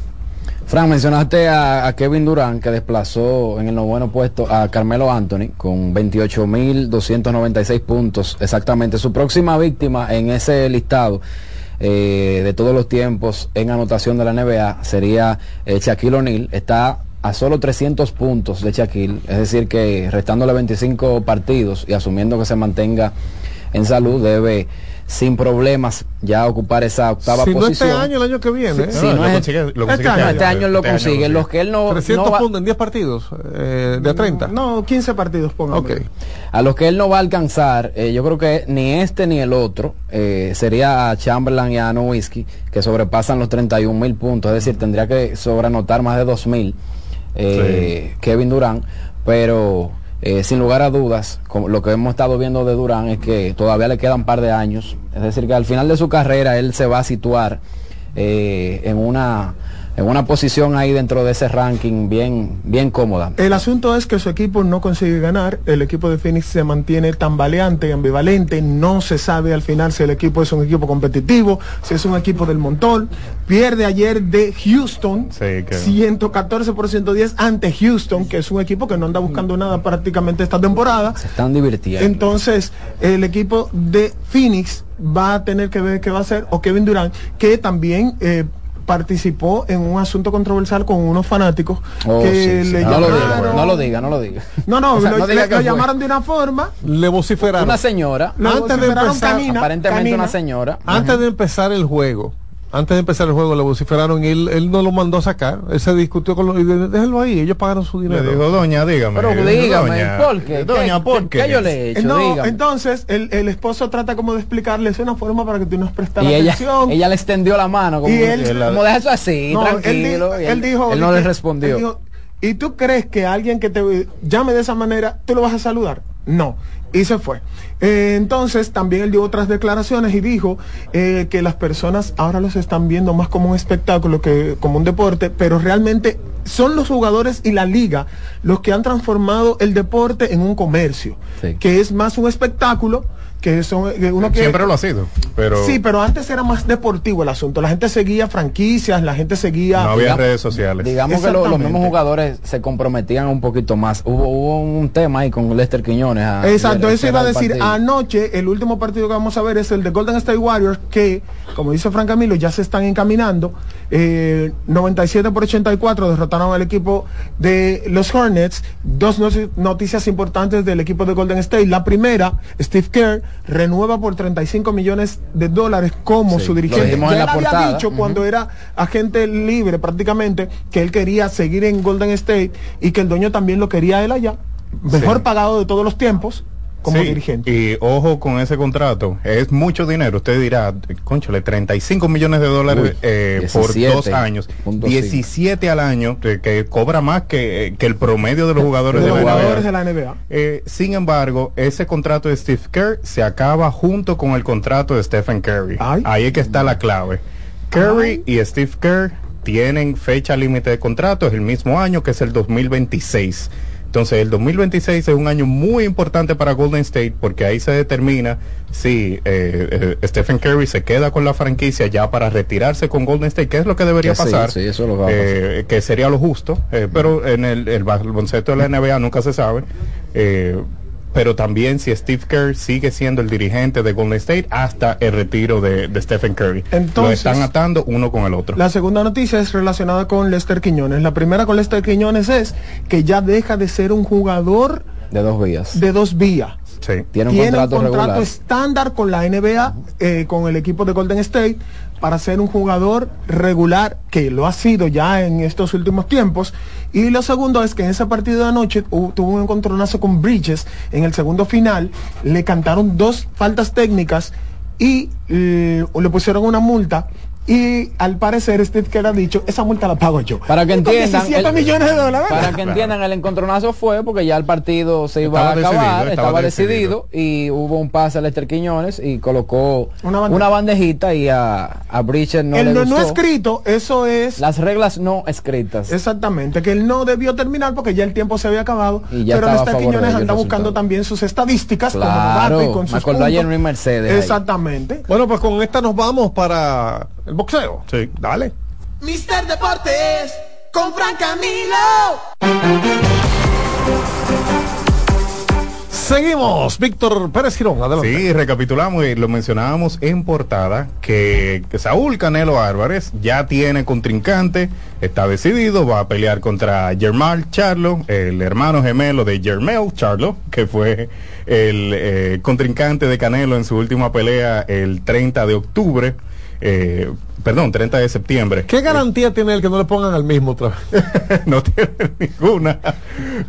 Fran, mencionaste a, Kevin Durant que desplazó en el noveno puesto a Carmelo Anthony con 28.296 puntos exactamente. Su próxima víctima en ese listado eh, de todos los tiempos en anotación de la NBA sería eh, Shaquille O'Neal. Está a solo 300 puntos de Shaquille, es decir que restándole 25 partidos y asumiendo que se mantenga en salud, debe sin problemas ya ocupar esa octava si no posición. este año, el año que viene. Sí, ¿eh? no, es- este, año, este año lo consigue. Los que él no, 300 no va- puntos en 10 partidos, eh, de a 30. No, 15 partidos, pongamos. Ok. a los que él no va a alcanzar, eh, yo creo que ni este ni el otro, eh, sería a Chamberlain y a Nowitzki, que sobrepasan los 31 mil puntos, es decir, tendría que sobrenotar más de 2 mil eh, Kevin Durant, pero eh, sin lugar a dudas, lo que hemos estado viendo de Durant es que todavía le quedan un par de años, es decir, que al final de su carrera él se va a situar eh, en una en una posición ahí dentro de ese ranking bien bien cómoda. El asunto es que su equipo no consigue ganar, el equipo de Phoenix se mantiene tambaleante, ambivalente, no se sabe al final si el equipo es un equipo competitivo, si es un equipo del montón. Pierde ayer de Houston, 114 por 110 ante Houston, que es un equipo que no anda buscando nada prácticamente esta temporada. Se están divirtiendo. Entonces, el equipo de Phoenix va a tener que ver qué va a hacer, o Kevin Durant, que también eh, participó en un asunto controversial con unos fanáticos Oh, que sí, sí. le No lo diga, llamaron. no lo diga, no lo diga. No, no, O sea, lo, no diga le- que lo llamaron de una forma. Le vociferaron. Una señora, Lo Antes de empezar, canina, aparentemente canina. una señora. Antes de empezar el juego, antes de empezar el juego le vociferaron y él, él no lo mandó a sacar. Él se discutió con los... y de- Déjenlo ahí, ellos pagaron su Le dinero. dijo, doña, dígame. Pero dígame, doña, ¿por qué? Doña, ¿Qué- ¿por qué- qué? yo le he hecho? Eh, no, dígame. entonces el, el esposo trata como de explicarle, es una forma para que tú nos prestas y ella, atención. ella le extendió la mano como, Y él- como deja eso así, No, tranquilo. y él dijo, él no le respondió. él dijo, ¿Y tú crees que alguien que te llame de esa manera, tú lo vas a saludar? No. Y se fue. Eh, entonces, también él dio otras declaraciones y dijo eh, que las personas ahora los están viendo más como un espectáculo que como un deporte, pero realmente son los jugadores y la liga los que han transformado el deporte en un comercio, que es más un espectáculo que son que uno que Siempre lo ha sido, pero Sí, pero antes era más deportivo el asunto. La gente seguía franquicias, la gente seguía. no había Digamos- redes sociales. Digamos que lo- los mismos jugadores se comprometían un poquito más. Hubo, hubo un tema ahí con Lester Quiñones. Exacto, eso iba a decir. Anoche, el último partido que vamos a ver es el de Golden State Warriors, que, como dice Frank Camilo, ya se están encaminando. Eh, 97 por 84 derrotaron al equipo de los Hornets. Dos no- noticias importantes del equipo de Golden State. La primera, Steve Kerr renueva por 35 millones de dólares como Sí, su dirigente. Ya en él la había dicho cuando era agente libre prácticamente que él quería seguir en Golden State y que el dueño también lo quería él allá. Mejor Sí. pagado de todos los tiempos como Sí, dirigente. Y ojo con ese contrato, es mucho dinero. Usted dirá, conchale, 35 millones de dólares Uy, eh, por 17 dos años, punto 17 al año, que, que cobra más que, que el promedio de los jugadores de de, los la jugadores NBA. de la NBA. Eh, sin embargo, ese contrato de Steve Kerr se acaba junto con el contrato de Stephen Curry. Ahí es que está la clave. Curry y Steve Kerr tienen fecha límite de contrato, es el mismo año que es el 2026. Entonces, el 2026 es un año muy importante para Golden State porque ahí se determina si eh, eh, Stephen Curry se queda con la franquicia ya para retirarse con Golden State, que es lo que debería sí, pasar, sí, eso es lo que va a pasar. eh, que sería lo justo, eh, pero en el, el baloncesto de la NBA nunca se sabe. Pero también si Steve Kerr sigue siendo el dirigente de Golden State hasta el retiro de, de Stephen Curry. lo Entonces- están atando uno con el otro. La segunda noticia es relacionada con Lester Quiñones. La primera con Lester Quiñones es que ya deja de ser un jugador De dos vías. de dos vías. Sí. Tiene un Tiene contrato, un contrato regular. estándar con la NBA, eh, con el equipo de Golden State, para ser un jugador regular, que lo ha sido ya en estos últimos tiempos. Y lo segundo es que en ese partido de anoche tuvo un encontronazo con Bridges en el segundo final. Le cantaron dos faltas técnicas y le pusieron una multa. Y al parecer Steve Kerr ha dicho, esa multa la pago yo. Para que entiendan, 17 el- millones de dólares. Para que entiendan, el encontronazo fue porque ya el partido se iba Estaba a acabar, decidido, estaba, estaba decidido, y hubo un pase a Lester Quiñones y colocó Una bandejita y a, a Bridges no el le no, escrito, eso es Las reglas no escritas. Exactamente, que él no debió terminar porque ya el tiempo se había acabado. Y ya pero Lester Quiñones anda buscando también sus estadísticas como Claro, novato y con me sus acordó ayer. Luis Mercedes ahí. Exactamente. Bueno, pues con esta nos vamos para el boxeo. Sí. Dale. Mister Deportes con Fran Camilo. Seguimos, Víctor Pérez Girón, adelante. Sí, recapitulamos y lo mencionábamos en portada que, que Saúl Canelo Álvarez ya tiene contrincante, está decidido, va a pelear contra Germán Charlo, el hermano gemelo de Germel Charlo, que fue el eh, contrincante de Canelo en su última pelea el 30 de octubre. Eh, perdón, 30 de septiembre. ¿Qué garantía tiene el que no le pongan al mismo otra vez? no tiene ninguna.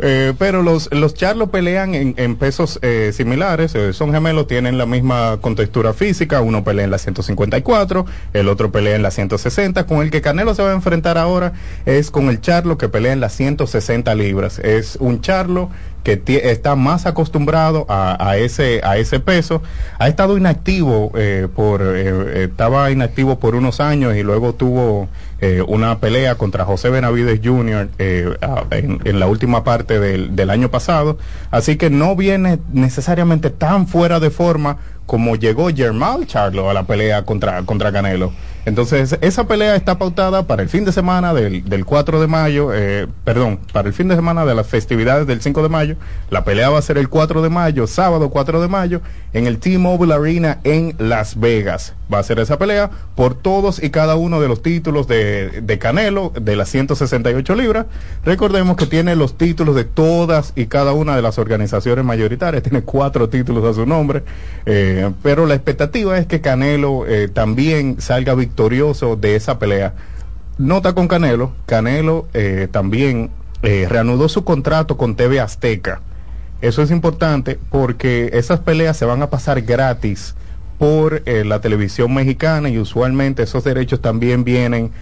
Eh, pero los, los charlos pelean en, en pesos eh, similares, eh, son gemelos, tienen la misma contextura física, uno pelea en la 154, el otro pelea en la 160, con el que Canelo se va a enfrentar ahora es con el charlo que pelea en las 160 libras. Es un charlo que está más acostumbrado a, ese a ese peso ha estado inactivo eh, por eh, estaba inactivo por unos años y luego tuvo eh, una pelea contra José Benavides Jr. en la última parte del, del año pasado así que no viene necesariamente tan fuera de forma como llegó Germán Charlo a la pelea contra contra Canelo entonces, esa pelea está pautada para el fin de semana del, del 4 de mayo, eh, perdón, para el fin de semana de las festividades del 5 de mayo. La pelea va a ser el 4 de mayo, sábado 4 de mayo, en el T-Mobile Arena en Las Vegas. Va a ser esa pelea por todos y cada uno de los títulos de, de Canelo, de las 168 libras. Recordemos que tiene los títulos de todas y cada una de las organizaciones mayoritarias, tiene cuatro títulos a su nombre, eh, pero la expectativa es que Canelo eh, también salga victorioso de esa pelea. Nota con Canelo, Canelo eh, también eh, reanudó su contrato con TV Azteca. Eso es importante porque esas peleas se van a pasar gratis por eh, la televisión mexicana y usualmente esos derechos también vienen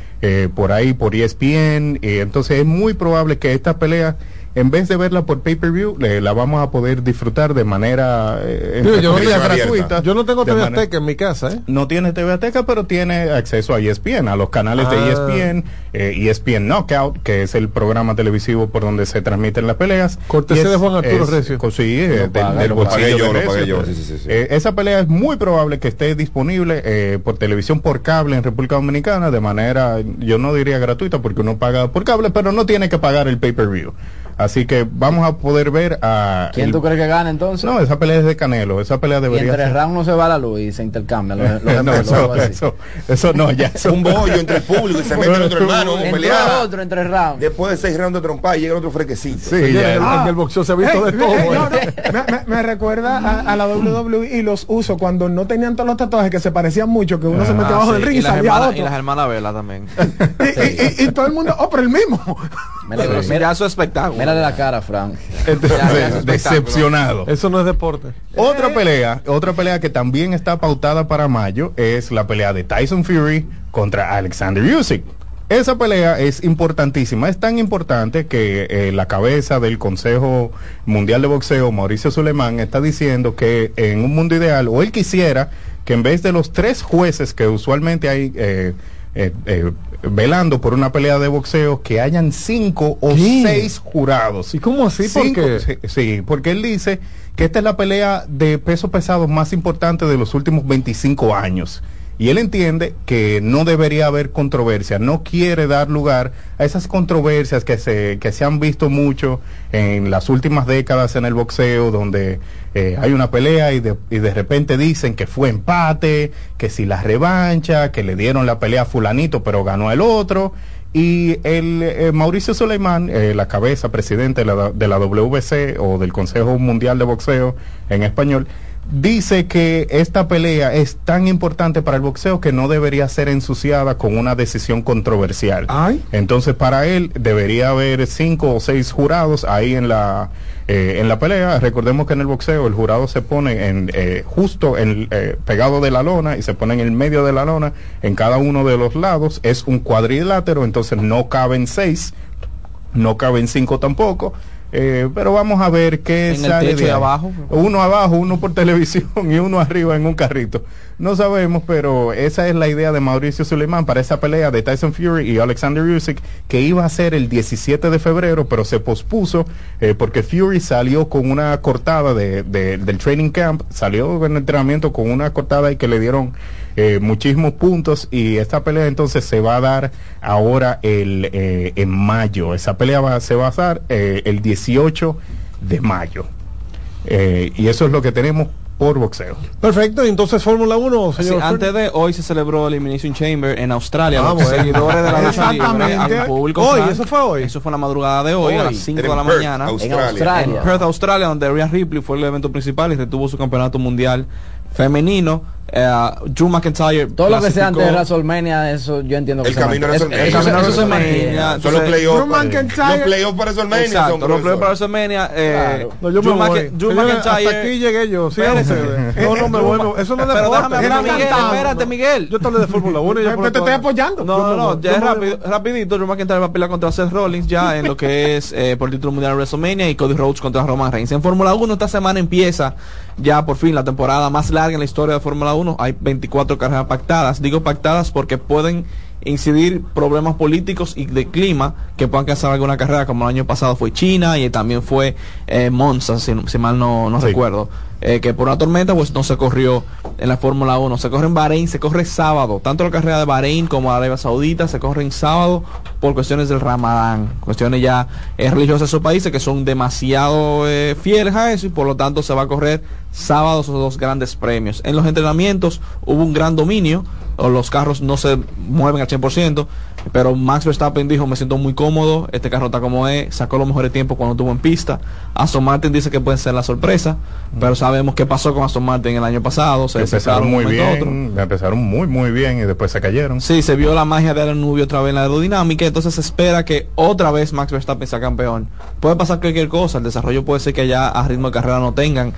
por ahí, por ESPN. Y entonces es muy probable que esta pelea, en vez de verla por pay-per-view, le- la vamos a poder disfrutar de manera eh, yo, no gratuita. yo no tengo TV manera- Azteca en mi casa, ¿eh? no tiene TV Azteca, pero tiene acceso a E ESPN, a los canales de Ah. ESPN, eh, ESPN Knockout, que es el programa televisivo por donde se transmiten las peleas. Cortesía de Juan Arturo es- Recio. Sí, eh, del- del bolsillo de lo pagué Recio, yo, pero, sí, sí, sí. esa pelea es muy probable que esté disponible eh, por televisión por cable en República Dominicana de manera, yo no diría gratuita porque uno paga por cable, pero no tiene que pagar el pay-per-view. Así que vamos a poder ver a... ¿Quién el- tú crees que gana entonces? No, esa pelea es de Canelo, esa pelea y debería entre ser- round no se va la luz y se intercambian los, los no, eso, no, ya eso Un bollo entre el público y se mete el otro hermano, vamos a Entró pelear. el otro entre round. Después de seis rounds de trompa llega el otro fresquecito. Sí, Oye, ya, en, el, boxeo se ha visto Ey, de todo. no, ¿eh? no, me, me- me recuerda a, a la WWE y los usos cuando no tenían todos los tatuajes que se parecían mucho, que uno se metía Ah, abajo sí, del ring y, y, las salía otro. y las hermanas Vela también. Y, y- y- y todo el mundo, oh, pero el mismo. Mira, sí, mira- su espectáculo. mírale la cara, Frank. Entonces, decepcionado. Eso no es deporte. Otra pelea, otra pelea que también está pautada para mayo es la pelea de Tyson Fury contra Alexander Usyk. Esa pelea es importantísima, es tan importante que eh, la cabeza del Consejo Mundial de Boxeo, Mauricio Suleiman, está diciendo que en un mundo ideal, o él quisiera que en vez de los tres jueces que usualmente hay eh, eh, eh, velando por una pelea de boxeo, que hayan cinco o ¿Qué? seis jurados. ¿Y cómo así? Sí, porque él dice que esta es la pelea de peso pesado más importante de los últimos 25 años. Y él entiende que no debería haber controversia, no quiere dar lugar a esas controversias que se, que se han visto mucho en las últimas décadas en el boxeo, donde eh, hay una pelea y de, y de repente dicen que fue empate, que si la revancha, que le dieron la pelea a fulanito pero ganó el otro. Y el eh, Mauricio Suleiman, eh, la cabeza presidente de la, de la WBC o del Consejo Mundial de Boxeo en español, dice que esta pelea es tan importante para el boxeo que no debería ser ensuciada con una decisión controversial. Ay. Entonces, para él debería haber cinco o seis jurados ahí en la eh, en la pelea. Recordemos que en el boxeo el jurado se pone en eh, justo en, eh, pegado de la lona y se pone en el medio de la lona en cada uno de los lados. Es un cuadrilátero, entonces no caben seis, no caben cinco tampoco. Eh, pero vamos a ver qué En el sale techo de abajo. Uno abajo, uno por televisión y uno arriba en un carrito. No sabemos, pero esa es la idea de Mauricio Suleiman para esa pelea de Tyson Fury y Alexander Usyk que iba a ser el 17 de febrero, pero se pospuso eh, porque Fury salió con una cortada de, de- del training camp, salió en el entrenamiento con una cortada y que le dieron eh, muchísimos puntos y esta pelea entonces se va a dar ahora el eh, en mayo. Esa pelea va, se va a dar eh, el 18 de mayo. Eh, y eso es lo que tenemos por boxeo. Perfecto, y entonces Fórmula 1, Sí, señor. antes de hoy se celebró el Elimination Chamber en Australia. Ah, los bueno. seguidores de la lucha libre, Exactamente. al público Hoy, eso fue hoy. Eso fue en la madrugada de hoy, a las 5 de la Perth, mañana. Australia. En Australia. En Perth, Australia, donde Rhea Ripley fue el evento principal y retuvo su campeonato mundial femenino. Eh, Drew McIntyre. Todo lo que sea antes de WrestleMania, eso yo entiendo que El camino mantiene. WrestleMania. Es- El camino WrestleMania. Son los playoffs. Drew para- McIntyre- Los playoffs para WrestleMania Exacto, los playoffs para. WrestleMania. Eh, No, yo Drew me voy. Drew McIntyre. hasta aquí llegué yo. Ustedes. No, no me voy. Eso no es Pero deporte. déjame hablar, Miguel, espérate, Miguel. Yo te hablé de Fórmula 1 y ya Te, estoy apoyando. No, Yo no, ya Yo es rapidito. Drew McIntyre va a pelear contra Seth Rollins ya en lo que es eh, por título mundial de WrestleMania y Cody Rhodes contra Roman Reigns. En Fórmula 1 esta semana empieza ya por fin la temporada más larga en la historia de Fórmula 1. Hay 24 carreras pactadas. Digo pactadas porque pueden incidir problemas políticos y de clima que puedan causar alguna carrera como el año pasado fue China y también fue eh, Monza si, si mal no, no Sí. recuerdo eh, que por una tormenta pues no se corrió en la Fórmula 1 se corre en Bahrein se corre sábado. Tanto la carrera de Bahrein como la Arabia Saudita se corren sábado por cuestiones del Ramadán. Cuestiones ya eh, religiosas de esos países que son demasiado eh, fieles a eso y por lo tanto se va a correr sábado esos dos grandes premios. En los entrenamientos hubo un gran dominio los carros no se mueven al 100%, pero Max Verstappen dijo, me siento muy cómodo, este carro está como es, sacó los mejores tiempos cuando estuvo en pista. Aston Martin dice que puede ser la sorpresa, pero sabemos qué pasó con Aston Martin el año pasado, se empezaron muy a otro. bien, empezaron muy muy bien y después se cayeron. Sí, se vio la magia de Nubio otra vez en la aerodinámica, entonces se espera que otra vez Max Verstappen sea campeón. Puede pasar cualquier cosa, el desarrollo puede ser que ya a ritmo de carrera no tengan.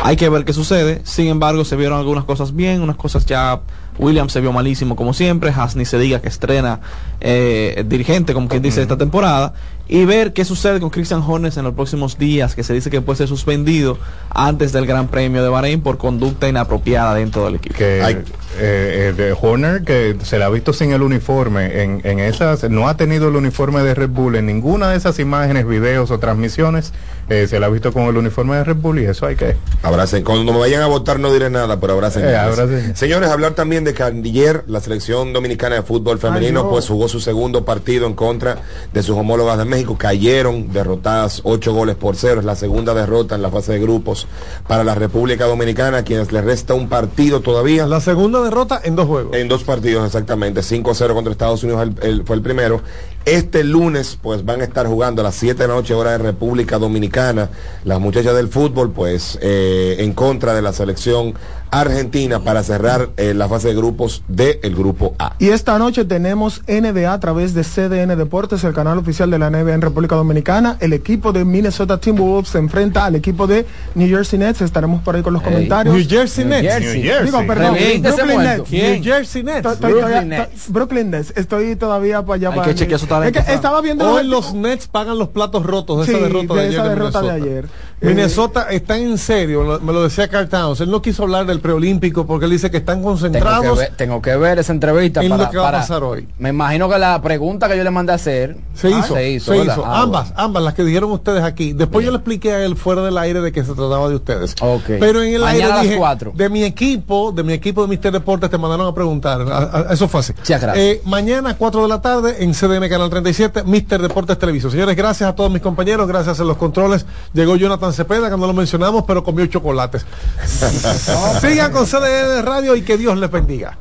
Hay que ver qué sucede. Sin embargo, se vieron algunas cosas bien, unas cosas ya. Williams se vio malísimo como siempre. Hasni se diga que estrena eh, dirigente, como quien dice, esta temporada. Y ver qué sucede con Christian Hornes en los próximos días, que se dice que puede ser suspendido antes del Gran Premio de Bahrein por conducta inapropiada dentro del equipo. que eh, eh, de Horner que se le ha visto sin el uniforme en, en esas no ha tenido el uniforme de Red Bull en ninguna de esas imágenes videos o transmisiones eh, se le ha visto con el uniforme de Red Bull y eso hay que Abracen. Cuando me vayan a votar no diré nada, pero abracen. Eh, abracen. Señores, hablar también de que ayer la selección dominicana de fútbol femenino Ay, no. pues jugó su segundo partido en contra de sus homólogas de México. Cayeron derrotadas ocho goles por cero. Es la segunda derrota en la fase de grupos para la República Dominicana, a quienes les resta un partido todavía. La segunda derrota en dos juegos. En dos partidos exactamente, 5-0 contra Estados Unidos el- el- fue el primero. Este lunes pues van a estar jugando a las 7 de la noche hora de República Dominicana las muchachas del fútbol pues eh, en contra de la selección argentina para cerrar eh, la fase de grupos del grupo A. Y esta noche tenemos NBA a través de CDN Deportes, el canal oficial de la NBA en República Dominicana. El equipo de Minnesota Timberwolves se enfrenta al equipo de New Jersey Nets. Estaremos por ahí con los comentarios. New Jersey New Nets. Jersey. New Jersey. Digo, perdón, Revélate ese Brooklyn. Nets. New Jersey Nets. Estoy- estoy Brooklyn Nets. to- Brooklyn Nets. Estoy todavía para allá. Hay para que chequear su talento, Es que Fran. estaba viendo Hoy los Nets pagan los platos rotos de Sí, esa derrota de, de ayer. esa derrota de Minnesota. ayer. Minnesota está en serio, lo- me lo decía Carl Towns. Él no quiso hablar del preolímpico porque él dice que están Tengo que, concentrados. ver, tengo que ver esa entrevista en lo que va a pasar hoy. Me imagino que la pregunta que yo le mandé a hacer Se hizo, se hizo, se hizo. Ah, ambas, bueno. ambas, las que dijeron ustedes aquí. Después yo le expliqué a él fuera del aire de que se trataba de ustedes. Ok. Pero en el Mañana aire a las dije, cuatro. de mi equipo, de mi equipo de Mister Deportes, te mandaron a preguntar. A- a- eso fue así. Muchas gracias. Eh, mañana, 4 de la tarde, en CDN Canal 37, Mister Deportes Televisión. Señores, gracias a todos mis compañeros, gracias a los controles. Llegó Jonathan Cepeda, que no lo mencionamos, pero comió chocolates. Sigan con CDN Radio y que Dios les bendiga.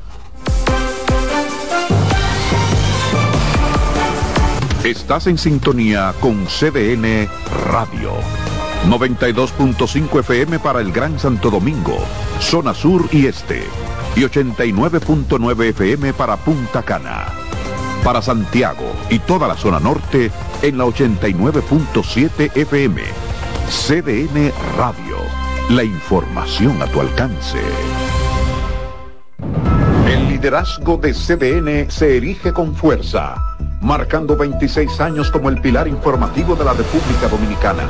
Estás en sintonía con CDN Radio. 92.5 FM para el Gran Santo Domingo, zona sur y este. Y 89.9 FM para Punta Cana. Para Santiago y toda la zona norte en la 89.7 FM. CDN Radio. La información a tu alcance. El liderazgo de CDN se erige con fuerza, marcando 26 años como el pilar informativo de la República Dominicana.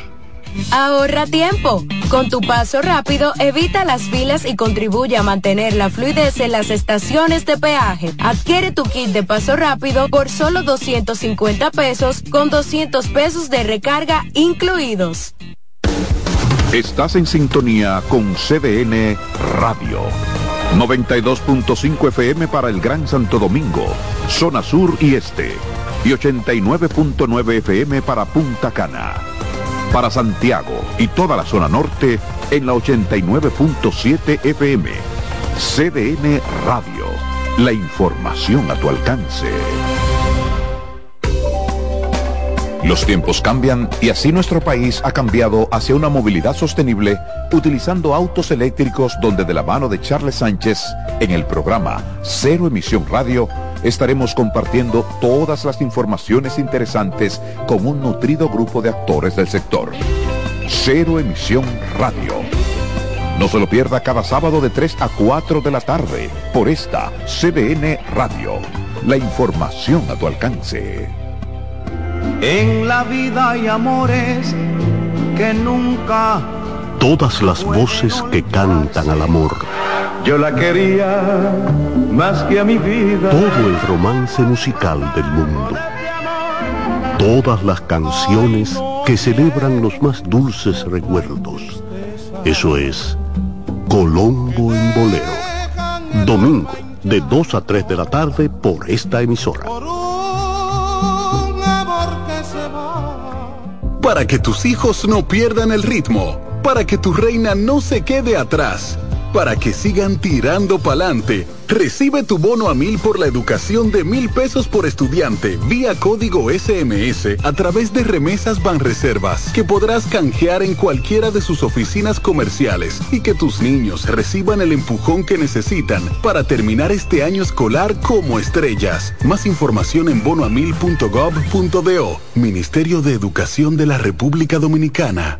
Ahorra tiempo. Con tu paso rápido, evita las filas y contribuye a mantener la fluidez en las estaciones de peaje. Adquiere tu kit de paso rápido por solo 250 pesos con 200 pesos de recarga incluidos. Estás en sintonía con CDN Radio. 92.5 FM para el Gran Santo Domingo, zona sur y este. Y 89.9 FM para Punta Cana. Para Santiago y toda la zona norte en la 89.7 FM. CDN Radio. La información a tu alcance. Los tiempos cambian y así nuestro país ha cambiado hacia una movilidad sostenible utilizando autos eléctricos donde de la mano de Charles Sánchez en el programa Cero Emisión Radio estaremos compartiendo todas las informaciones interesantes con un nutrido grupo de actores del sector. Cero Emisión Radio. No se lo pierda cada sábado de 3 a 4 de la tarde por esta CBN Radio. La información a tu alcance. En la vida hay amores que nunca. Todas las voces que cantan al amor. Yo la quería más que a mi vida. Todo el romance musical del mundo. Todas las canciones que celebran los más dulces recuerdos. Eso es Colombo en Bolero. Domingo, de 2 a 3 de la tarde por esta emisora. Para que tus hijos no pierdan el ritmo. Para que tu reina no se quede atrás. Para que sigan tirando pa'lante. Recibe tu bono a mil por la educación de mil pesos por estudiante vía código SMS a través de remesas Banreservas que podrás canjear en cualquiera de sus oficinas comerciales y que tus niños reciban el empujón que necesitan para terminar este año escolar como estrellas. Más información en bonoamil.gov.do. Ministerio de Educación de la República Dominicana.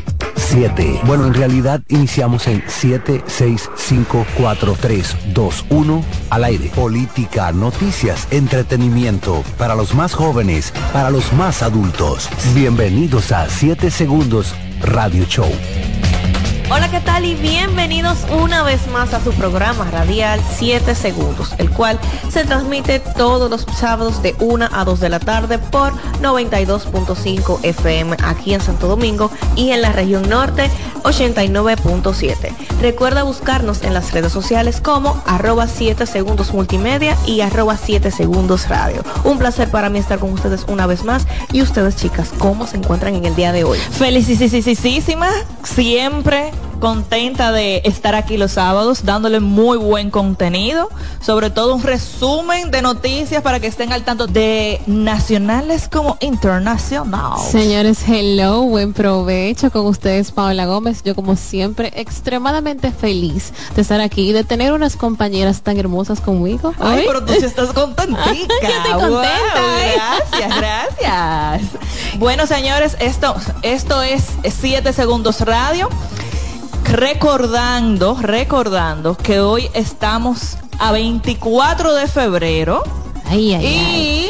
7. Bueno, en realidad iniciamos en 7, 6, 5, 4, 3, 2, 1 al aire. Política, noticias, entretenimiento, para los más jóvenes, para los más adultos. Bienvenidos a 7 Segundos Radio Show. Hola, ¿qué tal? Y bienvenidos una vez más a su programa radial 7 segundos, el cual se transmite todos los sábados de 1 a 2 de la tarde por 92.5 FM aquí en Santo Domingo y en la región norte 89.7. Recuerda buscarnos en las redes sociales como arroba 7 segundos multimedia y arroba 7 segundos radio. Un placer para mí estar con ustedes una vez más. Y ustedes, chicas, ¿cómo se encuentran en el día de hoy? Felicísima, siempre contenta de estar aquí los sábados dándole muy buen contenido, sobre todo un resumen de noticias para que estén al tanto de nacionales como internacionales. Señores, hello, buen provecho con ustedes, Paola Gómez. Yo como siempre extremadamente feliz de estar aquí y de tener unas compañeras tan hermosas conmigo. Ay, pero tú sí estás contentica. Yo estoy contenta. Wow, gracias, gracias. Bueno, señores, esto, esto es 7 segundos radio recordando, recordando que hoy estamos a 24 de febrero Ay, ay, y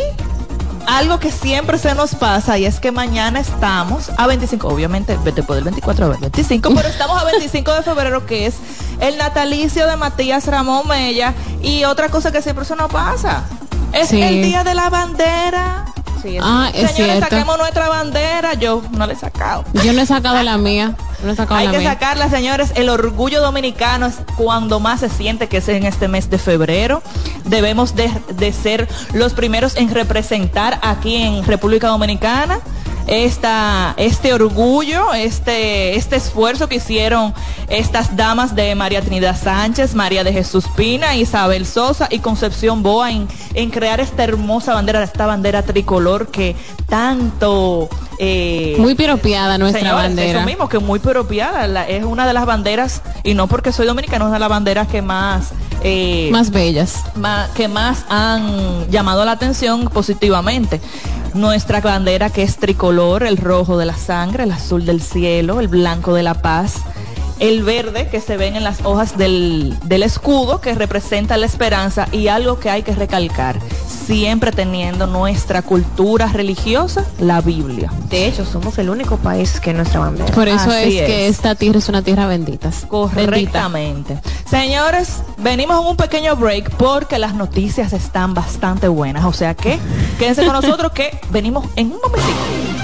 algo que siempre se nos pasa y es que mañana estamos a 25, obviamente después del 24 al 25, pero estamos a 25 de febrero que es el natalicio de Matías Ramón Mella y otra cosa que siempre se nos pasa. Es Sí. el día de la bandera. Ah, es Señores, cierto. saquemos nuestra bandera. Yo no la he sacado. Yo no he sacado la mía. No he sacado Hay la que mía. sacarla, señores. El orgullo dominicano es cuando más se siente que es en este mes de febrero. Debemos de, de ser los primeros en representar aquí en República Dominicana esta, este orgullo, este, este esfuerzo que hicieron estas damas de María Trinidad Sánchez, María de Jesús Pina, Isabel Sosa y Concepción Boa en, en crear esta hermosa bandera, esta bandera tricolor que tanto... eh, Muy piropeada nuestra Señores, bandera. Eso mismo, que muy piropeada. la- es una de las banderas, y no porque soy dominicana, es una de las banderas que más... eh, Más bellas. que más han llamado la atención positivamente. Nuestra bandera que es tricolor, el rojo de la sangre, el azul del cielo, el blanco de la paz, el verde que se ven en las hojas del, del escudo que representa la esperanza y algo que hay que recalcar, siempre teniendo nuestra cultura religiosa, la Biblia. De hecho, somos el único país que nuestra bandera. Por eso Así es, que es. esta tierra es una tierra bendita. Bendita. Correctamente. Señores, venimos en un pequeño break porque las noticias están bastante buenas. O sea que quédense con nosotros que venimos en un momentito.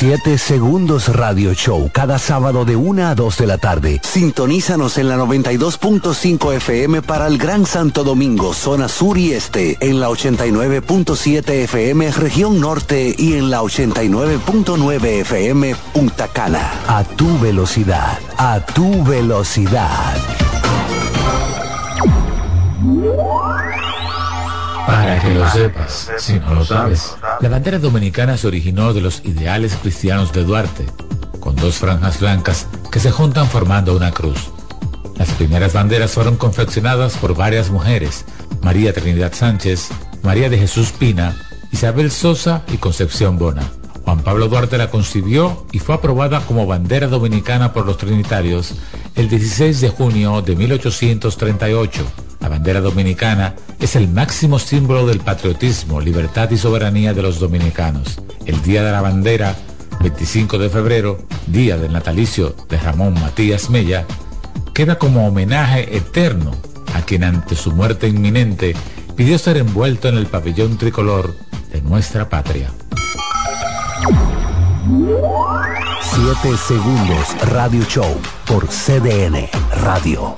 7 Segundos Radio Show, cada sábado de 1 a 2 de la tarde. Sintonízanos en la 92.5 FM para el Gran Santo Domingo, zona sur y este, en la 89.7 FM región norte y en la 89.9 FM Punta Cana. A tu velocidad, a tu velocidad. Que lo sepas, si no lo sabes, la bandera dominicana se originó de los ideales cristianos de Duarte, con dos franjas blancas que se juntan formando una cruz. Las primeras banderas fueron confeccionadas por varias mujeres, María Trinidad Sánchez, María de Jesús Pina, Isabel Sosa y Concepción Bona. Juan Pablo Duarte la concibió y fue aprobada como bandera dominicana por los trinitarios el 16 de junio de 1838. La bandera dominicana es el máximo símbolo del patriotismo, libertad y soberanía de los dominicanos. El Día de la Bandera, 25 de febrero, día del natalicio de Ramón Matías Mella, queda como homenaje eterno a quien ante su muerte inminente pidió ser envuelto en el pabellón tricolor de nuestra patria. 7 Segundos Radio Show por CDN Radio.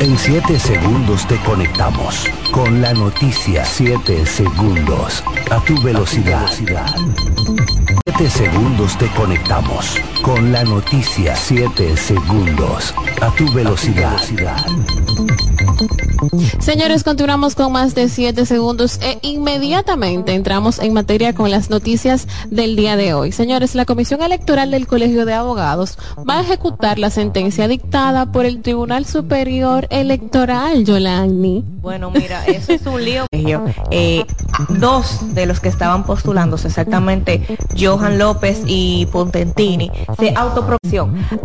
En 7 segundos te conectamos con la noticia 7 segundos a tu velocidad. 7 segundos te conectamos con la noticia 7 segundos a tu velocidad. Señores, continuamos con más de 7 segundos e inmediatamente entramos en materia con las noticias del día de hoy. Señores, la Comisión Electoral del Colegio de Abogados va a ejecutar la sentencia dictada por el Tribunal Superior Electoral, Yolani. Bueno, mira, eso es un lío. Eh, dos de los que estaban postulándose, exactamente Johan López y Pontentini, se autopropusieron